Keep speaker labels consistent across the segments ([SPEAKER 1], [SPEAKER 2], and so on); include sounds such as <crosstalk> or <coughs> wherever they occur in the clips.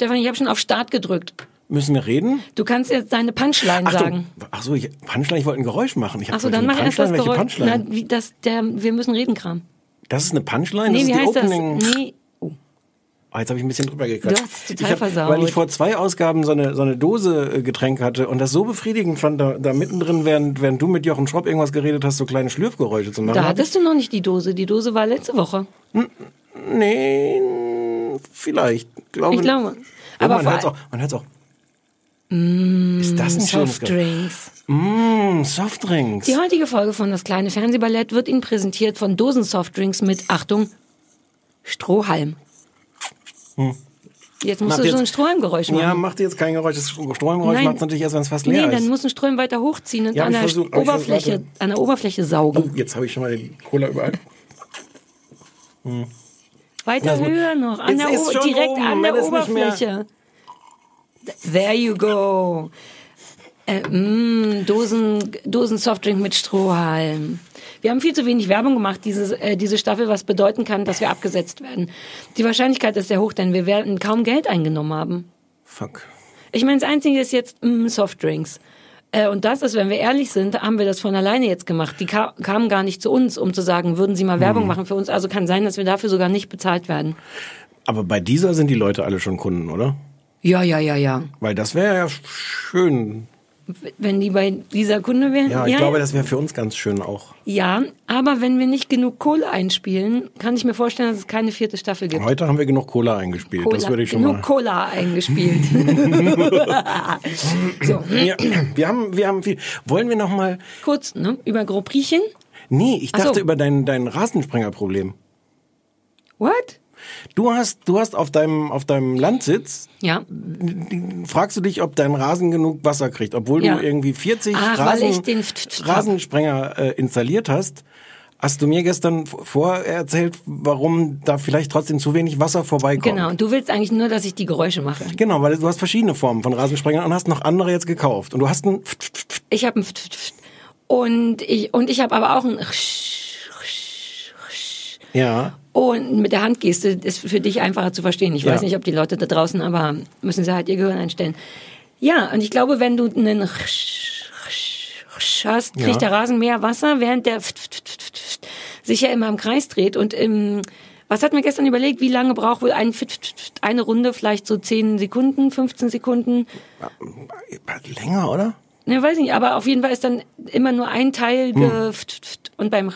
[SPEAKER 1] Stefan, ich habe schon auf Start gedrückt.
[SPEAKER 2] Müssen wir reden?
[SPEAKER 1] Du kannst jetzt deine Punchline
[SPEAKER 2] Ach,
[SPEAKER 1] sagen.
[SPEAKER 2] Ach so, ich, Punchline, ich wollte ein Geräusch machen. Ich
[SPEAKER 1] Achso,
[SPEAKER 2] wollte
[SPEAKER 1] dann mach erst das Geräusch. Na, wie das, der, wir müssen reden, Kram.
[SPEAKER 2] Das ist eine Punchline?
[SPEAKER 1] Nee,
[SPEAKER 2] das
[SPEAKER 1] wie
[SPEAKER 2] ist die
[SPEAKER 1] heißt das?
[SPEAKER 2] Opening.
[SPEAKER 1] Nee. Oh.
[SPEAKER 2] Ah, jetzt habe ich ein bisschen drüber gekackt.
[SPEAKER 1] Du hast total
[SPEAKER 2] ich hab,
[SPEAKER 1] versaut.
[SPEAKER 2] Weil ich vor zwei Ausgaben so eine, so eine Dose äh, Getränk hatte und das so befriedigend fand, da, da mittendrin, während, während du mit Jochen Schropp irgendwas geredet hast, so kleine Schlürfgeräusche zu machen.
[SPEAKER 1] Da hattest du noch nicht die Dose. Die Dose war letzte Woche.
[SPEAKER 2] ich, nee, vielleicht. Glaube,
[SPEAKER 1] Ich glaube. Aber
[SPEAKER 2] man
[SPEAKER 1] vor
[SPEAKER 2] hört's auch. Man hört's auch. ist das ein?
[SPEAKER 1] Softdrinks.
[SPEAKER 2] Mmh, Softdrinks.
[SPEAKER 1] Die heutige Folge von Das kleine Fernsehballett wird Ihnen präsentiert von Dosen-Softdrinks mit, Achtung, Strohhalm. Jetzt musst
[SPEAKER 2] Macht
[SPEAKER 1] du
[SPEAKER 2] jetzt-
[SPEAKER 1] so ein Strohhalmgeräusch machen.
[SPEAKER 2] Ja, macht jetzt kein Geräusch. Das Strohhalmgeräusch
[SPEAKER 1] Nein.
[SPEAKER 2] macht natürlich erst, wenn es fast leer
[SPEAKER 1] Nee, dann
[SPEAKER 2] ist.
[SPEAKER 1] musst du Strohhalm weiter hochziehen und
[SPEAKER 2] Ja,
[SPEAKER 1] an, der
[SPEAKER 2] versucht,
[SPEAKER 1] Oberfläche,
[SPEAKER 2] warte.
[SPEAKER 1] an der Oberfläche saugen.
[SPEAKER 2] Oh, jetzt habe ich schon mal die Cola überall. <laughs>
[SPEAKER 1] Weiter
[SPEAKER 2] Na,
[SPEAKER 1] höher noch, an der direkt
[SPEAKER 2] oben,
[SPEAKER 1] an der Oberfläche. There you go. Äh, mm, Dosen, Dosen Softdrink mit Strohhalm. Wir haben viel zu wenig Werbung gemacht, diese, äh, diese Staffel, was bedeuten kann, dass wir abgesetzt werden. Die Wahrscheinlichkeit ist sehr hoch, denn wir werden kaum Geld eingenommen haben.
[SPEAKER 2] Fuck.
[SPEAKER 1] Ich meine, das Einzige ist jetzt mm, Softdrinks. Äh, und das ist, wenn wir ehrlich sind, haben wir das von alleine jetzt gemacht. Die ka kamen gar nicht zu uns, um zu sagen, würden sie mal
[SPEAKER 2] Hm.
[SPEAKER 1] Werbung machen für uns. Also kann sein, dass wir dafür sogar nicht bezahlt werden.
[SPEAKER 2] Aber bei dieser sind die Leute alle schon Kunden, oder?
[SPEAKER 1] Ja, ja, ja, ja.
[SPEAKER 2] Weil das wäre ja schön.
[SPEAKER 1] Wenn die bei dieser Kunde wären.
[SPEAKER 2] Ja, ich glaube, das wäre für uns ganz schön auch.
[SPEAKER 1] Ja, aber wenn wir nicht genug Kohle einspielen, kann ich mir vorstellen, dass es keine vierte Staffel gibt.
[SPEAKER 2] Heute haben wir genug Cola eingespielt.
[SPEAKER 1] Cola,
[SPEAKER 2] das würde ich schon
[SPEAKER 1] genug
[SPEAKER 2] mal.
[SPEAKER 1] Cola eingespielt. <laughs> so,
[SPEAKER 2] Ja, wir haben, wir haben viel. Wollen wir noch mal?
[SPEAKER 1] kurz, ne? Über Gropriechen.
[SPEAKER 2] Nee, ich
[SPEAKER 1] Ach so.
[SPEAKER 2] dachte über dein dein Rasensprengerproblem.
[SPEAKER 1] What?
[SPEAKER 2] Du hast, du hast auf deinem auf deinem Landsitz
[SPEAKER 1] Ja.
[SPEAKER 2] fragst du dich, ob dein Rasen genug Wasser kriegt, obwohl
[SPEAKER 1] Ja.
[SPEAKER 2] du irgendwie 40
[SPEAKER 1] Ach,
[SPEAKER 2] Rasen. Rasensprenger äh, installiert hast. Hast du mir gestern vorerzählt, warum da vielleicht trotzdem zu wenig Wasser vorbeikommt?
[SPEAKER 1] Genau. Und du willst eigentlich nur, dass ich die Geräusche mache.
[SPEAKER 2] Genau, weil du hast verschiedene Formen von Rasensprengern und hast noch andere jetzt gekauft. Und du hast einen
[SPEAKER 1] Ich habe ein Pft- Pft- Pft. und ich und ich habe aber auch ein
[SPEAKER 2] ja,
[SPEAKER 1] Und mit der Handgeste ist für dich einfacher zu verstehen. Ich
[SPEAKER 2] Ja.
[SPEAKER 1] weiß nicht, ob die Leute da draußen, aber müssen sie halt ihr Gehirn einstellen. Ja, und ich glaube, wenn du einen hast, kriegt
[SPEAKER 2] Ja.
[SPEAKER 1] der Rasen mehr Wasser, während der sich ja immer im Kreis dreht. Und im, was hat man gestern überlegt, wie lange braucht wohl ein, eine Runde, vielleicht so 10 Sekunden, 15 Sekunden?
[SPEAKER 2] länger, oder?
[SPEAKER 1] Ne, weiß nicht, aber auf jeden Fall ist dann immer nur ein Teil
[SPEAKER 2] Hm.
[SPEAKER 1] und beim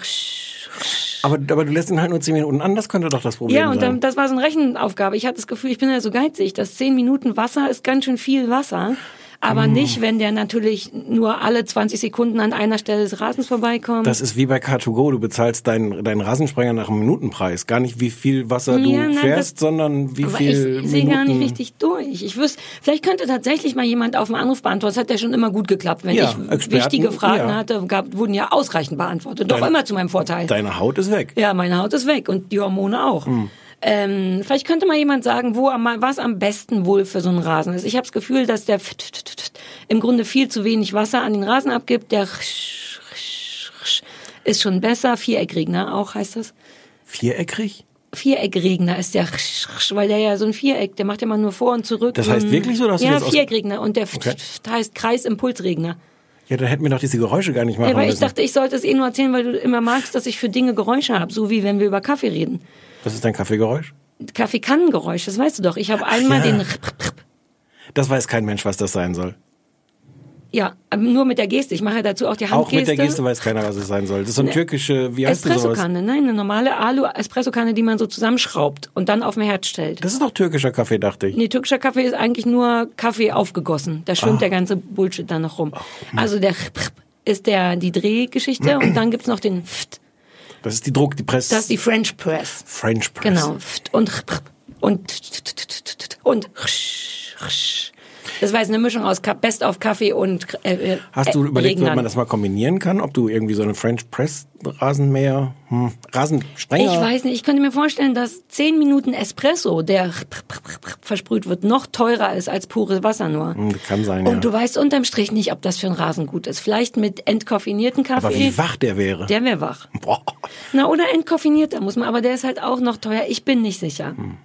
[SPEAKER 2] Aber, aber du lässt ihn halt nur 10 Minuten an, das könnte doch das Problem
[SPEAKER 1] Ja, und
[SPEAKER 2] sein.
[SPEAKER 1] dann, das war so eine Rechenaufgabe. Ich hatte das Gefühl, ich bin ja so geizig, dass zehn Minuten Wasser ist ganz schön viel Wasser. Aber
[SPEAKER 2] Mm.
[SPEAKER 1] nicht, wenn der natürlich nur alle 20 Sekunden an einer Stelle des Rasens vorbeikommt.
[SPEAKER 2] Das ist wie bei Car2Go, du bezahlst deinen, deinen Rasensprenger nach einem Minutenpreis. Gar nicht, wie viel Wasser du
[SPEAKER 1] Ja, nein,
[SPEAKER 2] fährst,
[SPEAKER 1] das-
[SPEAKER 2] sondern wie
[SPEAKER 1] aber
[SPEAKER 2] viel
[SPEAKER 1] ich sehe gar nicht richtig durch. Ich wüsste, vielleicht könnte tatsächlich mal jemand auf den Anruf beantworten. Das hat ja schon immer gut geklappt. Wenn
[SPEAKER 2] Ja,
[SPEAKER 1] ich
[SPEAKER 2] Experten,
[SPEAKER 1] wichtige Fragen
[SPEAKER 2] ja.
[SPEAKER 1] hatte, gab, wurden ja ausreichend beantwortet. Doch
[SPEAKER 2] Deine-
[SPEAKER 1] immer zu meinem Vorteil.
[SPEAKER 2] Deine Haut ist weg.
[SPEAKER 1] Ja, meine Haut ist weg und die Hormone auch.
[SPEAKER 2] Hm.
[SPEAKER 1] Ähm, vielleicht könnte mal jemand sagen, wo am, was am besten wohl für so einen Rasen ist. Ich habe das Gefühl, dass der im Grunde viel zu wenig Wasser an den Rasen abgibt. Der ist schon besser. Viereckregner auch heißt das.
[SPEAKER 2] Viereckig?
[SPEAKER 1] Viereckregner ist der, weil der ja so ein Viereck, der macht ja mal nur vor und zurück.
[SPEAKER 2] Das heißt wirklich so, dass du
[SPEAKER 1] Ja,
[SPEAKER 2] das aus-
[SPEAKER 1] Viereckregner und der
[SPEAKER 2] Okay.
[SPEAKER 1] heißt Kreisimpulsregner.
[SPEAKER 2] Ja, dann hätten wir doch diese Geräusche gar nicht machen
[SPEAKER 1] Ja, aber ich
[SPEAKER 2] müssen.
[SPEAKER 1] dachte, ich sollte es eh nur erzählen, weil du immer magst, dass ich für Dinge Geräusche habe, so wie wenn wir über Kaffee reden.
[SPEAKER 2] das ist dein Kaffeegeräusch?
[SPEAKER 1] Kaffeekannengeräusch, das weißt du doch. Ich habe einmal
[SPEAKER 2] ja.
[SPEAKER 1] den
[SPEAKER 2] Das weiß kein Mensch, was das sein soll.
[SPEAKER 1] Ja, aber nur mit der Geste. Ich mache dazu auch die Handgeste.
[SPEAKER 2] Auch mit der Geste weiß keiner, was es sein soll. Das ist so eine türkische, wie heißt das?
[SPEAKER 1] Espressokanne, nein, eine normale Alu-Espressokanne, die man so zusammenschraubt und dann auf dem Herd stellt.
[SPEAKER 2] Das ist doch türkischer Kaffee, dachte ich.
[SPEAKER 1] Nee, türkischer Kaffee ist eigentlich nur Kaffee aufgegossen. Da
[SPEAKER 2] Ah.
[SPEAKER 1] schwimmt der ganze Bullshit dann noch rum. Also der ist der die Drehgeschichte und dann gibt's noch den Pft.
[SPEAKER 2] Das ist die Druck, die Press.
[SPEAKER 1] Das ist die French Press.
[SPEAKER 2] French Press.
[SPEAKER 1] Genau. Pft und Pft und und. Das war jetzt eine Mischung aus Best of Kaffee und äh, äh,
[SPEAKER 2] Hast du
[SPEAKER 1] äh,
[SPEAKER 2] überlegt, ob man das mal kombinieren kann? Ob du irgendwie so eine French Press Rasenmäher, hm, Rasensprenger?
[SPEAKER 1] Ich weiß nicht, ich könnte mir vorstellen, dass 10 Minuten Espresso, der versprüht wird, noch teurer ist als pures Wasser nur.
[SPEAKER 2] Hm, kann sein,
[SPEAKER 1] Und
[SPEAKER 2] ja.
[SPEAKER 1] du weißt unterm Strich nicht, ob das für einen Rasen gut ist. Vielleicht mit entkoffinierten Kaffee.
[SPEAKER 2] Aber wie wach der wäre.
[SPEAKER 1] Der wäre wach.
[SPEAKER 2] Boah.
[SPEAKER 1] Na, oder entkoffinierter muss man, aber der ist halt auch noch teuer. Ich bin nicht sicher.
[SPEAKER 2] Hm.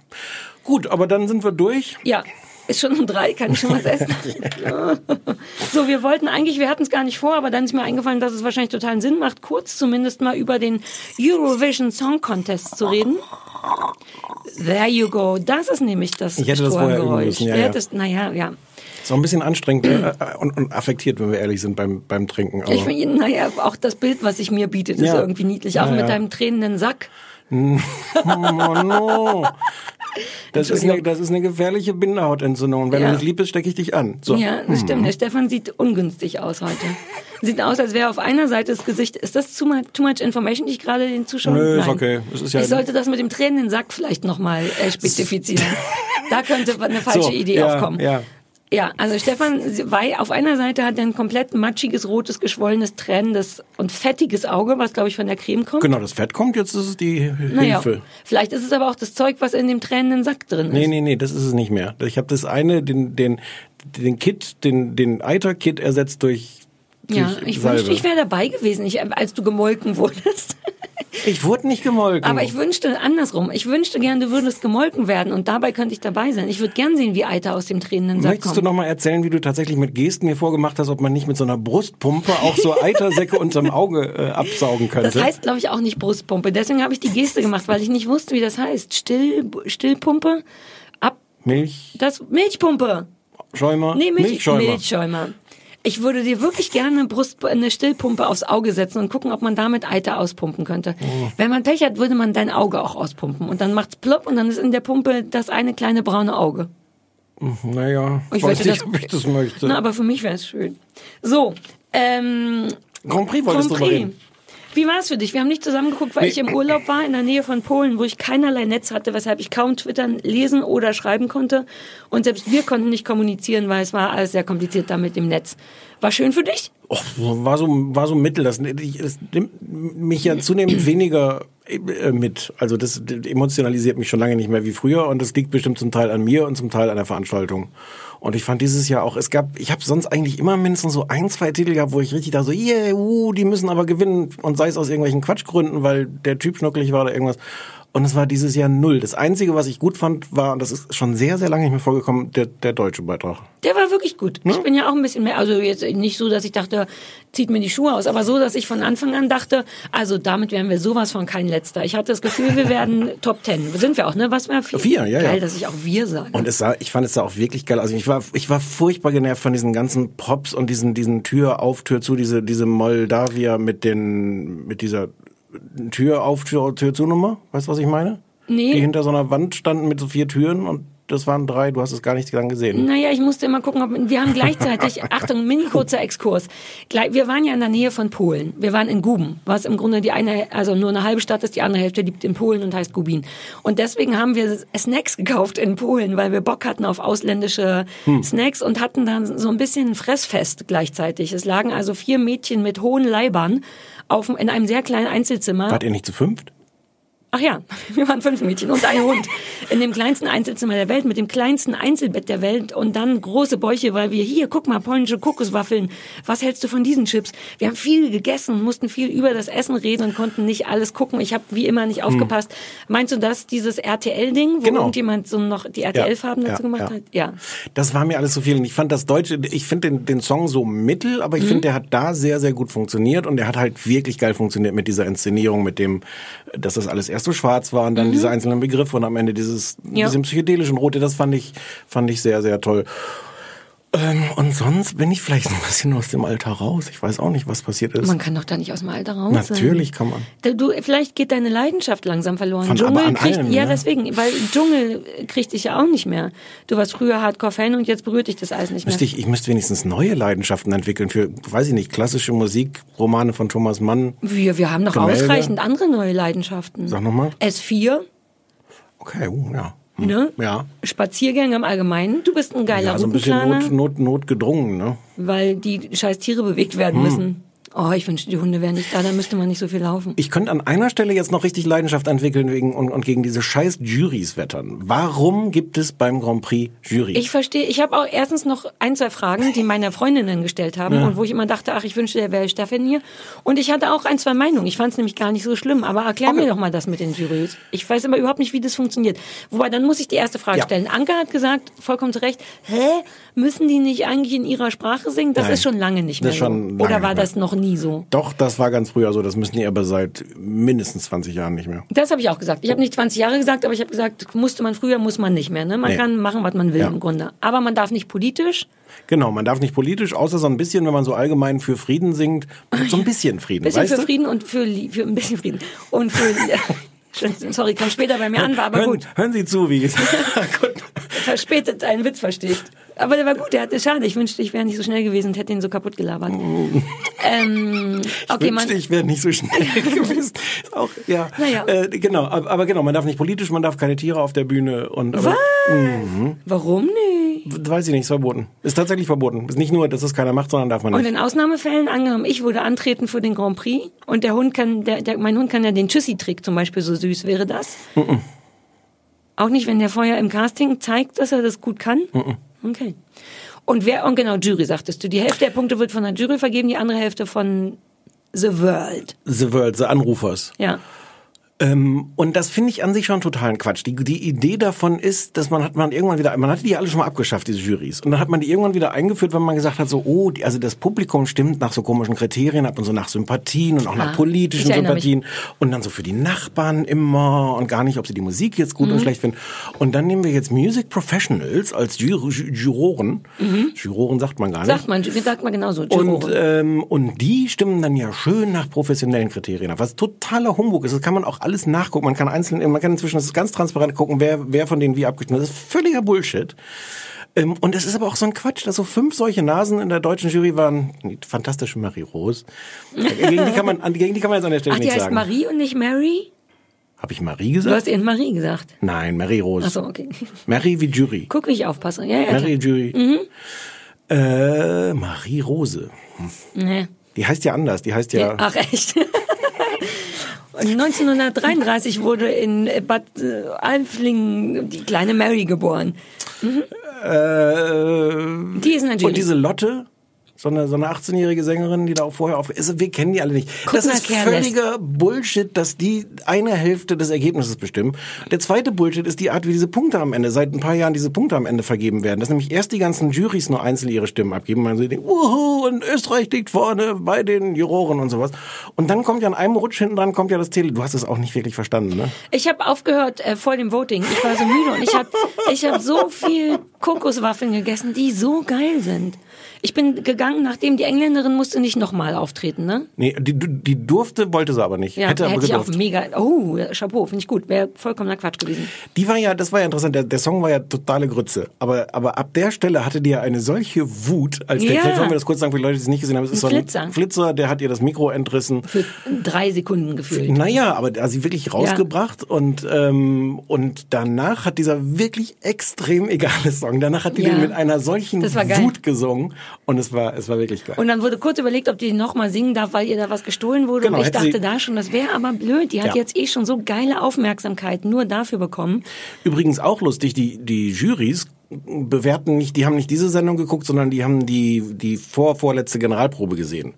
[SPEAKER 2] Gut, aber dann sind wir durch.
[SPEAKER 1] Ja, ist schon um drei, kann ich schon was essen. <laughs> so, wir wollten eigentlich, wir hatten es gar nicht vor, aber dann ist mir eingefallen, dass es wahrscheinlich totalen Sinn macht, kurz zumindest mal über den Eurovision Song Contest zu reden. There you go. Das ist nämlich das
[SPEAKER 2] Ich hätte das vorher müssen, ja, ja.
[SPEAKER 1] hättest, naja, ja.
[SPEAKER 2] Ist auch ein bisschen anstrengend äh, äh, und, und affektiert, wenn wir ehrlich sind beim, beim Trinken. Aber
[SPEAKER 1] Ich finde, naja, auch das Bild, was sich mir bietet, ist
[SPEAKER 2] Ja.
[SPEAKER 1] irgendwie niedlich. Auch
[SPEAKER 2] Ja,
[SPEAKER 1] mit
[SPEAKER 2] ja.
[SPEAKER 1] deinem tränenden Sack. <laughs>
[SPEAKER 2] oh no. Das ist, eine, das ist eine gefährliche Bindehautentzündung. Und wenn
[SPEAKER 1] Ja.
[SPEAKER 2] du nicht lieb bist, stecke ich dich an. So.
[SPEAKER 1] Ja, das stimmt. Der Stefan sieht ungünstig aus heute. Sieht aus, als wäre auf einer Seite das Gesicht. Ist das too much, too much information, die ich gerade den Zuschauern?
[SPEAKER 2] Nö, ist okay. Es ist ja-
[SPEAKER 1] ich sollte das mit dem tränenden Sack vielleicht nochmal äh, spezifizieren. <laughs> da könnte eine falsche
[SPEAKER 2] So,
[SPEAKER 1] Idee
[SPEAKER 2] ja,
[SPEAKER 1] aufkommen.
[SPEAKER 2] Ja.
[SPEAKER 1] Ja, also Stefan Wey, auf einer Seite hat er ein komplett matschiges, rotes, geschwollenes, tränendes und fettiges Auge, was glaube ich von der Creme kommt.
[SPEAKER 2] Genau, das Fett kommt, jetzt ist es die
[SPEAKER 1] Naja,
[SPEAKER 2] Hilfe.
[SPEAKER 1] vielleicht ist es aber auch das Zeug, was in dem tränenden Sack drin ist.
[SPEAKER 2] Nee, nee, nee, das ist es nicht mehr. Ich habe das eine, den, den, den Kit, den, den Eiter-Kit ersetzt durch
[SPEAKER 1] Ja, ich
[SPEAKER 2] Salbe.
[SPEAKER 1] wünschte, ich wäre dabei gewesen, ich, als du gemolken wurdest.
[SPEAKER 2] Ich wurde nicht gemolken.
[SPEAKER 1] Aber ich wünschte andersrum. Ich wünschte gern, du würdest gemolken werden und dabei könnte ich dabei sein. Ich würde gern sehen, wie Eiter aus dem tränenden Sack
[SPEAKER 2] Möchtest du
[SPEAKER 1] kommt.
[SPEAKER 2] noch mal erzählen, wie du tatsächlich mit Gesten mir vorgemacht hast, ob man nicht mit so einer Brustpumpe auch so Eitersäcke <laughs> unterm Auge äh, absaugen könnte?
[SPEAKER 1] Das heißt, glaube ich, auch nicht Brustpumpe. Deswegen habe ich die Geste gemacht, weil ich nicht wusste, wie das heißt. Still, Stillpumpe, ab,
[SPEAKER 2] Milch,
[SPEAKER 1] das Milchpumpe.
[SPEAKER 2] Schäumer,
[SPEAKER 1] Nee, Milch,
[SPEAKER 2] Milchschäumer.
[SPEAKER 1] Milchschäumer. Ich würde dir wirklich gerne eine, Brust, eine Stillpumpe aufs Auge setzen und gucken, ob man damit Eiter auspumpen könnte.
[SPEAKER 2] Oh.
[SPEAKER 1] Wenn man Pech hat, würde man dein Auge auch auspumpen. Und dann macht's plopp und dann ist in der Pumpe das eine kleine braune Auge.
[SPEAKER 2] Naja,
[SPEAKER 1] Ich
[SPEAKER 2] weiß nicht,
[SPEAKER 1] das-
[SPEAKER 2] ob ich das möchte.
[SPEAKER 1] Na, aber für mich wäre es schön. So, ähm,
[SPEAKER 2] Grand Prix wolltest du
[SPEAKER 1] Grand Prix.
[SPEAKER 2] reden.
[SPEAKER 1] Wie war es für dich? Wir haben nicht zusammengeguckt, weil
[SPEAKER 2] Nee.
[SPEAKER 1] ich im Urlaub war in der Nähe von Polen, wo ich keinerlei Netz hatte, weshalb ich kaum twittern, lesen oder schreiben konnte. Und selbst wir konnten nicht kommunizieren, weil es war alles sehr kompliziert da mit dem Netz. War schön für dich?
[SPEAKER 2] Och, war so war so mittel. Das, das nimmt mich ja zunehmend weniger äh, mit. Also das emotionalisiert mich schon lange nicht mehr wie früher und das liegt bestimmt zum Teil an mir und zum Teil an der Veranstaltung. Und ich fand dieses Jahr auch, es gab, ich habe sonst eigentlich immer mindestens so ein, zwei Titel gehabt, wo ich richtig da so, yeah, uh, die müssen aber gewinnen und sei es aus irgendwelchen Quatschgründen, weil der Typ schnuckelig war oder irgendwas. Und es war dieses Jahr null. Das Einzige, was ich gut fand, war, und das ist schon sehr, sehr lange nicht mehr vorgekommen, der, der deutsche Beitrag.
[SPEAKER 1] Der war wirklich gut. Ich bin ja auch ein bisschen mehr, also jetzt nicht so, dass ich dachte, zieht mir die Schuhe aus, aber so, dass ich von Anfang an dachte, also damit wären wir sowas von kein Letzter. Ich hatte das Gefühl, wir werden <laughs> Top Ten. Sind wir auch, ne? Was war vier?
[SPEAKER 2] Vier, ja,
[SPEAKER 1] Geil,
[SPEAKER 2] ja.
[SPEAKER 1] dass ich auch wir sage.
[SPEAKER 2] Und es sah, ich fand es sah auch wirklich geil. Also ich war, ich war furchtbar genervt von diesen ganzen Props und diesen, diesen Tür auf, Tür zu, diese, diese Moldawia mit den, mit dieser Tür auf, Tür, Tür zu Nummer. Weißt du, was ich meine?
[SPEAKER 1] Nee.
[SPEAKER 2] Die hinter so einer Wand standen mit so vier Türen und das waren drei. Du hast es gar nicht dann gesehen.
[SPEAKER 1] Naja, ich musste immer gucken, ob wir haben gleichzeitig, <laughs> Achtung, mini kurzer Exkurs. Wir waren ja in der Nähe von Polen. Wir waren in Guben, was im Grunde die eine, also nur eine halbe Stadt ist, die andere Hälfte liegt in Polen und heißt Gubin. Und deswegen haben wir Snacks gekauft in Polen, weil wir Bock hatten auf ausländische Snacks und hatten dann so ein bisschen ein Fressfest gleichzeitig. Es lagen also vier Mädchen mit hohen Leibern auf, in einem sehr kleinen Einzelzimmer.
[SPEAKER 2] Wart ihr nicht zu fünft?
[SPEAKER 1] Ach ja, <laughs> wir waren fünf Mädchen und ein <laughs> Hund. In dem kleinsten Einzelzimmer der Welt, mit dem kleinsten Einzelbett der Welt und dann große Bäuche, weil wir hier, guck mal, polnische Kokoswaffeln. Was hältst du von diesen Chips? Wir haben viel gegessen mussten viel über das Essen reden und konnten nicht alles gucken. Ich habe wie immer nicht aufgepasst. Meinst du das, dieses RTL-Ding, wo
[SPEAKER 2] Hm. Genau.
[SPEAKER 1] irgendjemand so noch die RTL-Farben
[SPEAKER 2] Ja,
[SPEAKER 1] dazu
[SPEAKER 2] ja,
[SPEAKER 1] gemacht
[SPEAKER 2] ja.
[SPEAKER 1] hat? Ja.
[SPEAKER 2] Das war mir alles zu viel. Und ich fand das Deutsche, ich finde den, den Song so mittel, aber ich
[SPEAKER 1] Mhm.
[SPEAKER 2] finde, der hat da sehr, sehr gut funktioniert und der hat halt wirklich geil funktioniert mit dieser Inszenierung, mit dem, dass das alles erst so schwarz war und dann diese einzelnen Begriffe und am Ende dieses
[SPEAKER 1] Mhm. Ja.
[SPEAKER 2] bisschen psychedelischen Rote, das fand ich, fand ich sehr, sehr toll. Ähm, und sonst bin ich vielleicht <laughs> ein bisschen aus dem Alter raus. Ich weiß auch nicht, was passiert ist.
[SPEAKER 1] Man kann doch da nicht aus dem Alter raus.
[SPEAKER 2] Natürlich kann man.
[SPEAKER 1] Du, vielleicht geht deine Leidenschaft langsam verloren.
[SPEAKER 2] Von-
[SPEAKER 1] Dschungel
[SPEAKER 2] aber an
[SPEAKER 1] kriegt,
[SPEAKER 2] allem,
[SPEAKER 1] ja,
[SPEAKER 2] ne?
[SPEAKER 1] deswegen, weil Dschungel kriegt dich ja auch nicht mehr. Du warst früher Hardcore-Fan und jetzt berührt dich das alles nicht mehr.
[SPEAKER 2] Müsste ich, ich müsste wenigstens neue Leidenschaften entwickeln für, weiß ich nicht, klassische Musik, Romane von Thomas Mann.
[SPEAKER 1] Wir, wir haben noch
[SPEAKER 2] Gemälde.
[SPEAKER 1] ausreichend andere neue Leidenschaften.
[SPEAKER 2] Sag noch mal.
[SPEAKER 1] S4,
[SPEAKER 2] Okay, uh, ja.
[SPEAKER 1] Ne?
[SPEAKER 2] Ja.
[SPEAKER 1] Spaziergänge im Allgemeinen. Du bist ein geiler
[SPEAKER 2] Ja, so ein bisschen Not, Not, notgedrungen, ne?
[SPEAKER 1] weil die scheiß Tiere bewegt werden
[SPEAKER 2] Hm.
[SPEAKER 1] müssen. Oh, ich wünschte, die Hunde wären nicht da, dann müsste man nicht so viel laufen.
[SPEAKER 2] Ich könnte an einer Stelle jetzt noch richtig Leidenschaft entwickeln wegen und, und gegen diese scheiß Jurys wettern. Warum gibt es beim Grand Prix Jury?
[SPEAKER 1] Ich verstehe, ich habe auch erstens noch ein, zwei Fragen, die meine Freundinnen gestellt haben und wo ich immer dachte, ach, ich wünschte, der wäre Steffen hier. Und ich hatte auch ein, zwei Meinungen. Ich fand es nämlich gar nicht so schlimm. Aber erklär mir doch mal das mit den Jurys. Ich weiß immer überhaupt nicht, wie das funktioniert. Wobei, dann muss ich die erste Frage
[SPEAKER 2] Ja.
[SPEAKER 1] stellen. Anke hat gesagt, vollkommen zu Recht, hä, müssen die nicht eigentlich in ihrer Sprache singen? Das
[SPEAKER 2] Nein.
[SPEAKER 1] ist schon lange nicht mehr
[SPEAKER 2] Das ist schon
[SPEAKER 1] so.
[SPEAKER 2] lange
[SPEAKER 1] Oder war das noch nie so?
[SPEAKER 2] Doch, das war ganz früher so. Das müssen die aber seit mindestens 20 Jahren nicht mehr.
[SPEAKER 1] Das habe ich auch gesagt. Ich habe nicht 20 Jahre gesagt, aber ich habe gesagt, musste man früher, muss man nicht mehr. Ne? Man
[SPEAKER 2] Nee.
[SPEAKER 1] kann machen, was man will
[SPEAKER 2] Ja.
[SPEAKER 1] im Grunde. Aber man darf nicht politisch.
[SPEAKER 2] Genau, man darf nicht politisch, außer so ein bisschen, wenn man so allgemein für Frieden singt, so ein bisschen Frieden,
[SPEAKER 1] bisschen
[SPEAKER 2] weißt
[SPEAKER 1] für
[SPEAKER 2] du?
[SPEAKER 1] Frieden und für, für ein bisschen Frieden. Und für, <laughs> sorry, kam später bei mir an, war aber
[SPEAKER 2] hören,
[SPEAKER 1] gut.
[SPEAKER 2] hören Sie zu, wie es <laughs> gut.
[SPEAKER 1] Verspätet einen Witz versteht. Aber der war gut, der hatte schade. Ich wünschte, ich wäre nicht so schnell gewesen und hätte ihn so kaputt gelabert. ähm, okay,
[SPEAKER 2] ich wünschte, ich wäre nicht so schnell <laughs> gewesen. Auch, ja.
[SPEAKER 1] Naja.
[SPEAKER 2] Äh, genau, aber, genau, man darf nicht politisch, man darf keine Tiere auf der Bühne und aber,
[SPEAKER 1] warum nicht?
[SPEAKER 2] weiß ich nicht, ist verboten. Ist tatsächlich verboten. Ist nicht nur, dass es keiner macht, sondern darf man
[SPEAKER 1] Und
[SPEAKER 2] nicht.
[SPEAKER 1] in Ausnahmefällen, angenommen, ich würde antreten für den Grand Prix und der Hund kann, der, der, mein Hund kann ja den Tschüssi-Trick zum Beispiel so süß, wäre das? Auch nicht, wenn der vorher im Casting zeigt, dass er das gut kann? Okay. Und wer, und genau, Jury sagtest du, die Hälfte der Punkte wird von der Jury vergeben, die andere Hälfte von The World.
[SPEAKER 2] The World, The Anrufers.
[SPEAKER 1] Ja.
[SPEAKER 2] Ähm, und das finde ich an sich schon totalen Quatsch. Die, die Idee davon ist, dass man hat man irgendwann wieder, man hatte die alle schon mal abgeschafft, diese Jurys. Und dann hat man die irgendwann wieder eingeführt, wenn man gesagt hat, so, oh, die, also das Publikum stimmt nach so komischen Kriterien, hat man so nach Sympathien und auch nach
[SPEAKER 1] Ah,
[SPEAKER 2] politischen
[SPEAKER 1] erinnere mich.
[SPEAKER 2] Sympathien. Und dann so für die Nachbarn immer und gar nicht, ob sie die Musik jetzt gut
[SPEAKER 1] Mhm.
[SPEAKER 2] und schlecht finden. Und dann nehmen wir jetzt Music Professionals als Jur Ju- Juroren. Juroren sagt man gar nicht.
[SPEAKER 1] Mhm. Sagt man, sagt man genauso.
[SPEAKER 2] Und,
[SPEAKER 1] Jurore.
[SPEAKER 2] ähm, und die stimmen dann ja schön nach professionellen Kriterien ab. Was totaler Humbug ist. Das kann man auch alles nachgucken. Man kann einzeln, man kann inzwischen das ist ganz transparent gucken, wer, wer von denen wie abgestimmt ist. Das ist völliger Bullshit. Ähm, und es ist aber auch so ein Quatsch, dass so fünf solche Nasen in der deutschen Jury waren. Die fantastische Marie Rose. gegen, die kann man, an- gegen die kann man jetzt an der Stelle
[SPEAKER 1] Ach, die
[SPEAKER 2] nichts
[SPEAKER 1] heißt
[SPEAKER 2] sagen.
[SPEAKER 1] Marie und nicht Mary?
[SPEAKER 2] Habe ich Marie
[SPEAKER 1] Du
[SPEAKER 2] gesagt?
[SPEAKER 1] hast eben Marie gesagt.
[SPEAKER 2] Nein, Marie Rose.
[SPEAKER 1] Ach so, okay.
[SPEAKER 2] Marie wie Jury.
[SPEAKER 1] Guck, wie ich aufpasse. Ja, ja,
[SPEAKER 2] Marie
[SPEAKER 1] klar.
[SPEAKER 2] Jury. Äh, Marie Rose.
[SPEAKER 1] Nee.
[SPEAKER 2] Die heißt ja anders. Die heißt ja.
[SPEAKER 1] Ach, echt? <laughs> Und 1933 wurde in Bad äh, Alflingen die kleine Mary geboren.
[SPEAKER 2] Äh,
[SPEAKER 1] Die ist natürlich.
[SPEAKER 2] Und diese Lotte, so eine, so eine 18-jährige Sängerin, die da auch vorher auf, ist, wir kennen die alle nicht. das
[SPEAKER 1] mal,
[SPEAKER 2] ist völliger Bullshit, dass die eine Hälfte des Ergebnisses bestimmen. Der zweite Bullshit ist die Art, wie diese Punkte am Ende, seit ein paar Jahren diese Punkte am Ende vergeben werden. Dass nämlich erst die ganzen Jurys nur einzeln ihre Stimmen abgeben. Man so denkt, wuhu, und Österreich liegt vorne bei den Juroren und sowas. Und dann kommt ja an einem Rutsch hinten dran, kommt ja das Tele. Du hast es auch nicht wirklich verstanden, ne?
[SPEAKER 1] Ich habe aufgehört äh, vor dem Voting. Ich war so müde und ich habe ich hab so viel Kokoswaffeln gegessen, die so geil sind. Ich bin gegangen, nachdem die Engländerin musste nicht nochmal auftreten, ne?
[SPEAKER 2] Nee, die, die durfte, wollte sie aber nicht.
[SPEAKER 1] Ja,
[SPEAKER 2] hätte aber
[SPEAKER 1] hätte ich auch
[SPEAKER 2] gedurft.
[SPEAKER 1] mega. Oh, Chapeau, finde ich gut. Wäre vollkommener Quatsch gewesen.
[SPEAKER 2] Die war ja, das war ja interessant, der, der Song war ja totale Grütze. Aber, aber ab der Stelle hatte die ja eine solche Wut, als der
[SPEAKER 1] Ja.
[SPEAKER 2] Clip, wollen wir das kurz sagen für die Leute, die es nicht gesehen haben, es ist so ein
[SPEAKER 1] Flitzer.
[SPEAKER 2] Flitzer, der hat ihr das Mikro entrissen.
[SPEAKER 1] Für drei Sekunden gefühlt.
[SPEAKER 2] Naja, aber er hat sie wirklich rausgebracht und, ähm, und danach hat dieser wirklich extrem <laughs> egale Song, danach hat die
[SPEAKER 1] Ja.
[SPEAKER 2] den mit einer solchen. Wut gesungen und es war, es war wirklich geil.
[SPEAKER 1] Und dann wurde kurz überlegt, ob die nochmal singen darf, weil ihr da was gestohlen wurde.
[SPEAKER 2] Genau,
[SPEAKER 1] und ich dachte da schon, das wäre aber blöd. Die hat
[SPEAKER 2] Ja.
[SPEAKER 1] jetzt eh schon so geile Aufmerksamkeit nur dafür bekommen.
[SPEAKER 2] Übrigens auch lustig, die, die Jurys bewerten nicht, die haben nicht diese Sendung geguckt, sondern die haben die, die vor, vorletzte Generalprobe gesehen.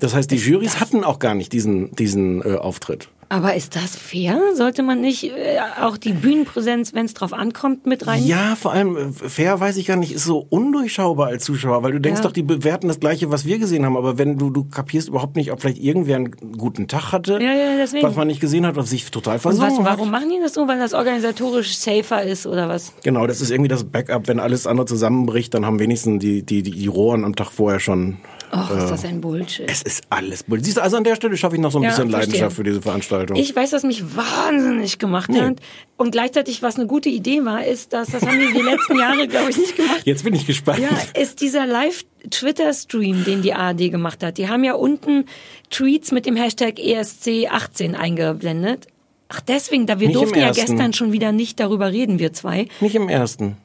[SPEAKER 2] Das heißt, die Jurys hatten auch gar nicht diesen, diesen äh, Auftritt.
[SPEAKER 1] Aber ist das fair? Sollte man nicht äh, auch die Bühnenpräsenz, wenn es drauf ankommt, mit rein?
[SPEAKER 2] Ja, vor allem, äh, fair weiß ich gar nicht, ist so undurchschaubar als Zuschauer, weil du denkst
[SPEAKER 1] Ja.
[SPEAKER 2] doch, die bewerten das Gleiche, was wir gesehen haben, aber wenn du, du kapierst überhaupt nicht, ob vielleicht irgendwer einen guten Tag hatte,
[SPEAKER 1] Ja, ja,
[SPEAKER 2] was man nicht gesehen hat, was sich total versungen
[SPEAKER 1] was, warum
[SPEAKER 2] hat.
[SPEAKER 1] machen die das so? Weil das organisatorisch safer ist oder was?
[SPEAKER 2] Genau, das ist irgendwie das Backup, wenn alles andere zusammenbricht, dann haben wenigstens die, die, die Juroren am Tag vorher schon
[SPEAKER 1] Och, ist das ein Bullshit.
[SPEAKER 2] Es ist alles Bull. Siehst du, also an der Stelle schaffe ich noch so ein
[SPEAKER 1] Ja,
[SPEAKER 2] bisschen
[SPEAKER 1] verstehe.
[SPEAKER 2] Leidenschaft für diese Veranstaltung.
[SPEAKER 1] Ich weiß, was mich wahnsinnig gemacht
[SPEAKER 2] Nee.
[SPEAKER 1] hat. Und gleichzeitig, was eine gute Idee war, ist, dass, das haben wir die letzten Jahre, glaube ich, nicht gemacht.
[SPEAKER 2] Jetzt bin ich gespannt.
[SPEAKER 1] Ja, ist dieser Live-Twitter-Stream, den die ARD gemacht hat. Die haben ja unten Tweets mit dem Hashtag ESC18 eingeblendet. Ach, deswegen, da wir
[SPEAKER 2] Nicht
[SPEAKER 1] durften ja gestern schon wieder nicht darüber reden, wir zwei.
[SPEAKER 2] Nicht im ersten.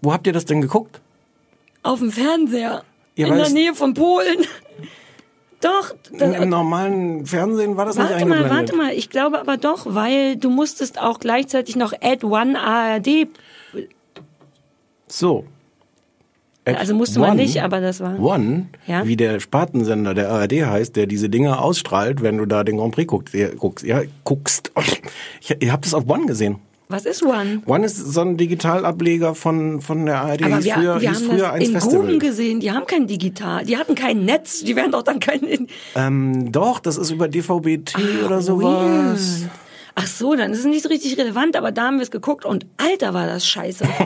[SPEAKER 2] Wo habt ihr das denn geguckt?
[SPEAKER 1] Auf dem Fernseher.
[SPEAKER 2] Ja,
[SPEAKER 1] in der Nähe von Polen. <laughs> Doch.
[SPEAKER 2] Im,
[SPEAKER 1] Da,
[SPEAKER 2] Im normalen Fernsehen war das nicht
[SPEAKER 1] warte mal,
[SPEAKER 2] eingeblendet.
[SPEAKER 1] warte mal. Ich glaube aber doch, weil du musstest auch gleichzeitig noch Add One ARD.
[SPEAKER 2] So. At
[SPEAKER 1] Also musste man nicht, aber das war-
[SPEAKER 2] One,
[SPEAKER 1] Ja.
[SPEAKER 2] wie der Spartensender der ARD heißt, der diese Dinge ausstrahlt, wenn du da den Grand Prix guckst. Ihr guckst, ja, guckst. <laughs> Ich, ihr habt es auf One gesehen.
[SPEAKER 1] Was ist One?
[SPEAKER 2] One ist so ein Digitalableger von, von der ARD.
[SPEAKER 1] Aber wir,
[SPEAKER 2] früher,
[SPEAKER 1] wir haben
[SPEAKER 2] früher
[SPEAKER 1] das in
[SPEAKER 2] Festival.
[SPEAKER 1] Guben gesehen. Die haben kein Digital. Die hatten kein Netz. Die werden doch dann kein...
[SPEAKER 2] Ähm, doch, das ist über DVB-T oder sowas.
[SPEAKER 1] Weird. Ach so, dann ist es nicht so richtig relevant, aber da haben wir es geguckt und alter war das scheiße. <laughs>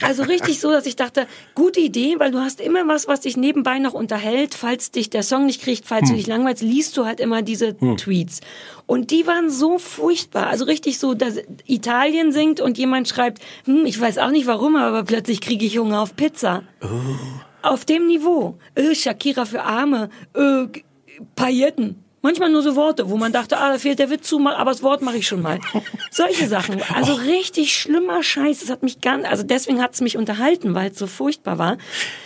[SPEAKER 1] Also richtig so, dass ich dachte, gute Idee, weil du hast immer was, was dich nebenbei noch unterhält, falls dich der Song nicht kriegt, falls
[SPEAKER 2] Hm.
[SPEAKER 1] du dich langweilst, liest du halt immer diese Tweets. Und die waren so furchtbar, also richtig so, dass Italien singt und jemand schreibt, hm, ich weiß auch nicht warum, aber plötzlich kriege ich Hunger auf Pizza. Auf dem Niveau. Äh, Shakira für Arme, äh, Pailletten. Manchmal nur so Worte, wo man dachte, ah, da fehlt der Witz zu, mal, aber das Wort mache ich schon mal. <laughs> Solche Sachen. Also richtig schlimmer Scheiß. Das hat mich ganz, also deswegen hat es mich unterhalten, weil es so furchtbar war.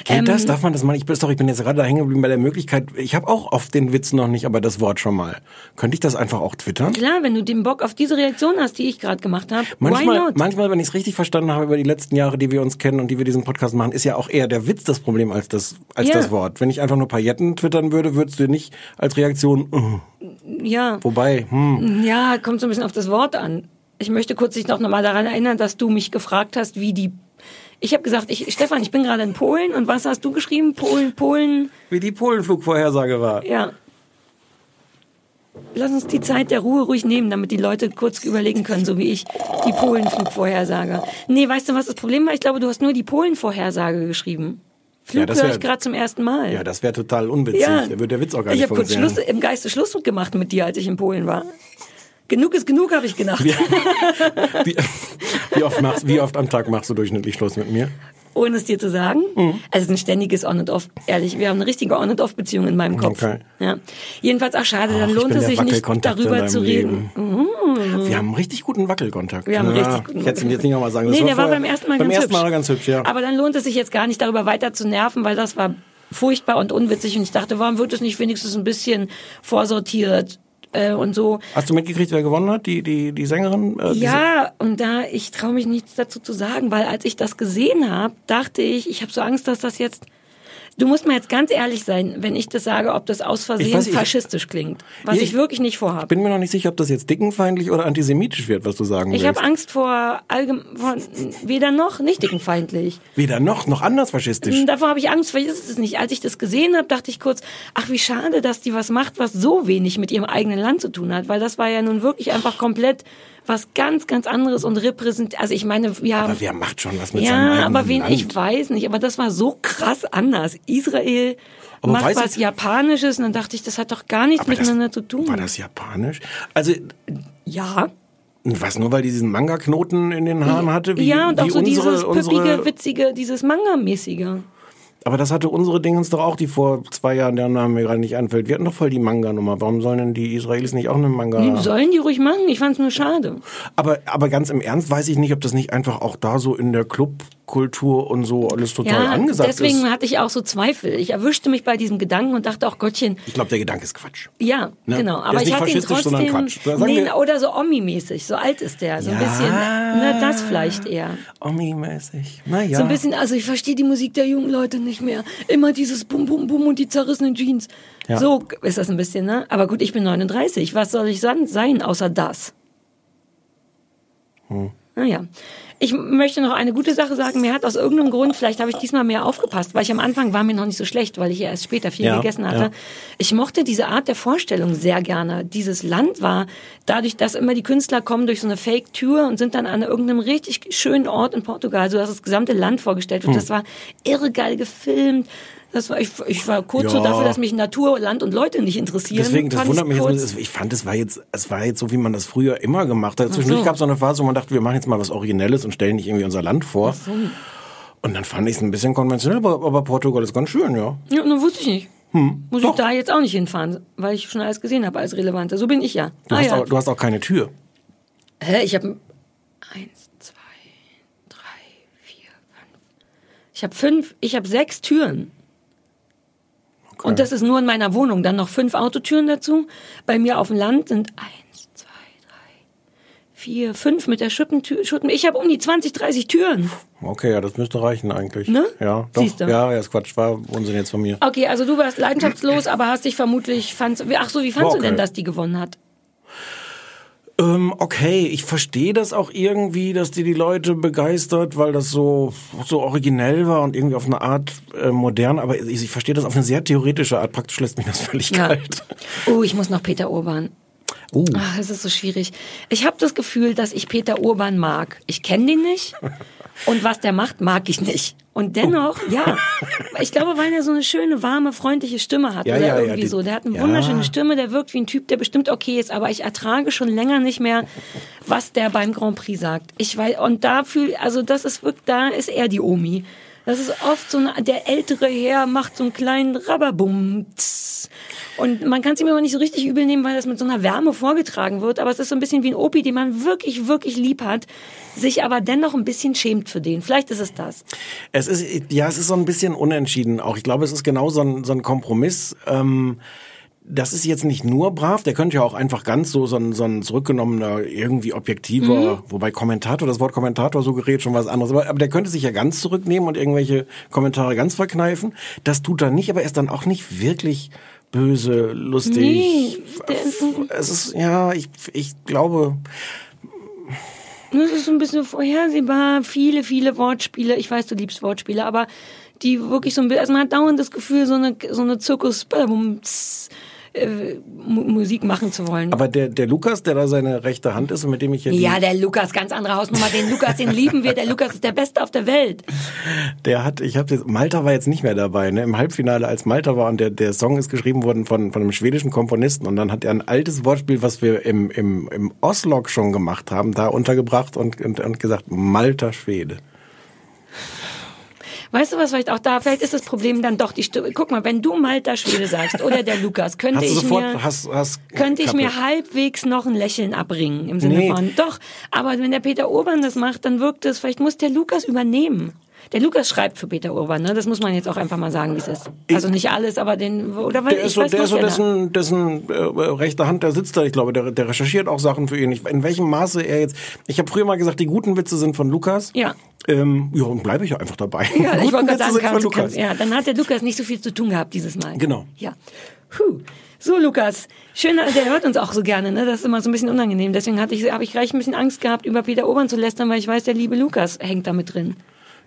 [SPEAKER 2] Geht
[SPEAKER 1] Ähm,
[SPEAKER 2] das? Darf man das mal? Ich bin, doch, ich bin jetzt gerade da hängen geblieben bei der Möglichkeit. Ich habe auch auf den Witz noch nicht, aber das Wort schon mal. Könnte ich das einfach auch twittern?
[SPEAKER 1] Klar, wenn du den Bock auf diese Reaktion hast, die ich gerade gemacht habe, why
[SPEAKER 2] Manchmal,
[SPEAKER 1] not?
[SPEAKER 2] manchmal, wenn ich es richtig verstanden habe über die letzten Jahre, die wir uns kennen und die wir diesen Podcast machen, ist ja auch eher der Witz das Problem als das, als
[SPEAKER 1] Ja.
[SPEAKER 2] das Wort. Wenn ich einfach nur Pailletten twittern würde, würdest du nicht als Reaktion, uh,
[SPEAKER 1] ja.
[SPEAKER 2] wobei, hm,
[SPEAKER 1] Ja, kommt so ein bisschen auf das Wort an. Ich möchte kurz dich noch mal daran erinnern, dass du mich gefragt hast, wie die. Ich habe gesagt, ich, Stefan, ich bin gerade in Polen und was hast du geschrieben? Polen, Polen,
[SPEAKER 2] wie die Polenflugvorhersage war.
[SPEAKER 1] ja. Lass uns die Zeit der Ruhe ruhig nehmen, damit die Leute kurz überlegen können, so wie ich, die Polenflugvorhersage. Nee, weißt du, was das Problem war? Ich glaube, du hast nur die Polenvorhersage geschrieben. Flug
[SPEAKER 2] Ja,
[SPEAKER 1] höre ich gerade zum ersten Mal.
[SPEAKER 2] Ja, das wäre total unwitzig. Da würde der Witz auch gar
[SPEAKER 1] ich
[SPEAKER 2] nicht
[SPEAKER 1] habe kurz. Schluss, im Geiste Schluss gemacht mit dir, als ich in Polen war. Genug ist genug, habe ich gedacht.
[SPEAKER 2] Wie, wie, <laughs> wie, oft machst, wie oft am Tag machst du durchschnittlich Schluss mit mir?
[SPEAKER 1] Ohne es dir zu sagen.
[SPEAKER 2] Mhm.
[SPEAKER 1] Also es ist ein ständiges On und Off. Ehrlich, wir haben eine richtige On und Off Beziehung in meinem Kopf.
[SPEAKER 2] Okay.
[SPEAKER 1] Ja. Jedenfalls ach schade, dann
[SPEAKER 2] Ach,
[SPEAKER 1] lohnt es sich nicht darüber zu reden.
[SPEAKER 2] Leben. Wir haben einen richtig guten Wackelkontakt.
[SPEAKER 1] Wir haben
[SPEAKER 2] ja,
[SPEAKER 1] richtig guten
[SPEAKER 2] Ich hätte es ihm jetzt nicht nochmal sagen.
[SPEAKER 1] Nee,
[SPEAKER 2] Das
[SPEAKER 1] der war beim ersten Mal
[SPEAKER 2] beim
[SPEAKER 1] ganz
[SPEAKER 2] ersten
[SPEAKER 1] hübsch.
[SPEAKER 2] Mal ganz hübsch, ja.
[SPEAKER 1] Aber dann lohnt es sich jetzt gar nicht darüber weiter zu nerven, weil das war furchtbar und unwitzig und ich dachte, warum wird es nicht wenigstens ein bisschen vorsortiert äh, und so.
[SPEAKER 2] Hast du mitgekriegt, wer gewonnen hat? Die, die, die Sängerin? Äh,
[SPEAKER 1] Ja, und da, ich traue mich nichts dazu zu sagen, weil als ich das gesehen habe, dachte ich, ich habe so Angst, dass das jetzt. Du musst mir jetzt ganz ehrlich sein, wenn ich das sage, ob das aus Versehen
[SPEAKER 2] Ich weiß, ich-
[SPEAKER 1] faschistisch klingt. Was
[SPEAKER 2] Ich-
[SPEAKER 1] ich, wirklich nicht
[SPEAKER 2] Ich
[SPEAKER 1] vorhabe.
[SPEAKER 2] bin mir noch nicht sicher, ob das jetzt dickenfeindlich oder antisemitisch wird, was du sagen
[SPEAKER 1] Ich
[SPEAKER 2] willst.
[SPEAKER 1] habe Angst vor, allgem von weder noch, nicht dickenfeindlich.
[SPEAKER 2] Weder noch, noch anders faschistisch.
[SPEAKER 1] Davor habe ich Angst, vielleicht ist es nicht. Als ich das gesehen habe, dachte ich kurz, ach wie schade, dass die was macht, was so wenig mit ihrem eigenen Land zu tun hat, weil das war ja nun wirklich einfach komplett was ganz, ganz anderes und repräsent. Also ich meine, wir haben
[SPEAKER 2] Aber wer macht schon was mit seinem
[SPEAKER 1] ja,
[SPEAKER 2] eigenen
[SPEAKER 1] aber wen
[SPEAKER 2] Land?
[SPEAKER 1] ich weiß nicht, aber das war so krass anders. Israel
[SPEAKER 2] Aber
[SPEAKER 1] macht was
[SPEAKER 2] ich-
[SPEAKER 1] Japanisches und dann dachte ich, das hat doch gar nichts
[SPEAKER 2] Aber das-
[SPEAKER 1] miteinander zu tun.
[SPEAKER 2] War das japanisch? Also,
[SPEAKER 1] ja.
[SPEAKER 2] was, nur weil die diesen Manga-Knoten in den Haaren hatte? Wie,
[SPEAKER 1] ja, und auch so
[SPEAKER 2] unsere,
[SPEAKER 1] dieses
[SPEAKER 2] unsere,
[SPEAKER 1] püppige, witzige, dieses Manga-mäßige.
[SPEAKER 2] Aber das hatte unsere Dingens doch auch, die vor zwei Jahren, deren Name mir gerade nicht einfällt. Wir hatten doch voll die Manga-Nummer. Warum sollen denn die Israelis nicht auch eine Manga?
[SPEAKER 1] Die sollen die ruhig machen, ich fand's nur schade.
[SPEAKER 2] Aber, aber ganz im Ernst weiß ich nicht, ob das nicht einfach auch da so in der Clubkultur und so alles total
[SPEAKER 1] Ja,
[SPEAKER 2] angesagt
[SPEAKER 1] deswegen
[SPEAKER 2] ist.
[SPEAKER 1] hatte ich auch so Zweifel. Ich erwischte mich bei diesem Gedanken und dachte auch, Gottchen,
[SPEAKER 2] Ich glaube, der Gedanke ist Quatsch.
[SPEAKER 1] ja,
[SPEAKER 2] Ne?
[SPEAKER 1] genau. Aber ich hatte ihn trotzdem,
[SPEAKER 2] Quatsch.
[SPEAKER 1] Nee, oder so Omi-mäßig, so alt ist der, so ein
[SPEAKER 2] Ja.
[SPEAKER 1] bisschen, ne, das vielleicht eher.
[SPEAKER 2] Omi-mäßig. Naja.
[SPEAKER 1] So ein bisschen, also ich verstehe die Musik der jungen Leute nicht mehr. Immer dieses Bum Bum Bum und die zerrissenen Jeans.
[SPEAKER 2] Ja.
[SPEAKER 1] So ist das ein bisschen, ne? Aber gut, ich bin 39. Was soll ich sein, außer das?
[SPEAKER 2] Hm.
[SPEAKER 1] Naja. Ich möchte noch eine gute Sache sagen. Mir hat aus irgendeinem Grund, vielleicht habe ich diesmal mehr aufgepasst, weil ich am Anfang war mir noch nicht so schlecht, weil ich ja erst später viel
[SPEAKER 2] Ja,
[SPEAKER 1] gegessen hatte.
[SPEAKER 2] ja.
[SPEAKER 1] Ich mochte diese Art der Vorstellung sehr gerne. Dieses Land war dadurch, dass immer die Künstler kommen durch so eine Fake-Tür und sind dann an irgendeinem richtig schönen Ort in Portugal, so dass das gesamte Land vorgestellt
[SPEAKER 2] Hm.
[SPEAKER 1] wird. Das war irre geil gefilmt. Das war, ich, ich war kurz so
[SPEAKER 2] Ja.
[SPEAKER 1] dafür, dass mich Natur, Land und Leute nicht interessieren.
[SPEAKER 2] Deswegen, das wundert
[SPEAKER 1] ich
[SPEAKER 2] mich jetzt, ich fand, es war jetzt, es war jetzt so, wie man das früher immer gemacht hat. Zwischendurch
[SPEAKER 1] so.
[SPEAKER 2] gab es so eine Phase, wo man dachte, wir machen jetzt mal was Originelles und stellen nicht irgendwie unser Land vor. Und dann fand ich es ein bisschen konventionell, aber, aber Portugal ist ganz schön, ja.
[SPEAKER 1] Ja, nur wusste ich nicht. Muss
[SPEAKER 2] doch.
[SPEAKER 1] ich da jetzt auch nicht hinfahren, weil ich schon alles gesehen habe als Relevante. So bin ich ja.
[SPEAKER 2] Du,
[SPEAKER 1] ah,
[SPEAKER 2] hast,
[SPEAKER 1] ja.
[SPEAKER 2] auch, du hast auch keine Tür.
[SPEAKER 1] Hä? Ich habe eins, zwei, drei, vier, fünf. Ich habe fünf, ich habe sechs Türen. Und das ist nur in meiner Wohnung. Dann noch fünf Autotüren dazu. Bei mir auf dem Land sind eins, zwei, drei, vier, fünf mit der Schuppentür. Schuppen. Ich habe um die 20, 30 Türen.
[SPEAKER 2] Okay, ja, das müsste reichen eigentlich.
[SPEAKER 1] Ne?
[SPEAKER 2] Ja, doch.
[SPEAKER 1] Siehst du?
[SPEAKER 2] Ja, ja, ist Quatsch. War Unsinn jetzt von mir.
[SPEAKER 1] Okay, also du warst leidenschaftslos, <clears throat> aber hast dich vermutlich, fandst, ach so, wie fandst
[SPEAKER 2] War
[SPEAKER 1] du denn,
[SPEAKER 2] okay.
[SPEAKER 1] dass die gewonnen hat?
[SPEAKER 2] Ähm, okay, ich verstehe das auch irgendwie, dass die die Leute begeistert, weil das so so originell war und irgendwie auf eine Art äh, modern, aber ich, ich verstehe das auf eine sehr theoretische Art. Praktisch lässt mich das völlig
[SPEAKER 1] Ja.
[SPEAKER 2] kalt.
[SPEAKER 1] Oh, ich muss noch Peter Urban.
[SPEAKER 2] Uh.
[SPEAKER 1] Ach, es ist so schwierig. Ich habe das Gefühl, dass ich Peter Urban mag. Ich kenne den nicht und was der macht, mag ich nicht. Und dennoch, ja, ich glaube, weil er so eine schöne, warme, freundliche Stimme hat
[SPEAKER 2] Ja,
[SPEAKER 1] oder
[SPEAKER 2] ja, ja,
[SPEAKER 1] irgendwie
[SPEAKER 2] die-
[SPEAKER 1] so. Der hat eine
[SPEAKER 2] ja.
[SPEAKER 1] wunderschöne Stimme, der wirkt wie ein Typ, der bestimmt okay ist, aber ich ertrage schon länger nicht mehr, was der beim Grand Prix sagt. Ich weiß, und da fühl, also das ist wirklich, da ist er die Omi. Das ist oft so eine, der ältere Herr macht so einen kleinen Rababum. tss. Und man kann es ihm aber nicht so richtig übel nehmen, weil das mit so einer Wärme vorgetragen wird. Aber es ist so ein bisschen wie ein Opi, den man wirklich, wirklich lieb hat, sich aber dennoch ein bisschen schämt für den. Vielleicht ist es das.
[SPEAKER 2] Es ist, ja, es ist so ein bisschen unentschieden auch. Ich glaube, es ist genau so ein, so ein Kompromiss. Ähm, das ist jetzt nicht nur brav, der könnte ja auch einfach ganz so, so ein, so ein zurückgenommener, irgendwie objektiver, wobei Kommentator, das Wort Kommentator so gerät schon was anderes, aber, aber der könnte sich ja ganz zurücknehmen und irgendwelche Kommentare ganz verkneifen. Das tut er nicht, aber er ist dann auch nicht wirklich böse, lustig.
[SPEAKER 1] Nee,
[SPEAKER 2] es ist, ja, ich, ich glaube,
[SPEAKER 1] Das ist so ein bisschen vorhersehbar. Viele, viele Wortspiele. Ich weiß, du liebst Wortspiele, aber die wirklich so ein bisschen, also man hat dauernd das Gefühl, so eine, so eine Zirkus, äh, Mu- Musik machen zu wollen.
[SPEAKER 2] aber der, der Lukas, der da seine rechte Hand ist und mit dem ich die-
[SPEAKER 1] ja, der Lukas, ganz andere Hausnummer. Den Lukas, den lieben wir. Der Lukas ist der Beste auf der Welt.
[SPEAKER 2] Der hat, ich habe Malta war jetzt nicht mehr dabei, ne? Im Halbfinale, als Malta war und der, der Song ist geschrieben worden von, von einem schwedischen Komponisten und dann hat er ein altes Wortspiel, was wir im, im, im Oslog schon gemacht haben, da untergebracht und, und, und gesagt, Malta Schwede.
[SPEAKER 1] Weißt du was, vielleicht auch da, vielleicht ist das Problem dann doch die Stimme. Guck mal, wenn du Malta Schwede sagst oder der Lukas, könnte ich
[SPEAKER 2] sofort,
[SPEAKER 1] mir,
[SPEAKER 2] hast, hast,
[SPEAKER 1] könnte ich mir halbwegs noch ein Lächeln abbringen im Sinne
[SPEAKER 2] Nee.
[SPEAKER 1] von, doch, aber wenn der Peter Urban das macht, dann wirkt es, vielleicht muss der Lukas übernehmen. Der Lukas schreibt für Peter Urban, ne? Das muss man jetzt auch einfach mal sagen, wie es ist. Also nicht alles, aber den, oder weil
[SPEAKER 2] Der
[SPEAKER 1] ich
[SPEAKER 2] ist so,
[SPEAKER 1] weiß
[SPEAKER 2] der ist so dessen, dessen äh, rechte Hand, der sitzt da, ich glaube, der, der recherchiert auch Sachen für ihn. Ich, in welchem Maße er jetzt, ich habe früher mal gesagt, die guten Witze sind von Lukas.
[SPEAKER 1] Ja.
[SPEAKER 2] Ähm, ja, und bleibe ich ja einfach dabei. <laughs>
[SPEAKER 1] Ja, ich wollte gerade sagen, kann,
[SPEAKER 2] Lukas.
[SPEAKER 1] kann, ja, dann hat der Lukas nicht so viel zu tun gehabt dieses Mal.
[SPEAKER 2] Genau.
[SPEAKER 1] Ja. Puh. So, Lukas. Schön, der hört uns auch so gerne, ne? Das ist immer so ein bisschen unangenehm. Deswegen hatte ich, habe ich gleich ein bisschen Angst gehabt, über Peter Urban zu lästern, weil ich weiß, der liebe Lukas hängt da mit drin.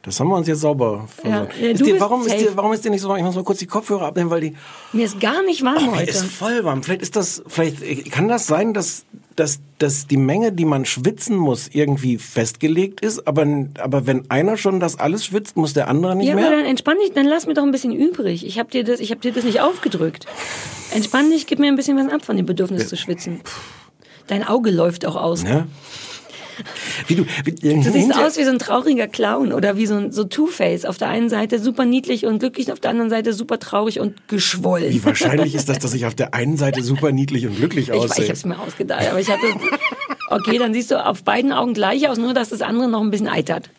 [SPEAKER 2] Das haben wir uns jetzt sauber
[SPEAKER 1] Ja,
[SPEAKER 2] versorgt.
[SPEAKER 1] ja,
[SPEAKER 2] ist dir, warum, ist dir, warum ist dir nicht so warm? Ich muss mal kurz die Kopfhörer abnehmen, weil die...
[SPEAKER 1] Mir ist gar nicht warm
[SPEAKER 2] Oh, mir
[SPEAKER 1] heute.
[SPEAKER 2] ist voll warm. Vielleicht ist das, vielleicht kann das sein, dass, dass, dass die Menge, die man schwitzen muss, irgendwie festgelegt ist. Aber, aber wenn einer schon das alles schwitzt, muss der andere nicht
[SPEAKER 1] Ja, aber
[SPEAKER 2] mehr.
[SPEAKER 1] dann entspann dich, dann lass mir doch ein bisschen übrig. Ich habe dir das, ich habe dir das nicht aufgedrückt. Entspann dich, gib mir ein bisschen was ab von dem Bedürfnis zu schwitzen. Dein Auge läuft auch aus.
[SPEAKER 2] Ne? Wie du, wie,
[SPEAKER 1] Du siehst aus wie so ein trauriger Clown oder wie so ein so Two-Face. Auf der einen Seite super niedlich und glücklich, auf der anderen Seite super traurig und geschwollen.
[SPEAKER 2] Wie wahrscheinlich ist das, dass ich auf der einen Seite super niedlich und glücklich
[SPEAKER 1] Ich, ich
[SPEAKER 2] aussehe?
[SPEAKER 1] habe es mir ausgedacht, aber ich hatte. Okay, dann siehst du auf beiden Augen gleich aus, nur dass das andere noch ein bisschen eitert.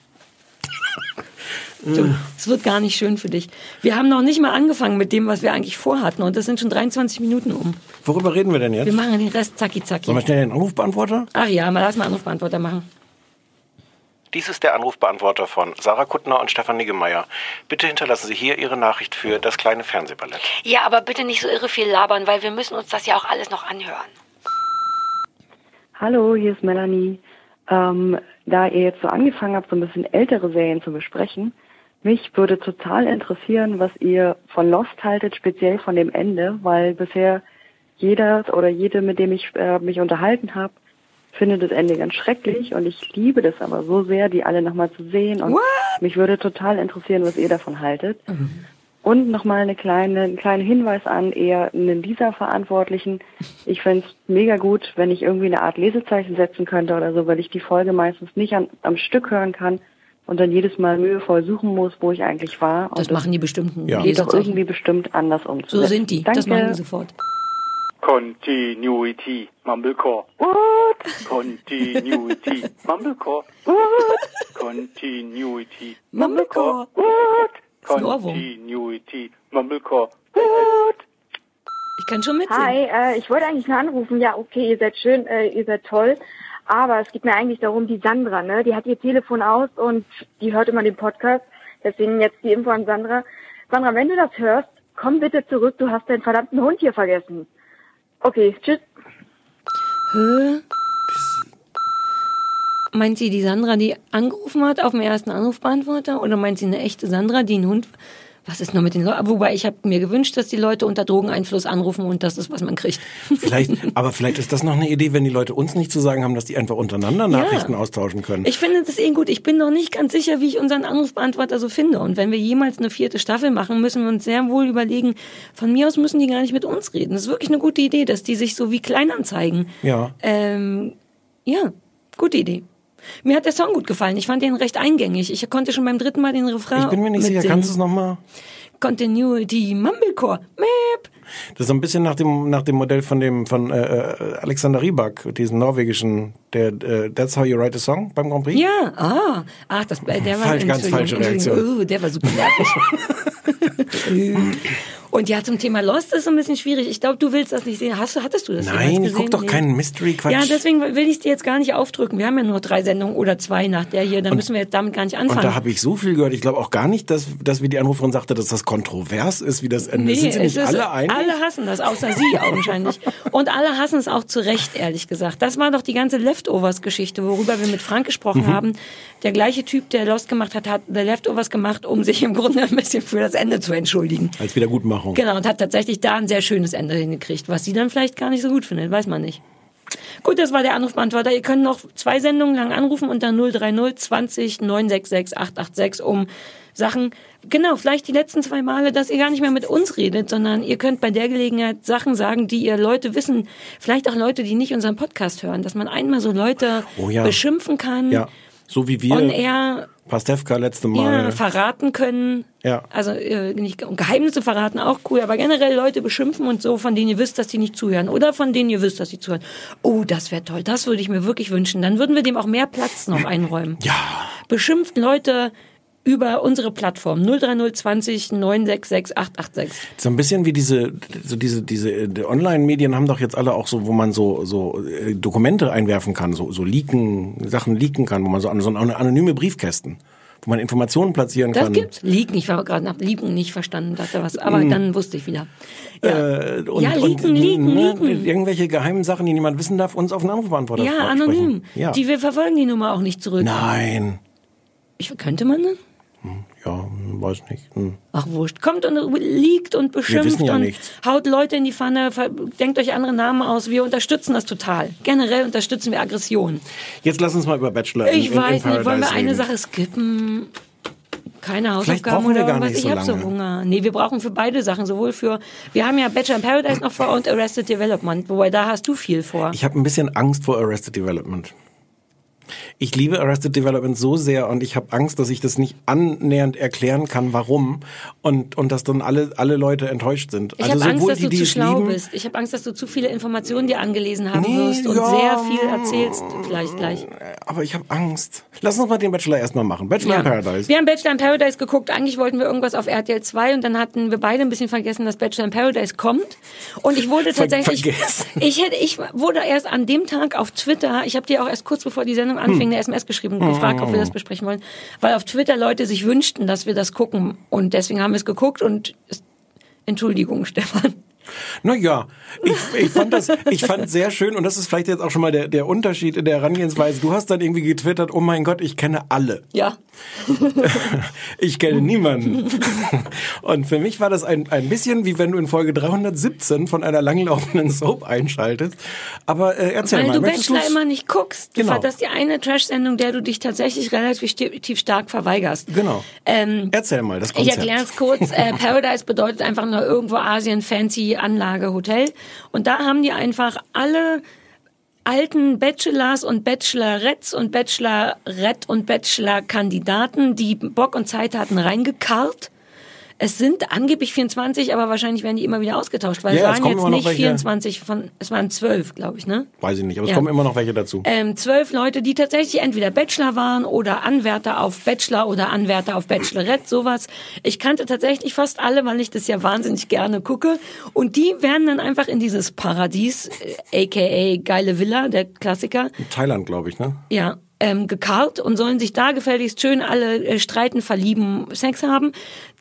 [SPEAKER 1] Du, es wird gar nicht schön für dich. Wir haben noch nicht mal angefangen mit dem, was wir eigentlich vorhatten, und das sind schon 23 Minuten um.
[SPEAKER 2] Worüber reden wir denn
[SPEAKER 1] Wir
[SPEAKER 2] jetzt?
[SPEAKER 1] machen den Rest zacki zacki.
[SPEAKER 2] Sollen wir schnell den Anrufbeantworter?
[SPEAKER 1] Ach ja, mal lass mal Anrufbeantworter machen.
[SPEAKER 2] Dies ist der Anrufbeantworter von Sarah Kuttner und Stefan Niggemeier. Bitte hinterlassen Sie hier Ihre Nachricht für das kleine Fernsehballett.
[SPEAKER 1] Ja, aber bitte nicht so irre viel labern, weil wir müssen uns das ja auch alles noch anhören.
[SPEAKER 3] Hallo, hier ist Melanie. Ähm, da ihr jetzt so angefangen habt, so ein bisschen ältere Serien zu besprechen, mich würde total interessieren, was ihr von Lost haltet, speziell von dem Ende, weil bisher jeder oder jede, mit dem ich äh, mich unterhalten habe, findet das Ende ganz schrecklich und ich liebe das aber so sehr, die alle nochmal zu sehen und
[SPEAKER 1] What?
[SPEAKER 3] mich würde total interessieren, was ihr davon haltet. Und nochmal eine kleine, einen kleinen Hinweis an eher einen dieser Verantwortlichen. Ich fänd's mega gut, wenn ich irgendwie eine Art Lesezeichen setzen könnte oder so, weil ich die Folge meistens nicht an, am Stück hören kann und dann jedes Mal mühevoll suchen muss, wo ich eigentlich war.
[SPEAKER 1] Das
[SPEAKER 3] und
[SPEAKER 1] machen die bestimmten
[SPEAKER 2] Ja.
[SPEAKER 3] geht doch irgendwie bestimmt anders umzusetzen.
[SPEAKER 1] So sind die.
[SPEAKER 3] Danke.
[SPEAKER 1] Das machen die sofort.
[SPEAKER 4] Continuity, Mumblecore. What? Continuity, Mumblecore. What? Continuity, Mumblecore. What? Continuity, Mumblecore.
[SPEAKER 1] Ich kann schon mitsingen.
[SPEAKER 5] Hi, äh, ich wollte eigentlich nur anrufen. Ja, okay, ihr seid schön, äh, ihr seid toll. Aber es geht mir eigentlich darum, die Sandra, ne? Die hat ihr Telefon aus und die hört immer den Podcast. Deswegen jetzt die Info an Sandra. Sandra, wenn du das hörst, komm bitte zurück. Du hast deinen verdammten Hund hier vergessen. Okay, tschüss.
[SPEAKER 1] Hä? Meint sie die Sandra, die angerufen hat auf dem ersten Anrufbeantworter? Oder meint sie eine echte Sandra, die einen Hund... Was ist noch mit den Leuten? Wobei ich habe mir gewünscht, dass die Leute unter Drogeneinfluss anrufen und das ist, was man kriegt.
[SPEAKER 2] Vielleicht, aber vielleicht ist das noch eine Idee, wenn die Leute uns nicht zu sagen haben, dass die einfach untereinander Nachrichten austauschen können.
[SPEAKER 1] Ich finde das eh gut. Ich bin noch nicht ganz sicher, wie ich unseren Anrufbeantworter so finde. Und wenn wir jemals eine vierte Staffel machen, müssen wir uns sehr wohl überlegen, von mir aus müssen die gar nicht mit uns reden. Das ist wirklich eine gute Idee, dass die sich so wie Kleinanzeigen.
[SPEAKER 2] Ja.
[SPEAKER 1] Ähm, ja, gute Idee. Mir hat der Song gut gefallen. Ich fand den recht eingängig. Ich konnte schon beim dritten Mal den Refrain.
[SPEAKER 2] Ich bin mir nicht sicher, kannst du es nochmal?
[SPEAKER 1] Continuity, Mumblecore, Map.
[SPEAKER 2] Das ist so ein bisschen nach dem nach dem Modell von dem von äh, äh, Alexander Rybak, diesen norwegischen, der äh, That's how you write a song beim Grand Prix.
[SPEAKER 1] Ja, ah, ach, das, äh, der war
[SPEAKER 2] Falsch, ganz falsche Reaktion.
[SPEAKER 1] Uh, der war super nervig. <laughs> <laughs> <laughs> Und ja, zum Thema Lost ist so ein bisschen schwierig. Ich glaube, du willst das nicht sehen. Hast du, hattest du das
[SPEAKER 2] Nein, ich guck doch
[SPEAKER 1] Nee.
[SPEAKER 2] keinen Mystery-Quatsch.
[SPEAKER 1] Ja, deswegen will ich es dir jetzt gar nicht aufdrücken. Wir haben ja nur drei Sendungen oder zwei nach der hier. Dann müssen wir jetzt damit gar nicht anfangen.
[SPEAKER 2] Und da habe ich so viel gehört. Ich glaube auch gar nicht, dass, dass wie die Anruferin sagte, dass das kontrovers ist, wie das Ende.
[SPEAKER 1] Nee,
[SPEAKER 2] Sind sie nicht alle einig?
[SPEAKER 1] alle hassen das, außer sie augenscheinlich. Und alle hassen es auch zu Recht, ehrlich gesagt. Das war doch die ganze Leftovers-Geschichte, worüber wir mit Frank gesprochen
[SPEAKER 2] Mhm.
[SPEAKER 1] haben. Der gleiche Typ, der Lost gemacht hat, hat The Leftovers gemacht, um sich im Grunde ein bisschen für das Ende zu entschuldigen.
[SPEAKER 2] Als Wiedergutmachung.
[SPEAKER 1] Genau, und hat tatsächlich da ein sehr schönes Ende hingekriegt, was sie dann vielleicht gar nicht so gut findet, weiß man nicht. Gut, das war der Anrufbeantworter. Ihr könnt noch zwei Sendungen lang anrufen unter 030 20 966 886 um Sachen, genau, vielleicht die letzten zwei Male, dass ihr gar nicht mehr mit uns redet, sondern ihr könnt bei der Gelegenheit Sachen sagen, die ihr Leute wissen, vielleicht auch Leute, die nicht unseren Podcast hören, dass man einmal so Leute
[SPEAKER 2] Oh ja.
[SPEAKER 1] beschimpfen kann,
[SPEAKER 2] Ja, so wie wir
[SPEAKER 1] on air
[SPEAKER 2] Pastewka letzte
[SPEAKER 1] ja,
[SPEAKER 2] Mal.
[SPEAKER 1] verraten können.
[SPEAKER 2] Ja.
[SPEAKER 1] Also äh, nicht Geheimnisse verraten, auch cool, aber generell Leute beschimpfen und so, von denen ihr wisst, dass die nicht zuhören. Oder von denen ihr wisst, dass sie zuhören. Oh, das wäre toll, das würde ich mir wirklich wünschen. Dann würden wir dem auch mehr Platz noch einräumen.
[SPEAKER 2] Ja.
[SPEAKER 1] Beschimpft Leute über unsere Plattform 03020 966 886.
[SPEAKER 2] So ein bisschen wie diese, so diese, diese äh, die Online-Medien haben doch jetzt alle auch so, wo man so, so äh, Dokumente einwerfen kann, so, so leaken, Sachen leaken kann, wo man so, so eine anonyme Briefkästen, wo man Informationen platzieren
[SPEAKER 1] Das
[SPEAKER 2] kann.
[SPEAKER 1] gibt's. Leaken, ich war gerade nach Leaken nicht verstanden, dachte was, aber dann wusste ich wieder. Ja,
[SPEAKER 2] Äh, und,
[SPEAKER 1] ja leaken,
[SPEAKER 2] und,
[SPEAKER 1] leaken,
[SPEAKER 2] ne,
[SPEAKER 1] leaken.
[SPEAKER 2] Irgendwelche geheimen Sachen, die niemand wissen darf, uns auf den Anrufbeantworter
[SPEAKER 1] Ja, anonym.
[SPEAKER 2] Ja.
[SPEAKER 1] Die wir verfolgen die Nummer auch nicht zurück.
[SPEAKER 2] Nein.
[SPEAKER 1] Ich, könnte man denn?
[SPEAKER 2] Ja, weiß nicht. Hm.
[SPEAKER 1] Ach wurscht. Kommt und liegt und beschimpft
[SPEAKER 2] ja
[SPEAKER 1] und
[SPEAKER 2] nichts.
[SPEAKER 1] haut Leute in die Pfanne, denkt euch andere Namen aus. Wir unterstützen das total. Generell unterstützen wir Aggression.
[SPEAKER 2] Jetzt lass uns mal über Bachelor in,
[SPEAKER 1] Ich
[SPEAKER 2] in,
[SPEAKER 1] weiß
[SPEAKER 2] in
[SPEAKER 1] nicht, wollen wir
[SPEAKER 2] Paradise
[SPEAKER 1] eine
[SPEAKER 2] reden.
[SPEAKER 1] Sache skippen? Keine Hausaufgaben oder
[SPEAKER 2] gar
[SPEAKER 1] irgendwas.
[SPEAKER 2] nicht
[SPEAKER 1] Ich
[SPEAKER 2] so
[SPEAKER 1] habe so. Hunger. Nee, wir brauchen für beide Sachen, sowohl für, wir haben ja Bachelor in Paradise noch vor und Arrested Development, wobei da hast du viel vor.
[SPEAKER 2] Ich habe ein bisschen Angst vor Arrested Development. Ich liebe Arrested Development so sehr und ich habe Angst, dass ich das nicht annähernd erklären kann, warum und und dass dann alle alle Leute enttäuscht sind.
[SPEAKER 1] Ich
[SPEAKER 2] also
[SPEAKER 1] habe Angst, dass
[SPEAKER 2] die,
[SPEAKER 1] du zu schlau
[SPEAKER 2] lieben,
[SPEAKER 1] bist. Ich habe Angst, dass du zu viele Informationen dir angelesen haben
[SPEAKER 2] Nee,
[SPEAKER 1] wirst und
[SPEAKER 2] ja,
[SPEAKER 1] sehr viel erzählst vielleicht gleich.
[SPEAKER 2] aber ich habe Angst. Lass uns mal den Bachelor erstmal machen. Bachelor in Paradise.
[SPEAKER 1] Wir haben Bachelor in Paradise geguckt. Eigentlich wollten wir irgendwas auf RTL 2 und dann hatten wir beide ein bisschen vergessen, dass Bachelor in Paradise kommt. Und ich wurde
[SPEAKER 2] Ver-
[SPEAKER 1] tatsächlich,
[SPEAKER 2] vergessen. <laughs>
[SPEAKER 1] ich hätte, ich wurde erst an dem Tag auf Twitter, ich habe dir auch erst kurz bevor die Sendung anfing,
[SPEAKER 2] Hm.
[SPEAKER 1] Eine SMS geschrieben und gefragt, ob wir das besprechen wollen, weil auf Twitter Leute sich wünschten, dass wir das gucken und deswegen haben wir es geguckt und Entschuldigung, <laughs> Stefan.
[SPEAKER 2] Naja, ich, ich fand das, ich fand sehr schön und das ist vielleicht jetzt auch schon mal der, der Unterschied in der Herangehensweise. Du hast dann irgendwie getwittert, oh mein Gott, ich kenne alle.
[SPEAKER 1] Ja. <laughs>
[SPEAKER 2] Ich kenne niemanden. Und für mich war das ein, ein bisschen wie wenn du in Folge 317 von einer langlaufenden Soap einschaltest. Aber äh, erzähl
[SPEAKER 1] Weil
[SPEAKER 2] mal,
[SPEAKER 1] du
[SPEAKER 2] möchtest
[SPEAKER 1] Bachelor
[SPEAKER 2] du's?
[SPEAKER 1] immer nicht guckst.
[SPEAKER 2] Genau.
[SPEAKER 1] Das ist die eine Trash-Sendung, der du dich tatsächlich relativ stark verweigerst.
[SPEAKER 2] Genau.
[SPEAKER 1] Ähm,
[SPEAKER 2] Erzähl mal, das
[SPEAKER 1] Ich
[SPEAKER 2] Konzept.
[SPEAKER 1] erkläre es kurz. Äh, Paradise bedeutet einfach nur irgendwo Asien, fancy Anlage, Hotel. Und da haben die einfach alle alten Bachelors und Bachelorettes und Bachelorette und Bachelor-Kandidaten, die Bock und Zeit hatten, reingekarrt Es sind angeblich 24, aber wahrscheinlich werden die immer wieder ausgetauscht, weil
[SPEAKER 2] Ja,
[SPEAKER 1] es
[SPEAKER 2] es
[SPEAKER 1] waren jetzt nicht
[SPEAKER 2] welche.
[SPEAKER 1] 24 von, es waren 12, glaube ich, ne?
[SPEAKER 2] Weiß ich nicht, aber es
[SPEAKER 1] Ja.
[SPEAKER 2] kommen immer noch welche dazu.
[SPEAKER 1] Ähm, zwölf Leute, die tatsächlich entweder Bachelor waren oder Anwärter auf Bachelor oder Anwärter auf Bachelorette, sowas. Ich kannte tatsächlich fast alle, weil ich das ja wahnsinnig gerne gucke. Und die werden dann einfach in dieses Paradies, äh, aka geile Villa, der Klassiker,
[SPEAKER 2] In Thailand, glaube ich, ne?
[SPEAKER 1] ja, ähm, gekarrt und sollen sich da gefälligst schön alle äh, streiten, verlieben, Sex haben.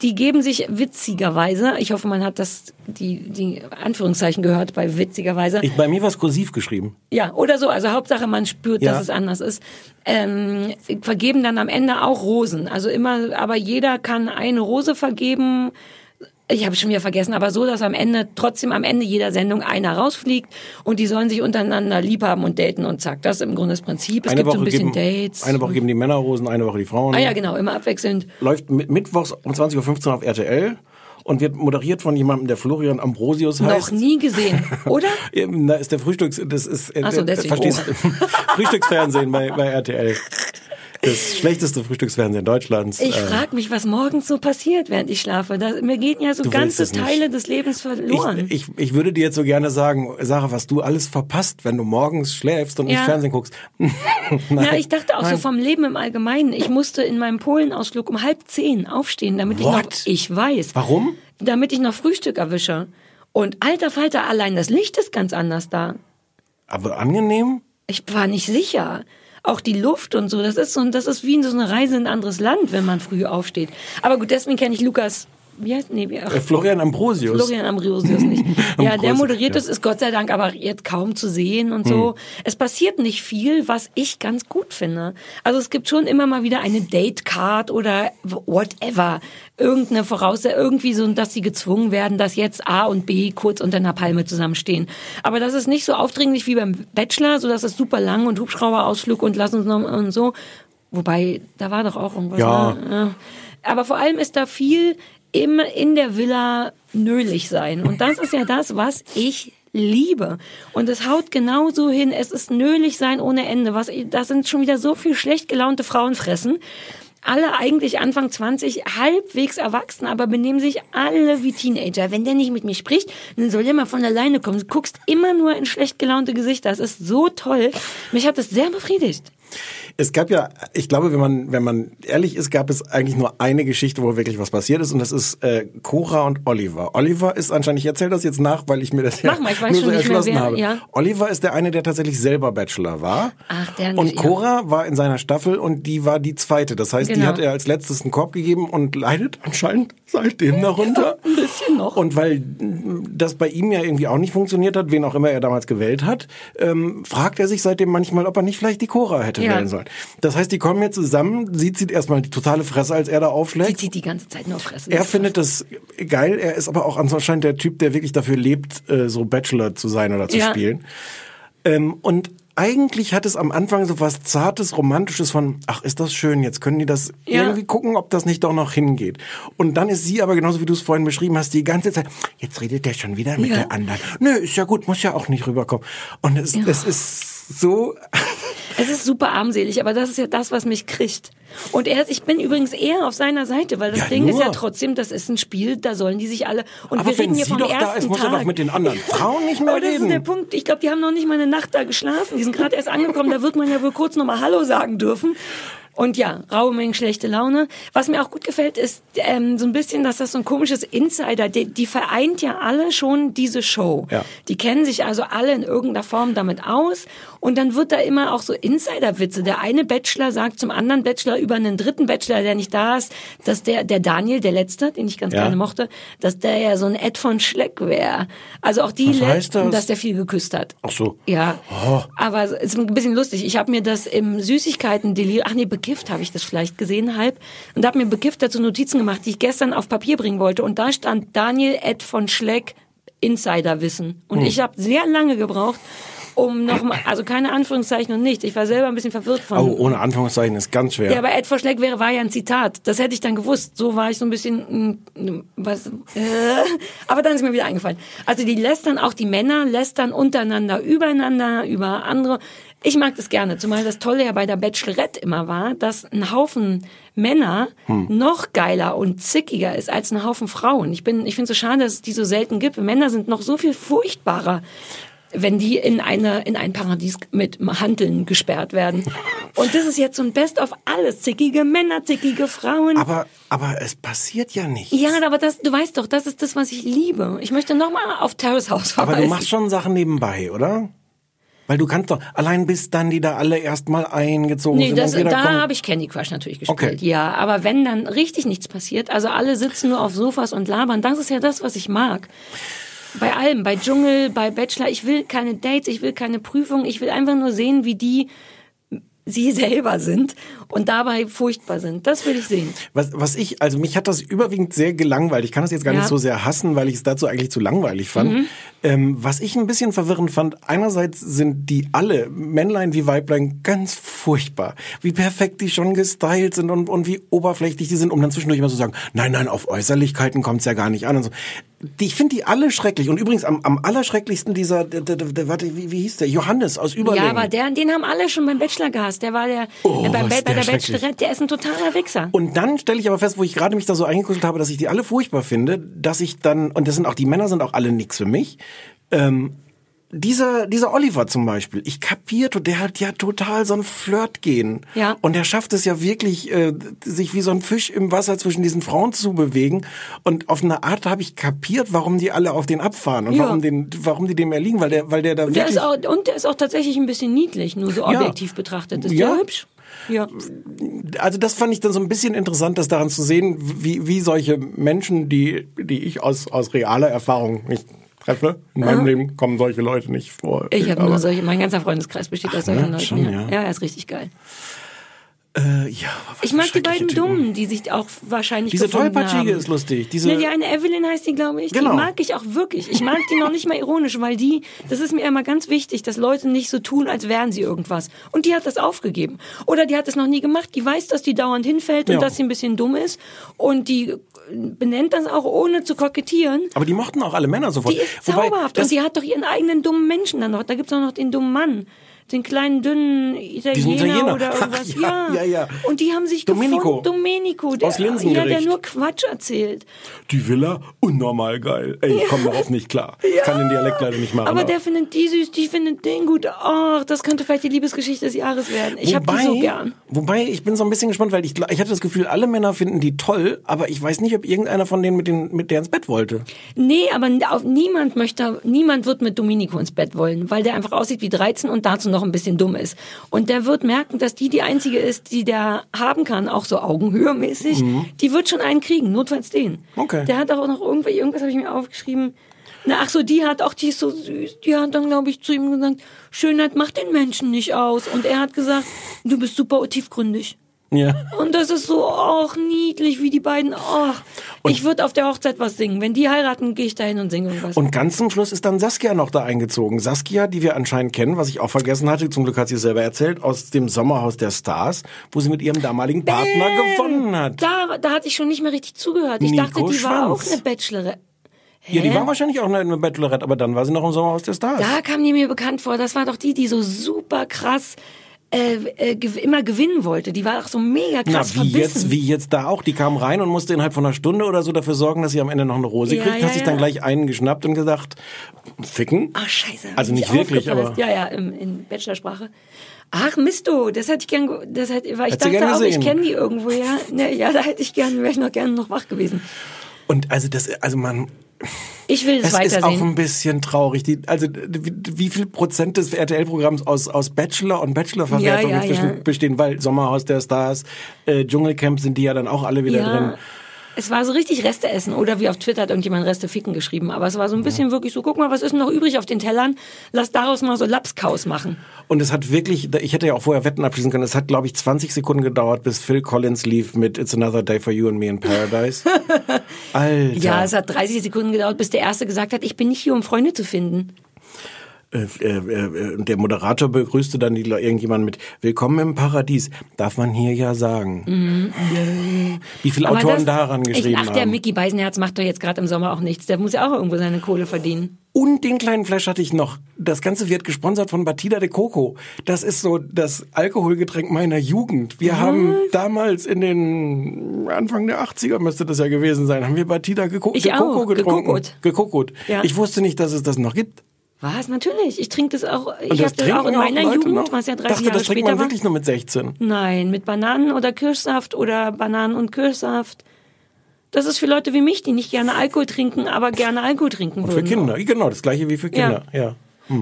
[SPEAKER 1] Die geben sich witzigerweise, ich hoffe, man hat das, die, die Anführungszeichen gehört bei witzigerweise.
[SPEAKER 2] Ich, bei mir war es kursiv geschrieben.
[SPEAKER 1] Ja, oder so. Also Hauptsache, man spürt,
[SPEAKER 2] Ja.
[SPEAKER 1] dass es anders ist. Ähm, vergeben dann am Ende auch Rosen. Also immer, aber jeder kann eine Rose vergeben. Ich habe schon wieder vergessen, aber so, dass am Ende, trotzdem am Ende jeder Sendung einer rausfliegt und die sollen sich untereinander lieb haben und daten und zack. Das ist im Grunde das Prinzip. Es
[SPEAKER 2] eine
[SPEAKER 1] gibt
[SPEAKER 2] Woche
[SPEAKER 1] so ein bisschen
[SPEAKER 2] geben,
[SPEAKER 1] Dates.
[SPEAKER 2] Eine Woche geben die Männer Rosen, eine Woche die Frauen.
[SPEAKER 1] ah ja, genau, immer abwechselnd.
[SPEAKER 2] Läuft mit, mittwochs um 20.15 Uhr auf RTL und wird moderiert von jemandem, der Florian Ambrosius heißt.
[SPEAKER 1] Noch nie gesehen, <laughs> oder?
[SPEAKER 2] Da ist der Frühstücks, das ist, äh,
[SPEAKER 1] Ach so, deswegen.
[SPEAKER 2] verstehst du? <laughs> Frühstücksfernsehen bei, bei RTL. Das schlechteste Frühstücksfernsehen Deutschlands.
[SPEAKER 1] Ich
[SPEAKER 2] Äh,
[SPEAKER 1] frage mich, was morgens so passiert, während ich schlafe. Da, mir gehen ja so ganze
[SPEAKER 2] nicht.
[SPEAKER 1] Teile des Lebens verloren.
[SPEAKER 2] ich, ich, ich würde dir jetzt so gerne sagen, Sarah, was du alles verpasst, wenn du morgens schläfst und nicht
[SPEAKER 1] Ja.
[SPEAKER 2] Fernsehen guckst. <laughs>
[SPEAKER 1] Ja, ich dachte auch so
[SPEAKER 2] Nein.
[SPEAKER 1] vom Leben im Allgemeinen. Ich musste in meinem Polenausflug um halb zehn aufstehen, damit ich noch,
[SPEAKER 2] What?
[SPEAKER 1] ich weiß,
[SPEAKER 2] Warum?
[SPEAKER 1] damit ich noch Frühstück erwische. Und alter Falter, allein das Licht ist ganz anders da.
[SPEAKER 2] Aber angenehm?
[SPEAKER 1] Ich war nicht sicher. Auch die Luft und so, das ist so, das ist wie so eine Reise in ein anderes Land, wenn man früh aufsteht. Aber gut, deswegen kenne ich Lukas, wie heißt, nee, ach,
[SPEAKER 2] Äh, Florian Ambrosius.
[SPEAKER 1] Florian Ambrosius nicht. <laughs> Ja, der
[SPEAKER 2] Ambrosius,
[SPEAKER 1] moderiert
[SPEAKER 2] ja.
[SPEAKER 1] es, ist Gott sei Dank aber jetzt kaum zu sehen und so. Es passiert nicht viel, was ich ganz gut finde. Also es gibt schon immer mal wieder eine Date-Card oder whatever. Irgendeine Voraussetzung, irgendwie so, dass sie gezwungen werden, dass jetzt A und B kurz unter einer Palme zusammenstehen. Aber das ist nicht so aufdringlich wie beim Bachelor, so dass es super lang und Hubschrauberausflug und lass uns noch und so. Wobei, da war doch auch irgendwas.
[SPEAKER 2] Ja.
[SPEAKER 1] Ne? Ja. Aber vor allem ist da viel im, in der Villa nölig sein. Und das ist ja das, was ich liebe. Und es haut genauso hin. Es ist nölig sein ohne Ende. Was, das sind schon wieder so viel schlecht gelaunte Frauenfressen. Alle eigentlich Anfang 20, halbwegs erwachsen, aber benehmen sich alle wie Teenager. Wenn der nicht mit mir spricht, dann soll der mal von alleine kommen. Du guckst immer nur in schlecht gelaunte Gesichter. Das ist so toll. Mich hat das sehr befriedigt.
[SPEAKER 2] Es gab ja, ich glaube, wenn man, wenn man ehrlich ist, gab es eigentlich nur eine Geschichte, wo wirklich was passiert ist, und das ist äh, Cora und Oliver. Oliver ist anscheinend, ich erzähle das jetzt nach, weil ich mir das ja
[SPEAKER 1] Mach mal, ich weiß
[SPEAKER 2] nur so
[SPEAKER 1] mehr,
[SPEAKER 2] erschlossen
[SPEAKER 1] wer-
[SPEAKER 2] habe.
[SPEAKER 1] ja.
[SPEAKER 2] Oliver ist der eine, der tatsächlich selber Bachelor war.
[SPEAKER 1] Ach, der
[SPEAKER 2] Und
[SPEAKER 1] nicht, ja.
[SPEAKER 2] Cora war in seiner Staffel und die war die zweite. Das heißt, die
[SPEAKER 1] Genau.
[SPEAKER 2] hat er als letztes einen Korb gegeben und leidet anscheinend seitdem darunter. <laughs>
[SPEAKER 1] Ein bisschen noch.
[SPEAKER 2] Und weil das bei ihm ja irgendwie auch nicht funktioniert hat, wen auch immer er damals gewählt hat, ähm, fragt er sich seitdem manchmal, ob er nicht vielleicht die Cora hätte
[SPEAKER 1] Ja.
[SPEAKER 2] wählen sollen. Das heißt, die kommen jetzt zusammen, sie zieht erstmal die totale Fresse, als er da aufschlägt.
[SPEAKER 1] zieht die ganze Zeit nur Fresse.
[SPEAKER 2] Er findet das geil, er ist aber auch anscheinend der Typ, der wirklich dafür lebt, äh, so Bachelor zu sein oder zu
[SPEAKER 1] Ja.
[SPEAKER 2] spielen. Ähm, und eigentlich hat es am Anfang so was Zartes, Romantisches von, ach, ist das schön, jetzt können die das
[SPEAKER 1] Ja.
[SPEAKER 2] irgendwie gucken, ob das nicht doch noch hingeht. Und dann ist sie aber genauso, wie du es vorhin beschrieben hast, die ganze Zeit, jetzt redet der schon wieder mit
[SPEAKER 1] Ja.
[SPEAKER 2] der anderen. Nö, ist ja gut, muss ja auch nicht rüberkommen. Und es, es ist so,
[SPEAKER 1] Es ist super armselig, aber das ist ja das, was mich kriegt. Und er, ich bin übrigens eher auf seiner Seite, weil das
[SPEAKER 2] Ja,
[SPEAKER 1] Ding ist
[SPEAKER 2] nur.
[SPEAKER 1] ja trotzdem, das ist ein Spiel, da sollen die sich alle. Und
[SPEAKER 2] aber
[SPEAKER 1] wir reden hier
[SPEAKER 2] sie
[SPEAKER 1] vom
[SPEAKER 2] doch
[SPEAKER 1] ersten
[SPEAKER 2] da ist, muss
[SPEAKER 1] Tag.
[SPEAKER 2] er doch mit den anderen <laughs> Frauen nicht mehr
[SPEAKER 1] Aber das ist der
[SPEAKER 2] reden.
[SPEAKER 1] Punkt. Ich glaube, die haben noch nicht mal eine Nacht da geschlafen. Die sind gerade erst angekommen. Da wird man ja wohl kurz nochmal Hallo sagen dürfen. Und ja, raue Mengen schlechte Laune. Was mir auch gut gefällt, ist ähm, so ein bisschen, dass das so ein komisches Insider, die, die vereint ja alle schon diese Show.
[SPEAKER 2] Ja.
[SPEAKER 1] Die kennen sich also alle in irgendeiner Form damit aus. Und dann wird da immer auch so Insiderwitze. Der eine Bachelor sagt zum anderen Bachelor über einen dritten Bachelor, der nicht da ist, dass der, der Daniel, der letzte, den ich ganz
[SPEAKER 2] Ja.
[SPEAKER 1] gerne mochte, dass der ja so ein Ed von Schleck wäre. Also auch die
[SPEAKER 2] Was
[SPEAKER 1] letzten,
[SPEAKER 2] das?
[SPEAKER 1] dass der viel geküsst hat.
[SPEAKER 2] Ach so.
[SPEAKER 1] Ja,
[SPEAKER 2] Oh.
[SPEAKER 1] aber es ist ein bisschen lustig. Ich habe mir das im süßigkeiten delir ach nee, bekifft habe ich das vielleicht gesehen, halb. Und habe mir bekifft dazu Notizen gemacht, die ich gestern auf Papier bringen wollte. Und da stand Daniel Ed von Schleck Insiderwissen. Und
[SPEAKER 2] Hm.
[SPEAKER 1] ich habe sehr lange gebraucht, um nochmal, also keine Anführungszeichen und nicht. Ich war selber ein bisschen verwirrt von.
[SPEAKER 2] Oh, ohne Anführungszeichen ist ganz schwer.
[SPEAKER 1] Ja, aber Ed von Schleck wäre, war ja ein Zitat. Das hätte ich dann gewusst. So war ich so ein bisschen, mm, was, äh, aber dann ist mir wieder eingefallen. Also die lästern, auch die Männer lästern untereinander, übereinander, über andere. Ich mag das gerne, zumal das Tolle ja bei der Bachelorette immer war, dass ein Haufen Männer
[SPEAKER 2] Hm.
[SPEAKER 1] noch geiler und zickiger ist als ein Haufen Frauen. Ich bin, ich finde es so schade, dass es die so selten gibt. Männer sind noch so viel furchtbarer, wenn die in eine, in ein Paradies mit Handeln gesperrt werden. Und das ist jetzt so ein Best of alles. Zickige Männer, zickige Frauen.
[SPEAKER 2] Aber, aber es passiert ja nicht.
[SPEAKER 1] ja, aber das, du weißt doch, das ist das, was ich liebe. Ich möchte nochmal auf Terrace House
[SPEAKER 2] Aber
[SPEAKER 1] verweisen.
[SPEAKER 2] du machst schon Sachen nebenbei, oder? Weil du kannst doch, allein bis dann die da alle erstmal eingezogen
[SPEAKER 1] Nee,
[SPEAKER 2] sind.
[SPEAKER 1] das, da habe ich Candy Crush natürlich gespielt.
[SPEAKER 2] Okay.
[SPEAKER 1] Ja, aber wenn dann richtig nichts passiert, also alle sitzen nur auf Sofas und labern, das ist ja das, was ich mag. Bei allem, bei Dschungel, bei Bachelor, ich will keine Dates, ich will keine Prüfung, ich will einfach nur sehen, wie die sie selber sind und dabei furchtbar sind. Das will ich sehen.
[SPEAKER 2] Was, was ich, also mich hat das überwiegend sehr gelangweilt. Ich kann das jetzt gar
[SPEAKER 1] Ja.
[SPEAKER 2] nicht so sehr hassen, weil ich es dazu eigentlich zu langweilig fand.
[SPEAKER 1] Mhm.
[SPEAKER 2] Ähm, was ich ein bisschen verwirrend fand, einerseits sind die alle, Männlein wie Weiblein, ganz furchtbar. Wie perfekt die schon gestylt sind und, und wie oberflächlich die sind, um dann zwischendurch immer so zu sagen, nein, nein, auf Äußerlichkeiten kommt's ja gar nicht an und so. Die, ich finde die alle schrecklich. Und übrigens am, am allerschrecklichsten dieser, der, der, der, warte, wie, wie hieß der? Johannes aus Überlingen.
[SPEAKER 1] Ja, aber der, den haben alle schon beim Bachelor gehasst. Der war der,
[SPEAKER 2] Oh,
[SPEAKER 1] der bei,
[SPEAKER 2] ist
[SPEAKER 1] bei
[SPEAKER 2] der
[SPEAKER 1] der
[SPEAKER 2] schrecklich.
[SPEAKER 1] Bachelorette, der ist ein totaler Wichser.
[SPEAKER 2] Und dann stelle ich aber fest, wo ich gerade mich da so eingekuschelt habe, dass ich die alle furchtbar finde, dass ich dann, und das sind auch, die Männer sind auch alle nix für mich, ähm, dieser, dieser Oliver zum Beispiel, ich kapierte, der hat ja total so ein Flirt-Gehen.
[SPEAKER 1] Ja.
[SPEAKER 2] Und der schafft es ja wirklich, äh, sich wie so ein Fisch im Wasser zwischen diesen Frauen zu bewegen. Und auf eine Art habe ich kapiert, warum die alle auf den abfahren und
[SPEAKER 1] Ja.
[SPEAKER 2] warum, den, warum die dem erliegen, weil der, weil der da
[SPEAKER 1] Und der,
[SPEAKER 2] wirklich...
[SPEAKER 1] ist auch, und der ist auch tatsächlich ein bisschen niedlich, nur so
[SPEAKER 2] Ja.
[SPEAKER 1] objektiv betrachtet. Ist
[SPEAKER 2] Ja.
[SPEAKER 1] der hübsch? Ja.
[SPEAKER 2] also das fand ich dann so ein bisschen interessant, das daran zu sehen, wie, wie solche Menschen, die, die ich aus, aus realer Erfahrung nicht treffe, in meinem
[SPEAKER 1] Aha.
[SPEAKER 2] Leben kommen solche Leute nicht vor.
[SPEAKER 1] Ich habe nur solche, mein ganzer Freundeskreis besteht aus solchen
[SPEAKER 2] ne?
[SPEAKER 1] Leuten.
[SPEAKER 2] Schon,
[SPEAKER 1] ja.
[SPEAKER 2] ja.
[SPEAKER 1] ja, er ist richtig geil.
[SPEAKER 2] Äh, ja,
[SPEAKER 1] Ich mag die beiden
[SPEAKER 2] Typen.
[SPEAKER 1] Dummen, die sich auch wahrscheinlich
[SPEAKER 2] Diese Tollpatschige
[SPEAKER 1] haben.
[SPEAKER 2] ist lustig. Diese,
[SPEAKER 1] Ne, die eine Evelyn heißt die, glaube ich.
[SPEAKER 2] Genau.
[SPEAKER 1] Die mag ich auch wirklich. Ich mag die noch nicht mal ironisch, weil die, das ist mir immer ganz wichtig, dass Leute nicht so tun, als wären sie irgendwas. Und die hat das aufgegeben. Oder die hat es noch nie gemacht. Die weiß, dass die dauernd hinfällt und
[SPEAKER 2] Ja.
[SPEAKER 1] dass sie ein bisschen dumm ist. Und die benennt das auch ohne zu kokettieren.
[SPEAKER 2] aber die mochten auch alle Männer sofort.
[SPEAKER 1] Die ist
[SPEAKER 2] Wobei,
[SPEAKER 1] zauberhaft.
[SPEAKER 2] das,
[SPEAKER 1] und die hat doch ihren eigenen dummen Menschen dann noch. Da gibt's auch noch den dummen Mann. Den kleinen, dünnen Italiener,
[SPEAKER 2] Italiener.
[SPEAKER 1] oder <laughs> irgendwas.
[SPEAKER 2] Ja, ja, ja.
[SPEAKER 1] Und die haben sich
[SPEAKER 2] Domenico.
[SPEAKER 1] gefunden. Domenico. Der,
[SPEAKER 2] Aus Linsengericht.
[SPEAKER 1] Ja, der nur Quatsch erzählt.
[SPEAKER 2] die Villa, unnormal geil. Ey, ich komme darauf nicht klar. <laughs> Ich kann den Dialekt leider nicht machen.
[SPEAKER 1] Aber der findet die süß, die findet den gut. Ach, das könnte vielleicht die Liebesgeschichte des Jahres werden. Ich hab die so gern.
[SPEAKER 2] Wobei, ich bin so ein bisschen gespannt, weil ich, ich hatte das Gefühl, alle Männer finden die toll, aber ich weiß nicht, ob irgendeiner von denen mit, den, mit der ins Bett wollte.
[SPEAKER 1] Nee, aber auf, niemand möchte, niemand wird mit Domenico ins Bett wollen, weil der einfach aussieht wie 13 und dazu noch ein bisschen dumm ist. Und der wird merken, dass die die einzige ist, die der haben kann, auch so augenhöhemäßig. Die wird schon einen kriegen, notfalls den.
[SPEAKER 2] Mhm. Okay.
[SPEAKER 1] Der hat auch noch irgendwie, irgendwas habe ich mir aufgeschrieben. Na, ach so, die hat auch, die ist so süß. Die hat dann, glaube ich, zu ihm gesagt, Schönheit macht den Menschen nicht aus. Und er hat gesagt, du bist super tiefgründig.
[SPEAKER 2] Ja.
[SPEAKER 1] Und das ist so, auch niedlich, wie die beiden. Och, ich würde auf der Hochzeit was singen. Wenn die heiraten, gehe ich da hin und singe irgendwas.
[SPEAKER 2] Und ganz zum Schluss ist dann Saskia noch da eingezogen. Saskia, die wir anscheinend kennen, was ich auch vergessen hatte, zum Glück hat sie selber erzählt, aus dem Sommerhaus der Stars, wo sie mit ihrem damaligen Partner gewonnen hat.
[SPEAKER 1] Da, da hatte ich schon nicht mehr richtig zugehört. Ich
[SPEAKER 2] Nico
[SPEAKER 1] dachte, die war auch
[SPEAKER 2] Schwanz.
[SPEAKER 1] eine Bachelorette.
[SPEAKER 2] Ja, die
[SPEAKER 1] Hä?
[SPEAKER 2] war wahrscheinlich auch eine Bachelorette, aber dann war sie noch im Sommerhaus der Stars.
[SPEAKER 1] Da kam die mir bekannt vor. Das war doch die, die so super krass äh, äh, immer gewinnen wollte. Die war auch so mega
[SPEAKER 2] Na,
[SPEAKER 1] krass
[SPEAKER 2] wie
[SPEAKER 1] verbissen.
[SPEAKER 2] jetzt, wie jetzt da auch. Die kam rein und musste innerhalb von einer Stunde oder so dafür sorgen, dass sie am Ende noch eine Rose
[SPEAKER 1] Ja,
[SPEAKER 2] kriegt.
[SPEAKER 1] ja,
[SPEAKER 2] hat sich
[SPEAKER 1] ja.
[SPEAKER 2] dann gleich einen geschnappt und gesagt, ficken.
[SPEAKER 1] Ach, scheiße.
[SPEAKER 2] Also
[SPEAKER 1] ich
[SPEAKER 2] nicht wirklich, aber-
[SPEAKER 1] Ja, ja, im, in Bachelorsprache. Ach, Misto, das hätte ich gern, ge- das hätte, weil ich
[SPEAKER 2] du
[SPEAKER 1] dachte
[SPEAKER 2] gern
[SPEAKER 1] auch, ich kenne die irgendwo, ja. Ne, ja, da hätte ich gern, wäre ich noch gerne noch wach gewesen.
[SPEAKER 2] Und also das, also man,
[SPEAKER 1] Ich will es
[SPEAKER 2] es ist auch
[SPEAKER 1] weitersehen.
[SPEAKER 2] ein bisschen traurig. Die, also wie, viel Prozent des RTL-Programms aus, aus Bachelor und Bachelor-Verwertung
[SPEAKER 1] Ja, ja, ja.
[SPEAKER 2] bestehen, weil Sommerhaus der Stars, äh, Dschungelcamp sind die ja dann auch alle wieder drin.
[SPEAKER 1] Es war so richtig Reste essen. Oder wie auf Twitter hat irgendjemand Reste ficken geschrieben. Aber es war so ein bisschen wirklich so, guck mal, was ist noch übrig auf den Tellern? Lass daraus mal so Lapskaus machen.
[SPEAKER 2] Und es hat wirklich, ich hätte ja auch vorher Wetten abschließen können, es hat, glaube ich, 20 Sekunden gedauert, bis Phil Collins lief mit It's Another Day for You and Me in Paradise. <laughs> Alter.
[SPEAKER 1] Ja, es hat 30 Sekunden gedauert, bis der Erste gesagt hat, ich bin nicht hier, um Freunde zu finden.
[SPEAKER 2] Äh, äh, äh, und der Moderator begrüßte dann die, irgendjemand mit Willkommen im Paradies. Darf man hier ja sagen. Wie viele
[SPEAKER 1] Aber
[SPEAKER 2] Autoren
[SPEAKER 1] das-
[SPEAKER 2] daran
[SPEAKER 1] ich,
[SPEAKER 2] geschrieben
[SPEAKER 1] Ach, der
[SPEAKER 2] haben.
[SPEAKER 1] Mickey Beisenherz macht doch jetzt gerade im Sommer auch nichts. Der muss ja auch irgendwo seine Kohle verdienen.
[SPEAKER 2] Und den kleinen Flash hatte ich noch. Das Ganze wird gesponsert von Batida de Coco. Das ist so das Alkoholgetränk meiner Jugend. Wir haben damals in den Anfang der 80er müsste das ja gewesen sein, haben wir Batida de, Co
[SPEAKER 1] Ich
[SPEAKER 2] de Coco
[SPEAKER 1] auch,
[SPEAKER 2] getrunken.
[SPEAKER 1] gekokot.
[SPEAKER 2] Gekokot.
[SPEAKER 1] Ja.
[SPEAKER 2] Ich wusste nicht, dass es das noch gibt.
[SPEAKER 1] Was? Natürlich. Ich trinke das auch.
[SPEAKER 2] Und
[SPEAKER 1] Ich habe das auch in meiner
[SPEAKER 2] Leute
[SPEAKER 1] Jugend,
[SPEAKER 2] noch?
[SPEAKER 1] was ja 30
[SPEAKER 2] dachte,
[SPEAKER 1] Jahre
[SPEAKER 2] das trinkt man wirklich nur mit 16.
[SPEAKER 1] Nein, mit Bananen oder Kirschsaft oder Bananen und Kirschsaft. Das ist für Leute wie mich, die nicht gerne Alkohol trinken, aber gerne Alkohol trinken
[SPEAKER 2] Für
[SPEAKER 1] würden.
[SPEAKER 2] Kinder. Genau, das gleiche wie für Kinder. Ja.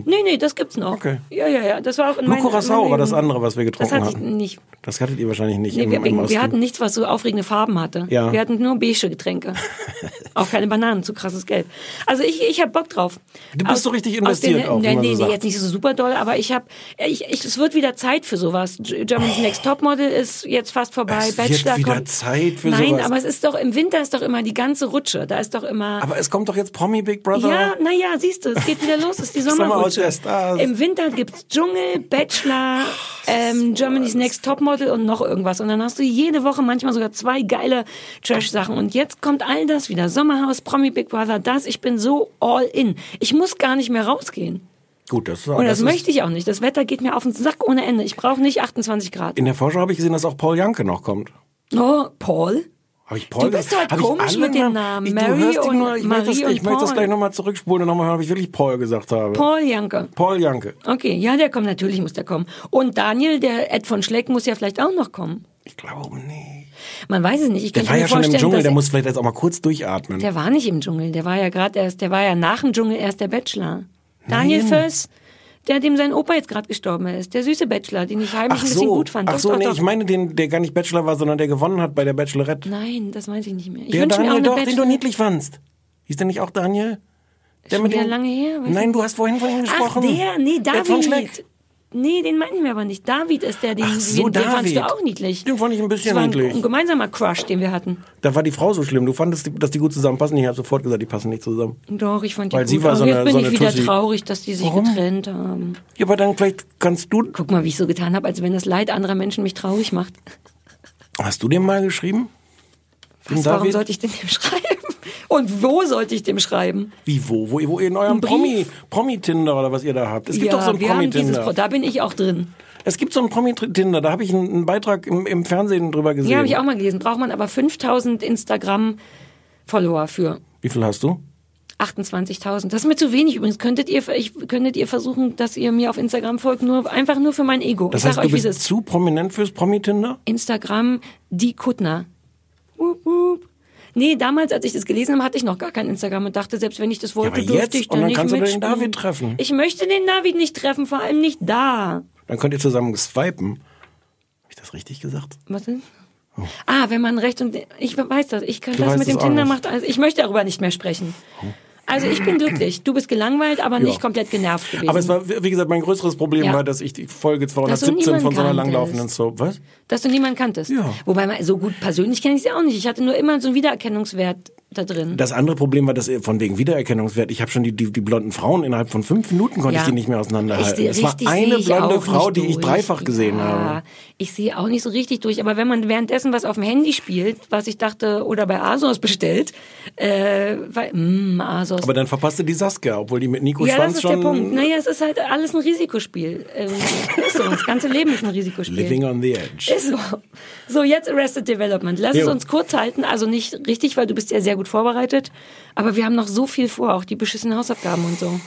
[SPEAKER 1] Nee, nee, das gibt's noch.
[SPEAKER 2] Okay.
[SPEAKER 1] Ja, ja, ja. Das war auch in
[SPEAKER 2] Nur Curacao war das andere, was wir
[SPEAKER 1] Das
[SPEAKER 2] getrunken
[SPEAKER 1] hatte ich nicht.
[SPEAKER 2] Das hattet ihr wahrscheinlich nicht
[SPEAKER 1] Nee,
[SPEAKER 2] im,
[SPEAKER 1] wir,
[SPEAKER 2] im
[SPEAKER 1] wir, hatten nichts, was so aufregende Farben hatte.
[SPEAKER 2] Ja.
[SPEAKER 1] Wir hatten nur beige Getränke. <laughs> auch keine Bananen, zu krasses Gelb. Also ich, ich habe Bock drauf.
[SPEAKER 2] Du bist so richtig investiert
[SPEAKER 1] den,
[SPEAKER 2] auch,
[SPEAKER 1] Nee, nee,
[SPEAKER 2] so
[SPEAKER 1] nee, jetzt nicht so super doll, aber ich habe, ich, ich, es wird wieder Zeit für sowas. Germany's Next Topmodel ist jetzt fast vorbei.
[SPEAKER 2] Es wird
[SPEAKER 1] Bachelor
[SPEAKER 2] wieder
[SPEAKER 1] kommt.
[SPEAKER 2] Zeit für
[SPEAKER 1] Nein,
[SPEAKER 2] sowas.
[SPEAKER 1] aber es ist doch, im Winter ist doch immer die ganze Rutsche. Da ist doch immer...
[SPEAKER 2] Aber es kommt doch jetzt Promi Big Brother.
[SPEAKER 1] Ja, naja, siehst du, es geht wieder los, es ist die <laughs>
[SPEAKER 2] Sommer aus
[SPEAKER 1] Sommerrutsche.
[SPEAKER 2] der Stars.
[SPEAKER 1] Im Winter gibt's Dschungel, Bachelor, ähm, Germany's Next Topmodel und noch irgendwas. Und dann hast du jede Woche manchmal sogar zwei geile Trash-Sachen. Und jetzt kommt all das wieder. Sommerhaus, Promi Big Brother, das. Ich bin so all in. Ich muss gar nicht mehr rausgehen.
[SPEAKER 2] Gut, das,
[SPEAKER 1] Und das,
[SPEAKER 2] ist-
[SPEAKER 1] möchte ich auch nicht. Das Wetter geht mir auf den Sack ohne Ende. Ich brauche nicht 28 Grad.
[SPEAKER 2] In der Vorschau habe ich gesehen, dass auch Paul Janke noch kommt.
[SPEAKER 1] Oh, Paul?
[SPEAKER 2] Habe ich Paul
[SPEAKER 1] Du bist
[SPEAKER 2] gesagt?
[SPEAKER 1] halt
[SPEAKER 2] Hab
[SPEAKER 1] komisch mit den Namen.
[SPEAKER 2] Ich,
[SPEAKER 1] Mary und
[SPEAKER 2] nur, ich möchte das,
[SPEAKER 1] Marie
[SPEAKER 2] ich möchte das gleich nochmal zurückspulen und nochmal hören, ob ich wirklich Paul gesagt habe.
[SPEAKER 1] Paul Janke.
[SPEAKER 2] Paul Janke.
[SPEAKER 1] Okay, ja, der kommt, natürlich muss der kommen. Und Daniel, der Ed von Schleck, muss ja vielleicht auch noch kommen.
[SPEAKER 2] Ich glaube nicht.
[SPEAKER 1] Man weiß es nicht. Ich
[SPEAKER 2] Der war ja schon im Dschungel, der muss vielleicht jetzt auch mal kurz durchatmen.
[SPEAKER 1] der war nicht im Dschungel. Der war ja gerade erst, der war ja nach dem Dschungel erst der Bachelor. Daniel Föss, der dem sein Opa jetzt gerade gestorben ist. Der süße Bachelor, den ich heimlich
[SPEAKER 2] Ach
[SPEAKER 1] ein bisschen
[SPEAKER 2] so,
[SPEAKER 1] gut fand.
[SPEAKER 2] ach
[SPEAKER 1] Doch,
[SPEAKER 2] so,
[SPEAKER 1] doch,
[SPEAKER 2] nee,
[SPEAKER 1] doch.
[SPEAKER 2] ich meine den, der gar nicht Bachelor war, sondern der gewonnen hat bei der Bachelorette.
[SPEAKER 1] Nein, das meinte ich nicht mehr. Ich
[SPEAKER 2] der
[SPEAKER 1] wünsche mir auch
[SPEAKER 2] Daniel doch, den du niedlich fandst. Hieß der nicht auch Daniel? Der
[SPEAKER 1] Schon wieder
[SPEAKER 2] dem-
[SPEAKER 1] lange her, weiß
[SPEAKER 2] Nein, du hast vorhin von ihm gesprochen.
[SPEAKER 1] Ach, der, nee. David. Nee, den meinten wir aber nicht. David ist der, den,
[SPEAKER 2] Ach so,
[SPEAKER 1] den, den fandst du auch niedlich.
[SPEAKER 2] Den fand ich ein bisschen
[SPEAKER 1] das war ein,
[SPEAKER 2] niedlich.
[SPEAKER 1] ein gemeinsamer Crush, den wir hatten.
[SPEAKER 2] Da war die Frau so schlimm. Du fandest, dass die gut zusammenpassen. Ich habe sofort gesagt, die passen nicht zusammen.
[SPEAKER 1] Doch, ich fand die
[SPEAKER 2] Weil
[SPEAKER 1] gut.
[SPEAKER 2] sie war
[SPEAKER 1] Aber
[SPEAKER 2] so
[SPEAKER 1] jetzt
[SPEAKER 2] eine-
[SPEAKER 1] bin
[SPEAKER 2] so
[SPEAKER 1] ich wieder
[SPEAKER 2] Tussi.
[SPEAKER 1] traurig, dass die sich
[SPEAKER 2] Warum?
[SPEAKER 1] getrennt haben.
[SPEAKER 2] Ja, aber dann vielleicht kannst du.
[SPEAKER 1] Guck mal, wie ich so getan habe, als wenn das Leid anderer Menschen mich traurig macht.
[SPEAKER 2] Hast du dem mal geschrieben?
[SPEAKER 1] Was, warum sollte ich denn dem schreiben? Und wo sollte ich dem schreiben?
[SPEAKER 2] Wie wo? Wo, wo in eurem? Promi, Promi-Tinder oder was ihr da habt? Es gibt
[SPEAKER 1] ja,
[SPEAKER 2] doch so ein Promi-Tinder.
[SPEAKER 1] Pro- da bin ich auch drin.
[SPEAKER 2] Es gibt so ein Promi-Tinder, da habe ich einen, einen Beitrag im, im Fernsehen drüber gesehen.
[SPEAKER 1] Ja, habe ich auch mal gelesen. Braucht man aber 5000 Instagram-Follower für.
[SPEAKER 2] Wie viel hast du?
[SPEAKER 1] 28.000. Das ist mir zu wenig übrigens. Könntet ihr, ich, könntet ihr versuchen, dass ihr mir auf Instagram folgt, nur, einfach nur für mein Ego.
[SPEAKER 2] Das
[SPEAKER 1] ich
[SPEAKER 2] heißt,
[SPEAKER 1] sag
[SPEAKER 2] du
[SPEAKER 1] euch,
[SPEAKER 2] bist
[SPEAKER 1] ist.
[SPEAKER 2] zu prominent fürs Promi-Tinder?
[SPEAKER 1] Instagram, die Kuttner. Wup, wup. Nee, damals, als ich das gelesen habe, hatte ich noch gar kein Instagram und dachte, selbst wenn ich das wollte,
[SPEAKER 2] aber
[SPEAKER 1] dürfte
[SPEAKER 2] jetzt?
[SPEAKER 1] ich da
[SPEAKER 2] Und dann
[SPEAKER 1] nicht
[SPEAKER 2] kannst du den. David treffen.
[SPEAKER 1] Ich möchte den David nicht treffen, vor allem nicht da.
[SPEAKER 2] Dann könnt ihr zusammen swipen. Habe ich das richtig gesagt?
[SPEAKER 1] Was denn? Ah, wenn man rechts und ich weiß das, ich kann
[SPEAKER 2] Oh. Du
[SPEAKER 1] das mit dem Tinder macht. Also ich möchte darüber nicht mehr sprechen. Also ich bin glücklich. Du bist gelangweilt, aber nicht komplett genervt gewesen.
[SPEAKER 2] Aber es war, wie gesagt, mein größeres Problem
[SPEAKER 1] Ja.
[SPEAKER 2] war, dass ich die Folge
[SPEAKER 1] Dass du
[SPEAKER 2] 217 von so einer langlaufenden Soap, was?
[SPEAKER 1] dass du niemanden kanntest.
[SPEAKER 2] Ja.
[SPEAKER 1] Wobei man, so gut persönlich kenne ich sie auch nicht. Ich hatte nur immer so einen Wiedererkennungswert da drin.
[SPEAKER 2] Das andere Problem war, dass von wegen Wiedererkennungswert, ich habe schon die, die, die blonden Frauen innerhalb von fünf Minuten konnte
[SPEAKER 1] Ja.
[SPEAKER 2] ich die nicht mehr auseinanderhalten.
[SPEAKER 1] Ich
[SPEAKER 2] Es war eine blonde Frau, die ich dreifach gesehen
[SPEAKER 1] ja,
[SPEAKER 2] habe.
[SPEAKER 1] Ich sehe auch nicht so richtig durch, aber wenn man währenddessen was auf dem Handy spielt, was ich dachte, oder bei Asos bestellt, äh, weil, mh, Asos.
[SPEAKER 2] Aber dann verpasste die Saskia, obwohl die mit Nico
[SPEAKER 1] ja,
[SPEAKER 2] Schwanz
[SPEAKER 1] das ist
[SPEAKER 2] schon
[SPEAKER 1] der Punkt. Naja, es ist halt alles ein Risikospiel. Ähm, so, das ganze Leben ist ein Risikospiel.
[SPEAKER 2] living on the edge.
[SPEAKER 1] Ist so. So, jetzt Arrested Development. Lass es
[SPEAKER 2] Jo.
[SPEAKER 1] uns kurz halten. Also nicht richtig, weil du bist ja sehr gut vorbereitet. Aber wir haben noch so viel vor, auch die beschissenen Hausaufgaben und so.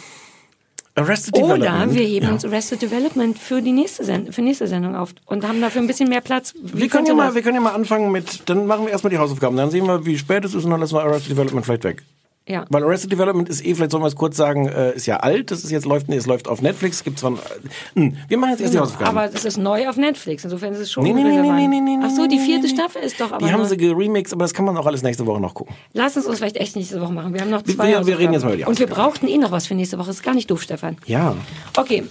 [SPEAKER 2] Arrested
[SPEAKER 1] Oder
[SPEAKER 2] Development.
[SPEAKER 1] wir heben
[SPEAKER 2] ja.
[SPEAKER 1] uns Arrested Development für die nächste, Send für nächste Sendung auf und haben dafür ein bisschen mehr Platz. Wie
[SPEAKER 2] Wir können, ja mal,
[SPEAKER 1] das?
[SPEAKER 2] wir können ja mal anfangen mit, dann machen wir erstmal die Hausaufgaben, dann sehen wir, wie spät es ist und dann lassen wir Arrested Development vielleicht weg.
[SPEAKER 1] Ja.
[SPEAKER 2] Weil Arrested Development ist eh, vielleicht sollen wir es kurz sagen, äh, ist ja alt, das ist jetzt läuft, nee, es läuft auf Netflix, gibt zwar, äh, hm, wir machen jetzt erst die Hausaufgaben.
[SPEAKER 1] Aber das ist neu auf Netflix, insofern ist es schon
[SPEAKER 2] Nee, nee, nee, nee, nee, nee,
[SPEAKER 1] Ach so, die vierte. Staffel ist doch aber
[SPEAKER 2] die haben sie geremixed, aber das kann man auch alles nächste Woche noch gucken.
[SPEAKER 1] Lass uns das vielleicht echt nächste Woche machen. Wir haben noch zwei
[SPEAKER 2] wir- wir reden jetzt mal über die
[SPEAKER 1] Und wir brauchten eh noch was für nächste Woche. Ist gar nicht doof, Stefan.
[SPEAKER 2] Ja.
[SPEAKER 1] Okay,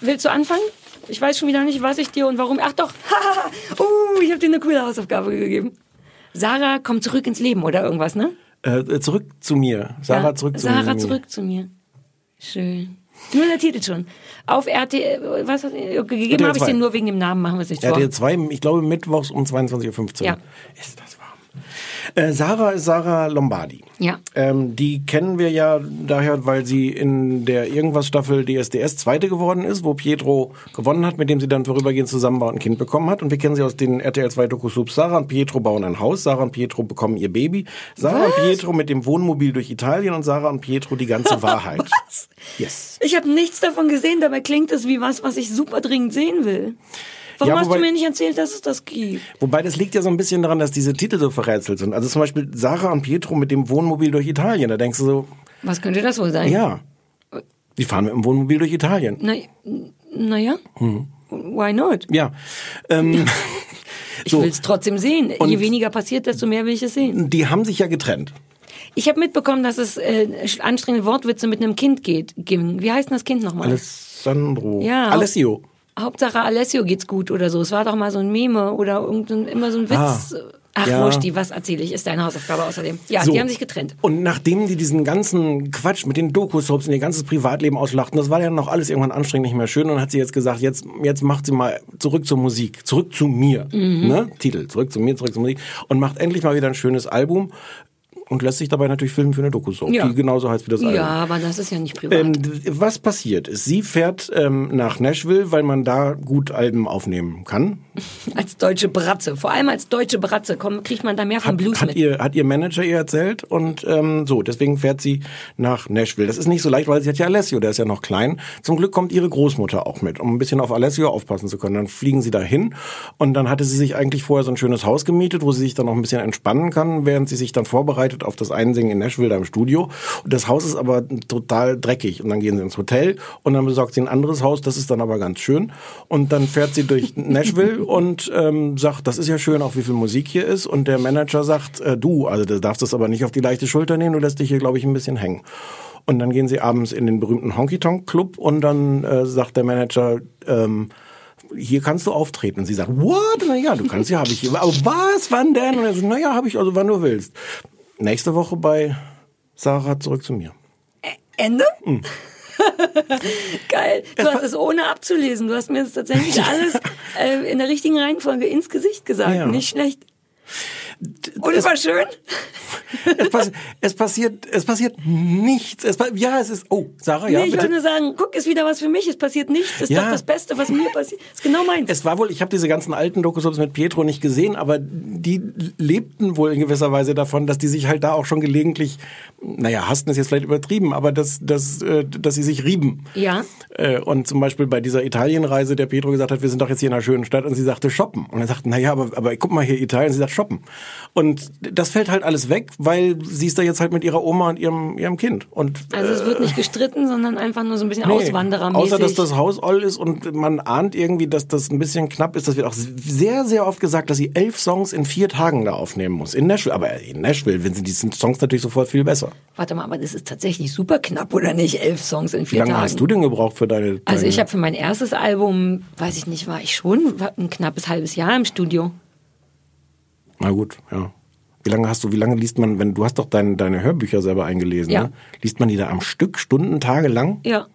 [SPEAKER 1] willst du anfangen? Ich weiß schon wieder nicht, was ich dir und warum. Ach doch, <laughs> uh, ich habe dir eine coole Hausaufgabe gegeben. Sarah kommt zurück ins Leben oder irgendwas, ne?
[SPEAKER 2] Äh, zurück zu mir. Sarah
[SPEAKER 1] Ja,
[SPEAKER 2] zurück zu
[SPEAKER 1] Sarah
[SPEAKER 2] mir.
[SPEAKER 1] zurück zu mir. Schön. Nur der Titel schon. Auf RTL, was hat, gegeben habe ich
[SPEAKER 2] 2.
[SPEAKER 1] den nur wegen dem Namen, machen wir es nicht vor.
[SPEAKER 2] RTL 2, ich glaube mittwochs um 22.15 Uhr.
[SPEAKER 1] Ja.
[SPEAKER 2] Ist das? Äh, Sarah ist Sarah Lombardi.
[SPEAKER 1] Ja.
[SPEAKER 2] Ähm, die kennen wir ja daher, weil sie in der Irgendwas-Staffel DSDS Zweite geworden ist, wo Pietro gewonnen hat, mit dem sie dann vorübergehend zusammen war und ein Kind bekommen hat. Und wir kennen sie aus den RTL 2 Dokusubs. Sarah und Pietro bauen ein Haus, Sarah und Pietro bekommen ihr Baby, Sarah und Pietro mit dem Wohnmobil durch Italien und Sarah und Pietro die ganze <laughs> Wahrheit.
[SPEAKER 1] Was?
[SPEAKER 2] Yes.
[SPEAKER 1] Ich habe nichts davon gesehen, dabei klingt es wie was, was ich super dringend sehen will. Warum
[SPEAKER 2] Ja,
[SPEAKER 1] hast
[SPEAKER 2] wobei-
[SPEAKER 1] du mir nicht erzählt, dass es das gibt?
[SPEAKER 2] Wobei das liegt ja so ein bisschen daran, dass diese Titel so verrätselt sind. Also zum Beispiel Sarah und Pietro mit dem Wohnmobil durch Italien. Da denkst du so,
[SPEAKER 1] Was könnte das wohl sein?
[SPEAKER 2] ja, die fahren mit dem Wohnmobil durch Italien.
[SPEAKER 1] Na, naja,
[SPEAKER 2] Hm.
[SPEAKER 1] why not?
[SPEAKER 2] Ja. Ähm, <laughs>
[SPEAKER 1] Ich
[SPEAKER 2] so,
[SPEAKER 1] will es trotzdem sehen. Je
[SPEAKER 2] Und-
[SPEAKER 1] weniger passiert, desto mehr will ich es sehen.
[SPEAKER 2] die haben sich ja getrennt.
[SPEAKER 1] Ich habe mitbekommen, dass es äh, anstrengende Wortwitze mit einem Kind geht. Wie heißt denn das Kind nochmal?
[SPEAKER 2] Alessandro.
[SPEAKER 1] Ja.
[SPEAKER 2] Alessio.
[SPEAKER 1] Hauptsache Alessio geht's gut oder so. Es war doch mal so ein Meme oder irgendein, immer so ein Witz.
[SPEAKER 2] Ah.
[SPEAKER 1] Ach,
[SPEAKER 2] Ja.
[SPEAKER 1] Wurschti, was erzähle ich? Ist deine Hausaufgabe außerdem. Ja,
[SPEAKER 2] So.
[SPEAKER 1] die haben sich getrennt.
[SPEAKER 2] Und nachdem die diesen ganzen Quatsch mit den Doku-Soaps und ihr ganzes Privatleben ausschlachten, das war ja noch alles irgendwann anstrengend, nicht mehr schön. Und hat sie jetzt gesagt, jetzt, jetzt macht sie mal zurück zur Musik, zurück zu mir.
[SPEAKER 1] Mhm.
[SPEAKER 2] Ne? Titel, zurück zu mir, zurück zur Musik. Und macht endlich mal wieder ein schönes Album. Und lässt sich dabei natürlich filmen für eine Doku-Soap,
[SPEAKER 1] Ja.
[SPEAKER 2] die genauso heißt wie das Album.
[SPEAKER 1] Ja, aber das ist ja nicht privat.
[SPEAKER 2] Ähm, was passiert ist, sie fährt ähm, nach Nashville, weil man da gut Alben aufnehmen kann. <laughs>
[SPEAKER 1] als deutsche Bratze. Vor allem als deutsche Bratze komm, kriegt man da mehr
[SPEAKER 2] Hat,
[SPEAKER 1] Blues
[SPEAKER 2] hat,
[SPEAKER 1] mit.
[SPEAKER 2] ihr, hat ihr Manager ihr erzählt und ähm, so, deswegen fährt sie nach Nashville. Das ist nicht so leicht, weil sie hat ja Alessio, der ist ja noch klein. Zum Glück kommt ihre Großmutter auch mit, um ein bisschen auf Alessio aufpassen zu können. Dann fliegen sie dahin und dann hatte sie sich eigentlich vorher so ein schönes Haus gemietet, wo sie sich dann noch ein bisschen entspannen kann, während sie sich dann vorbereitet auf das Einsingen in Nashville da im Studio. Und das Haus ist aber total dreckig und dann gehen sie ins Hotel und dann besorgt sie ein anderes Haus, das ist dann aber ganz schön. Und dann fährt sie durch <laughs> Nashville und ähm, sagt, das ist ja schön, auch wie viel Musik hier ist. Und der Manager sagt, äh, du, also du darfst das aber nicht auf die leichte Schulter nehmen, du lässt dich hier, glaube ich, ein bisschen hängen. Und dann gehen sie abends in den berühmten Honky Tonk Club und dann äh, sagt der Manager, ähm, hier kannst du auftreten. Und sie sagt, what? Na ja, du kannst ja, habe ich. Aber was, wann denn? Und er sagt, na ja, habe ich, also wann du willst. Nächste Woche bei Sarah zurück zu mir.
[SPEAKER 1] Ende?
[SPEAKER 2] Hm. <laughs>
[SPEAKER 1] Geil. Du hast es ohne abzulesen. Du hast mir das tatsächlich <laughs> alles äh, in der richtigen Reihenfolge ins Gesicht gesagt.
[SPEAKER 2] Ja.
[SPEAKER 1] Nicht schlecht. Und es war schön. <laughs>
[SPEAKER 2] Es, passi es passiert, es passiert nichts. Es ja, es ist, oh, Sarah, ja,
[SPEAKER 1] nee, ich
[SPEAKER 2] bitte.
[SPEAKER 1] wollte nur sagen, guck, ist wieder was für mich. Es passiert nichts. Ist
[SPEAKER 2] Ja.
[SPEAKER 1] doch das Beste, was mir passiert. Ist genau meins.
[SPEAKER 2] Es war wohl, ich habe diese ganzen alten Dokus mit Pietro nicht gesehen, aber die lebten wohl in gewisser Weise davon, dass die sich halt da auch schon gelegentlich, naja, hassten ist jetzt vielleicht übertrieben, aber dass, dass, äh, dass sie sich rieben.
[SPEAKER 1] ja.
[SPEAKER 2] Äh, Und zum Beispiel bei dieser Italienreise, der Pietro gesagt hat, wir sind doch jetzt hier in einer schönen Stadt und sie sagte shoppen. Und er sagt, na ja, aber, aber guck mal hier Italien, sie sagt shoppen. Und das fällt halt alles weg, weil sie ist da jetzt halt mit ihrer Oma und ihrem, ihrem Kind. Und
[SPEAKER 1] Also es wird nicht gestritten, sondern einfach nur so ein bisschen
[SPEAKER 2] Nee,
[SPEAKER 1] Auswanderermäßig.
[SPEAKER 2] Außer, dass das Haus all ist und man ahnt irgendwie, dass das ein bisschen knapp ist. Das wird auch sehr, sehr oft gesagt, dass sie elf Songs in vier Tagen da aufnehmen muss. In Nashville. Aber in Nashville, wenn sie diesen Songs natürlich sofort viel besser.
[SPEAKER 1] Warte mal, aber das ist tatsächlich super knapp, oder nicht? Elf Songs in
[SPEAKER 2] Wie
[SPEAKER 1] vier
[SPEAKER 2] lange
[SPEAKER 1] Tagen.
[SPEAKER 2] hast du denn gebraucht für deine...
[SPEAKER 1] Also
[SPEAKER 2] deine
[SPEAKER 1] ich habe für mein erstes Album, weiß ich nicht, war ich schon ein knappes halbes Jahr im Studio.
[SPEAKER 2] Na gut, ja. Wie lange hast du, wie lange liest man, wenn, du hast doch deine, deine Hörbücher selber eingelesen,
[SPEAKER 1] Ja.
[SPEAKER 2] ne? Liest man die da am Stück, Stunden, Tage lang?
[SPEAKER 1] Ja.